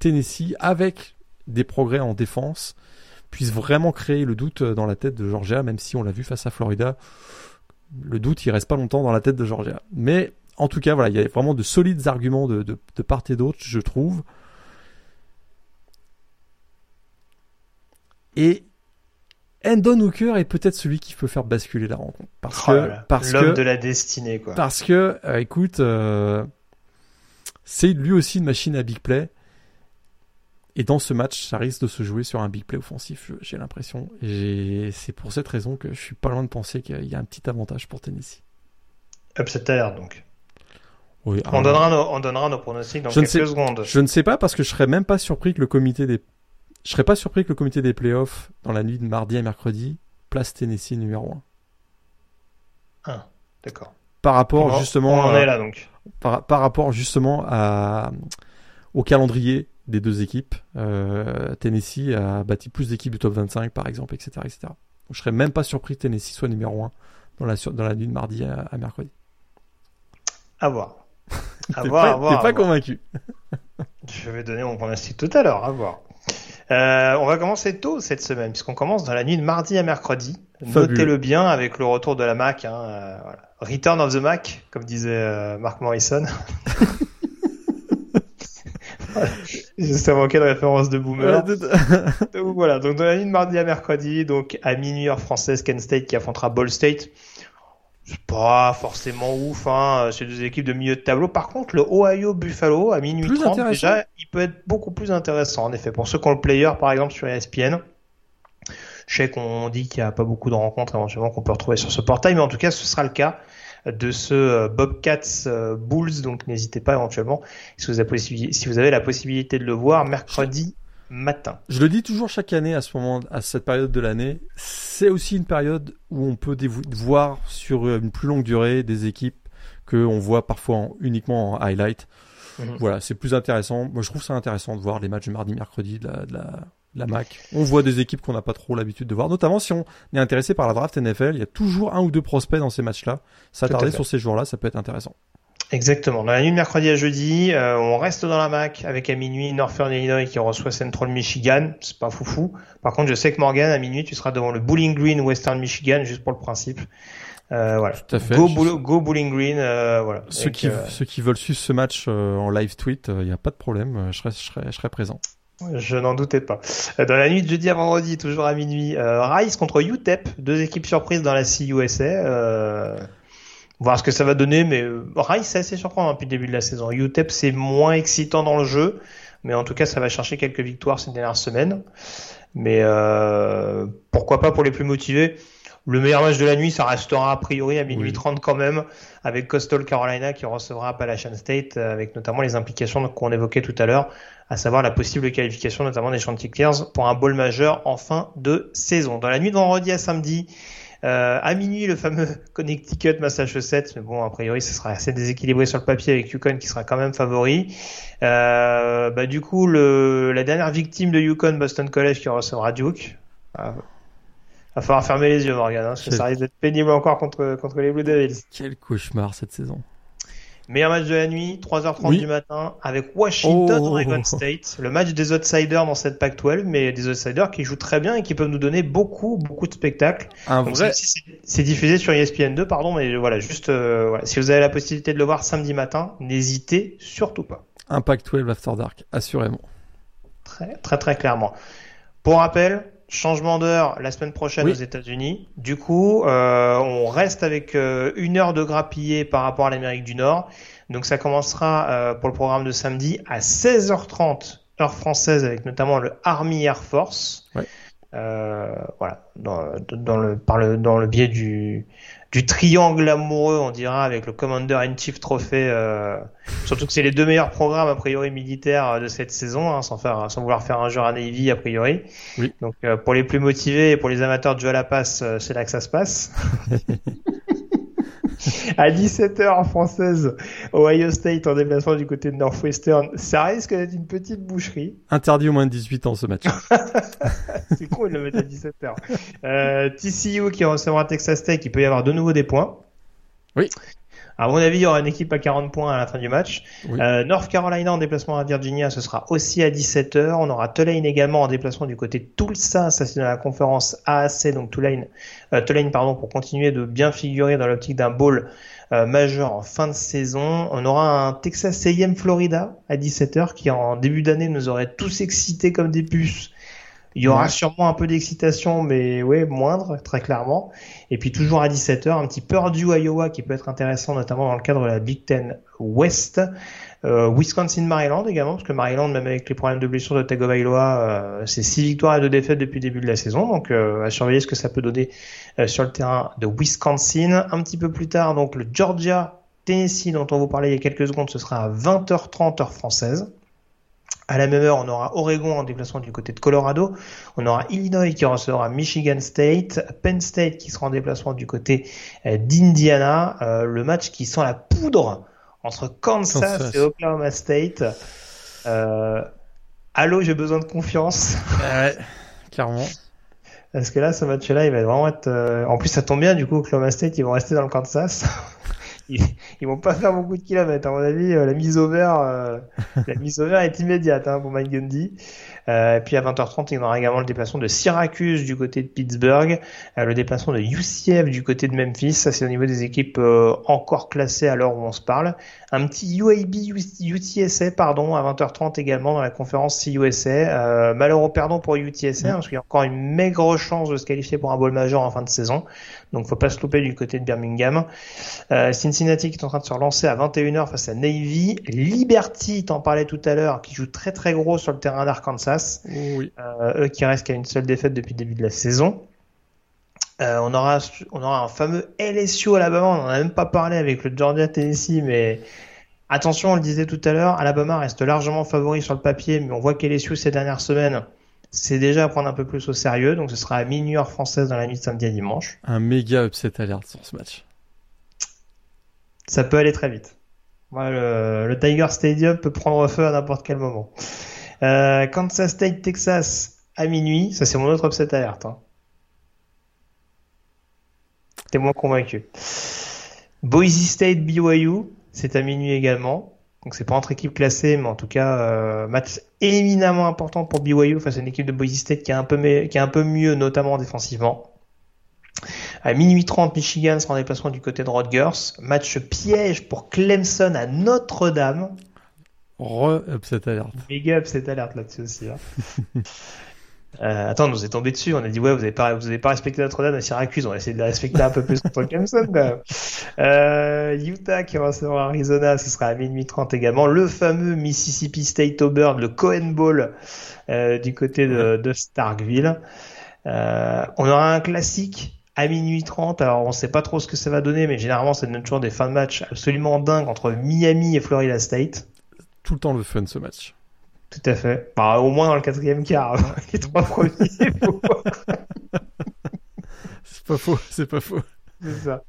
Tennessee, avec des progrès en défense, puisse vraiment créer le doute dans la tête de Georgia, même si on l'a vu face à Florida. Le doute, il reste pas longtemps dans la tête de Georgia. Mais en tout cas, voilà, il y a vraiment de solides arguments de part et d'autre, je trouve. Et Endon Hooker est peut-être celui qui peut faire basculer la rencontre. Parce oh que, parce l'homme de la destinée, quoi. Parce que, euh, écoute, euh, c'est lui aussi une machine à big play. Et dans ce match, ça risque de se jouer sur un big play offensif, j'ai l'impression. Et c'est pour cette raison que je suis pas loin de penser qu'il y a un petit avantage pour Tennessee. Upset alert, donc. Oui, on, donnera nos, on donnera nos pronostics dans quelques secondes. Je ne sais pas parce que je serais même pas surpris que le comité des je serais pas surpris que le comité des playoffs, dans la nuit de mardi à mercredi, place Tennessee numéro 1. Ah, d'accord. Par rapport justement. On en est là donc. Par, rapport justement à, au calendrier des deux équipes, euh, Tennessee a bâti plus d'équipes du top 25 par exemple, etc. etc. Donc, je serais même pas surpris que Tennessee soit numéro 1 dans la, dans la nuit de mardi à, mercredi. À voir. À voir, pas, T'es pas convaincu. je vais donner mon pronostic tout à l'heure, à voir. Euh, on va commencer tôt cette semaine, puisqu'on commence dans la nuit de mardi à mercredi. Notez-le bien avec le retour de la Mac. Hein, euh, voilà. Return of the Mac, comme disait euh, Mark Morrison. voilà. Ça manquait de référence de boomer. donc voilà, donc dans la nuit de mardi à mercredi, donc à minuit heure française, Kent State qui affrontera Ball State. C'est pas forcément ouf, hein. C'est deux équipes de milieu de tableau. Par contre, le Ohio Buffalo à minuit Plus 30, intéressant. déjà, il peut être beaucoup plus intéressant, en effet. Pour ceux qui ont le player, par exemple, sur ESPN. Je sais qu'on dit qu'il n'y a pas beaucoup de rencontres éventuellement qu'on peut retrouver sur ce portail, mais en tout cas, ce sera le cas de ce euh, Bobcats euh, Bulls. Donc, n'hésitez pas éventuellement, si vous avez la possibilité de le voir, mercredi matin. Je le dis toujours chaque année à ce moment, à cette période de l'année, c'est aussi une période où on peut voir sur une plus longue durée des équipes que on voit parfois en- uniquement en highlight. Mhm. Voilà, c'est plus intéressant. Moi, je trouve ça intéressant de voir les matchs du mardi, mercredi de la, de la, de la MAC. On voit des équipes qu'on n'a pas trop l'habitude de voir, notamment si on est intéressé par la draft NFL. Il y a toujours un ou deux prospects dans ces matchs-là. S'attarder sur ces jours-là, ça peut être intéressant. Exactement. Dans la nuit de mercredi à jeudi, euh, on reste dans la MAC avec à minuit Northern Illinois qui reçoit Central Michigan. C'est pas foufou. Par contre, je sais que Morgan, à minuit, tu seras devant le Bowling Green Western Michigan, juste pour le principe. Euh, voilà. Tout à fait. Go, Bowling Green, euh, voilà. Ceux Avec, qui, euh, ceux qui veulent suivre ce match en live tweet, il n'y a pas de problème. Je serai, je serai, je serai présent. Je n'en doutais pas. Dans la nuit de jeudi à vendredi, toujours à minuit, Rice contre UTEP, deux équipes surprises dans la CUSA. Voir ce que ça va donner, mais euh, Rice c'est assez surprenant depuis le début de la saison. UTEP c'est moins excitant dans le jeu, mais en tout cas ça va chercher quelques victoires ces dernières semaines. Mais euh, pourquoi pas pour les plus motivés? Le meilleur match de la nuit, ça restera a priori à minuit Oui. 30 quand même, avec Coastal Carolina qui recevra Appalachian State, euh, avec notamment les implications qu'on évoquait tout à l'heure, à savoir la possible qualification notamment des Chanticleers pour un bowl majeur en fin de saison. Dans la nuit de vendredi à samedi, euh, à minuit, le fameux Connecticut Massachusetts, mais bon, a priori, ce sera assez déséquilibré sur le papier avec Yukon qui sera quand même favori. Euh, bah, du coup, le, la dernière victime de Yukon, Boston College, qui recevra Duke. Ah, va falloir fermer les yeux, Morgan, hein, parce que ça risque d'être pénible encore contre, contre les Blue Devils. Quel cauchemar cette saison. Meilleur match de la nuit, 3h30 Oui. du matin, avec Washington, Oh. Oregon State. Le match des outsiders dans cette Pac-12, mais des outsiders qui jouent très bien et qui peuvent nous donner beaucoup, beaucoup de spectacles. Un Donc, vrai, c'est- diffusé sur E ESPN2, pardon, mais voilà, juste, euh, voilà. si vous avez la possibilité de le voir samedi matin, n'hésitez surtout pas. Impact 12 After Dark, assurément. Très, très, très clairement. Pour rappel, changement d'heure la semaine prochaine Oui. aux États-Unis. Du coup, euh, on reste avec euh, une heure de grappillé par rapport à l'Amérique du Nord. Donc, ça commencera euh, pour le programme de samedi à 16h30 heure française avec notamment le Army Air Force. Ouais. Euh, voilà, dans, dans le par le dans le biais du du triangle amoureux, on dira, avec le Commander in Chief Trophée. Euh, surtout que c'est les deux meilleurs programmes a priori militaires euh, de cette saison, hein, sans faire sans vouloir faire un jeu à Navy a priori. Oui. Donc euh, pour les plus motivés et pour les amateurs de jeu à la passe, euh, c'est là que ça se passe. à 17h en française, Ohio State en déplacement du côté de Northwestern, ça risque d'être une petite boucherie. Interdit au moins de 18 ans ce match. C'est con, ils le mettent à 17h. Euh, TCU qui recevra Texas Tech, il peut y avoir de nouveau des points. Oui. À mon avis, il y aura une équipe à 40 points à la fin du match. Oui. Euh, North Carolina en déplacement à Virginia, ce sera aussi à 17h. On aura Tulane également en déplacement du côté de Tulsa, ça c'est dans la conférence AAC, donc Tulane, euh, Tulane pardon, pour continuer de bien figurer dans l'optique d'un bowl euh, majeur en fin de saison. On aura un Texas A&M Florida à 17h qui en début d'année nous aurait tous excités comme des puces. Il y aura Ouais. sûrement un peu d'excitation, mais ouais, moindre, très clairement. Et puis toujours à 17h, un petit Purdue Iowa qui peut être intéressant, notamment dans le cadre de la Big Ten West. Euh, Wisconsin Maryland également, parce que Maryland, même avec les problèmes de blessure de Tagovailoa, euh, c'est six victoires et deux défaites depuis le début de la saison. Donc euh, à surveiller ce que ça peut donner euh, sur le terrain de Wisconsin. Un petit peu plus tard, donc le Georgia Tennessee dont on vous parlait il y a quelques secondes, ce sera à 20h30 heure française. À la même heure, on aura Oregon en déplacement du côté de Colorado. On aura Illinois qui recevra Michigan State, Penn State qui sera en déplacement du côté euh, d'Indiana. Euh, le match qui sent la poudre entre Kansas, Kansas. et Oklahoma State. Euh, allô, j'ai besoin de confiance. Ouais, clairement. Parce que là, ce match-là, il va vraiment être. euh, En plus, ça tombe bien, du coup, Oklahoma State, ils vont rester dans le Kansas. Ils, ils vont pas faire beaucoup de kilomètres. À mon avis, euh, la mise au vert, euh, la mise au vert est immédiate hein, pour Mike Gundy. Euh, et puis à 20h30, il y aura également le déplacement de Syracuse du côté de Pittsburgh, euh, le déplacement de UCF du côté de Memphis. Ça, c'est au niveau des équipes euh, encore classées à l'heure où on se parle. Un petit UAB UTSA, pardon, à 20h30 également dans la conférence CUSA. Euh, malheureux perdant pour UTSA, hein, parce qu'il y a encore une maigre chance de se qualifier pour un bowl majeur en fin de saison. Donc, faut pas se louper du côté de Birmingham. Euh, Cincinnati qui est en train de se relancer à 21h face à Navy. Liberty, t'en parlais tout à l'heure, qui joue très très gros sur le terrain d'Arkansas. Oui. Euh, eux qui restent qu'à une seule défaite depuis le début de la saison. Euh, on aura on aura un fameux LSU Alabama. On n'en a même pas parlé avec le Georgia Tennessee, mais attention, on le disait tout à l'heure, Alabama reste largement favori sur le papier, mais on voit qu'LSU ces dernières semaines, c'est déjà à prendre un peu plus au sérieux. Donc ce sera à minuit heure française dans la nuit de samedi à dimanche. Un méga upset alert sur ce match. Ça peut aller très vite. Le, le Tiger Stadium peut prendre feu à n'importe quel moment. Euh, Kansas State, Texas à minuit. Ça, c'est mon autre upset alerte. Hein. T'es moins convaincu. Boise State, BYU, c'est à minuit également. Donc c'est pas entre équipes classées, mais en tout cas euh, match éminemment important pour BYU face à une équipe de Boise State qui est un peu, qui est un peu mieux, notamment défensivement. À minuit 30, Michigan sera en déplacement du côté de Rutgers. Match piège pour Clemson à Notre-Dame. Re upset alert. Méga upset alerte là-dessus aussi. hein. Euh, attends, on nous est tombé dessus. On a dit ouais, vous avez pas, vous avez pas respecté Notre-Dame à Syracuse. On va essayer de la respecter un peu plus contre Clemson. Quand même. Euh, Utah qui recevra Arizona, ce sera à minuit 30 également. Le fameux Mississippi State Auburn, le Cohen Bowl euh, du côté de, de Starkville. Euh, on aura un classique à minuit 30. Alors on sait pas trop ce que ça va donner, mais généralement ça donne toujours des fins de match absolument dingues entre Miami et Florida State. Tout le temps le fun ce match. Tout à fait. Bah, au moins dans le quatrième quart. Les trois premiers, faut. C'est pas faux, c'est pas faux. C'est ça.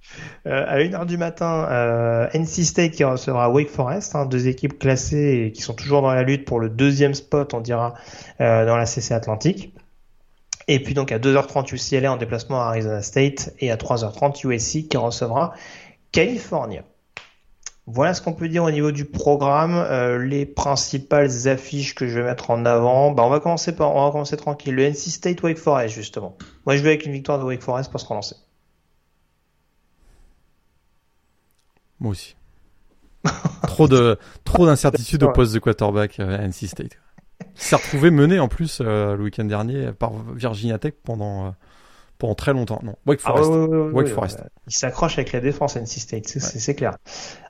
Euh, à 1h du matin, euh, NC State qui recevra Wake Forest, hein, deux équipes classées et qui sont toujours dans la lutte pour le deuxième spot, on dira, euh, dans la CC Atlantique. Et puis donc à 2h30 UCLA en déplacement à Arizona State et à 3h30 USC qui recevra California. Voilà ce qu'on peut dire au niveau du programme. Euh, les principales affiches que je vais mettre en avant, bah, on va commencer par, on va commencer tranquille. Le NC State Wake Forest justement. Moi je vais avec une victoire de Wake Forest pour se relancer. Moi aussi. trop de trop d'incertitudes au poste de quarterback euh, NC State. Il s'est retrouvé mené en plus euh, le week-end dernier par Virginia Tech pendant pendant très longtemps. Non, Wake Ah Forest. Wake Forest. Il s'accroche avec la défense NC State, c'est clair.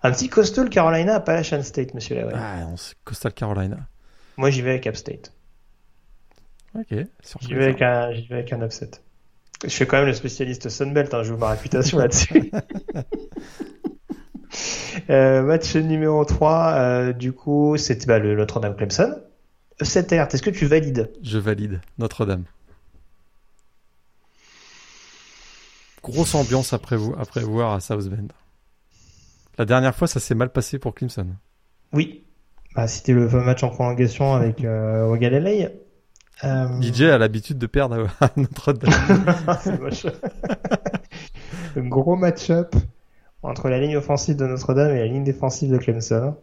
Un petit coastal Carolina à Appalachian State, monsieur Laway. Ah, on Coastal Carolina. Moi j'y vais avec App State. Ok. J'y vais avec un, j'y vais avec un upset. Je suis quand même le spécialiste Sunbelt, hein, je joue ma réputation là-dessus. Euh, match numéro 3, euh, du coup, c'était bah, le Notre-Dame Clemson. Upset alert, est-ce que tu valides? Je valide. Notre-Dame. Grosse ambiance après, vous, après voir à South Bend. La dernière fois, ça s'est mal passé pour Clemson. Oui. Bah, c'était le fameux match en prolongation avec euh, au Galilei. Euh, DJ a l'habitude de perdre à Notre-Dame. C'est moche. Un gros match-up entre la ligne offensive de Notre-Dame et la ligne défensive de Clemson.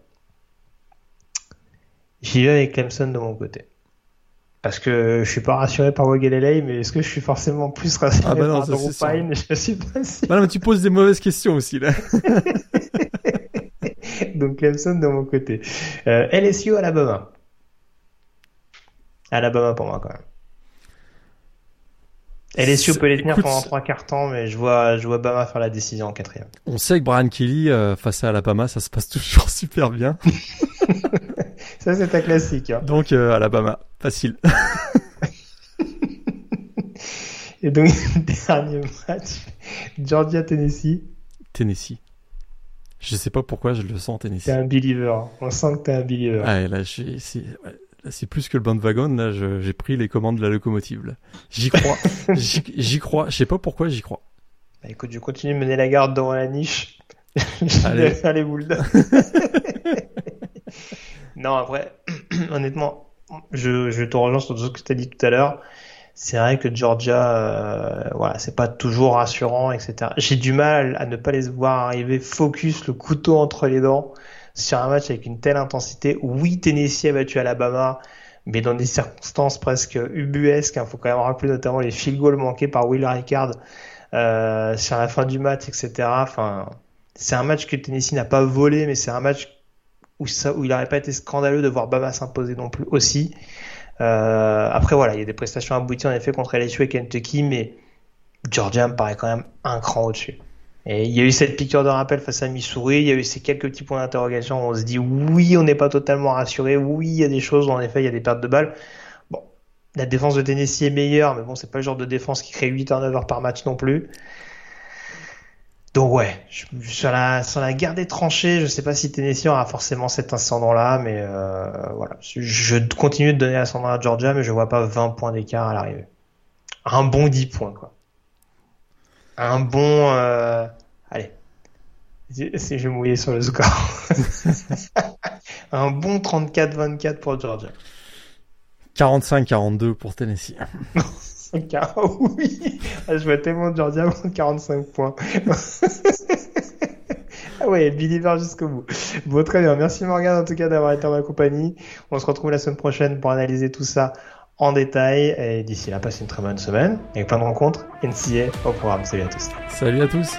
J'y vais avec Clemson de mon côté. Parce que je suis pas rassuré par Wagalelei, mais est-ce que je suis forcément plus rassuré Ah bah non, par Drew. Pine Je suis pas sûr. Bah non, mais tu poses des mauvaises questions aussi, là. Donc Clemson de mon côté. Euh, LSU Alabama. Alabama pour moi quand même. LSU peut les tenir Écoute, pendant trois quarts temps, mais je vois, je vois Bama faire la décision en quatrième. On sait que Brian Kelly, euh, face à Alabama, ça se passe toujours super bien. Ça c'est ta classique. Hein. Donc, euh, Alabama, facile. Et donc dernier match, Georgia Tennessee. Tennessee. Je sais pas pourquoi je le sens Tennessee. T'es un believer. On sent que t'es un believer. Ah, et là, c'est ouais, plus que le bandwagon. Là, j'ai pris les commandes de la locomotive. J'y crois. J'y j'y crois. Je sais pas pourquoi j'y crois. Bah, écoute, je continue de mener la garde devant la niche. Je Allez. vais faire les boules. non, après, honnêtement, je, je te rejoins sur tout ce que tu as dit tout à l'heure. C'est vrai que Georgia, euh, voilà, c'est pas toujours rassurant, etc. J'ai du mal à ne pas les voir arriver focus, le couteau entre les dents, sur un match avec une telle intensité. Oui, Tennessee a battu Alabama, mais dans des circonstances presque ubuesques. Il hein. faut quand même rappeler notamment les field goals manqués par Will Ricard euh, sur la fin du match, etc. Enfin, c'est un match que Tennessee n'a pas volé, mais c'est un match où, où il n'aurait pas été scandaleux de voir Bama s'imposer non plus aussi. Euh, après voilà, il y a des prestations abouties en effet contre LSU et Kentucky, mais Georgia me paraît quand même un cran au-dessus. Et il y a eu cette piqûre de rappel face à Missouri, il y a eu ces quelques petits points d'interrogation où on se dit oui, on n'est pas totalement rassuré, oui, il y a des choses, en effet, il y a des pertes de balles. Bon, la défense de Tennessee est meilleure, mais bon, c'est pas le genre de défense qui crée 8 heures par match non plus. Donc ouais, sur la sur la guerre des tranchées, je sais pas si Tennessee aura forcément cet ascendant-là, mais euh, voilà, je continue de donner l'ascendant à Georgia, mais je vois pas 20 points d'écart à l'arrivée. Un bon 10 points quoi un bon. Euh... Allez. Si je vais mouiller sur le score. un bon 34-24 pour Georgia. 45-42 pour Tennessee. oui, ah, je vois tellement Georgia prendre 45 points. ah ouais, believer jusqu'au bout. Bon, très bien. Merci Morgan en tout cas d'avoir été en ma compagnie. On se retrouve la semaine prochaine pour analyser tout ça en détail. Et d'ici là, passez une très bonne semaine avec plein de rencontres NCA au programme. Salut à tous. Salut à tous.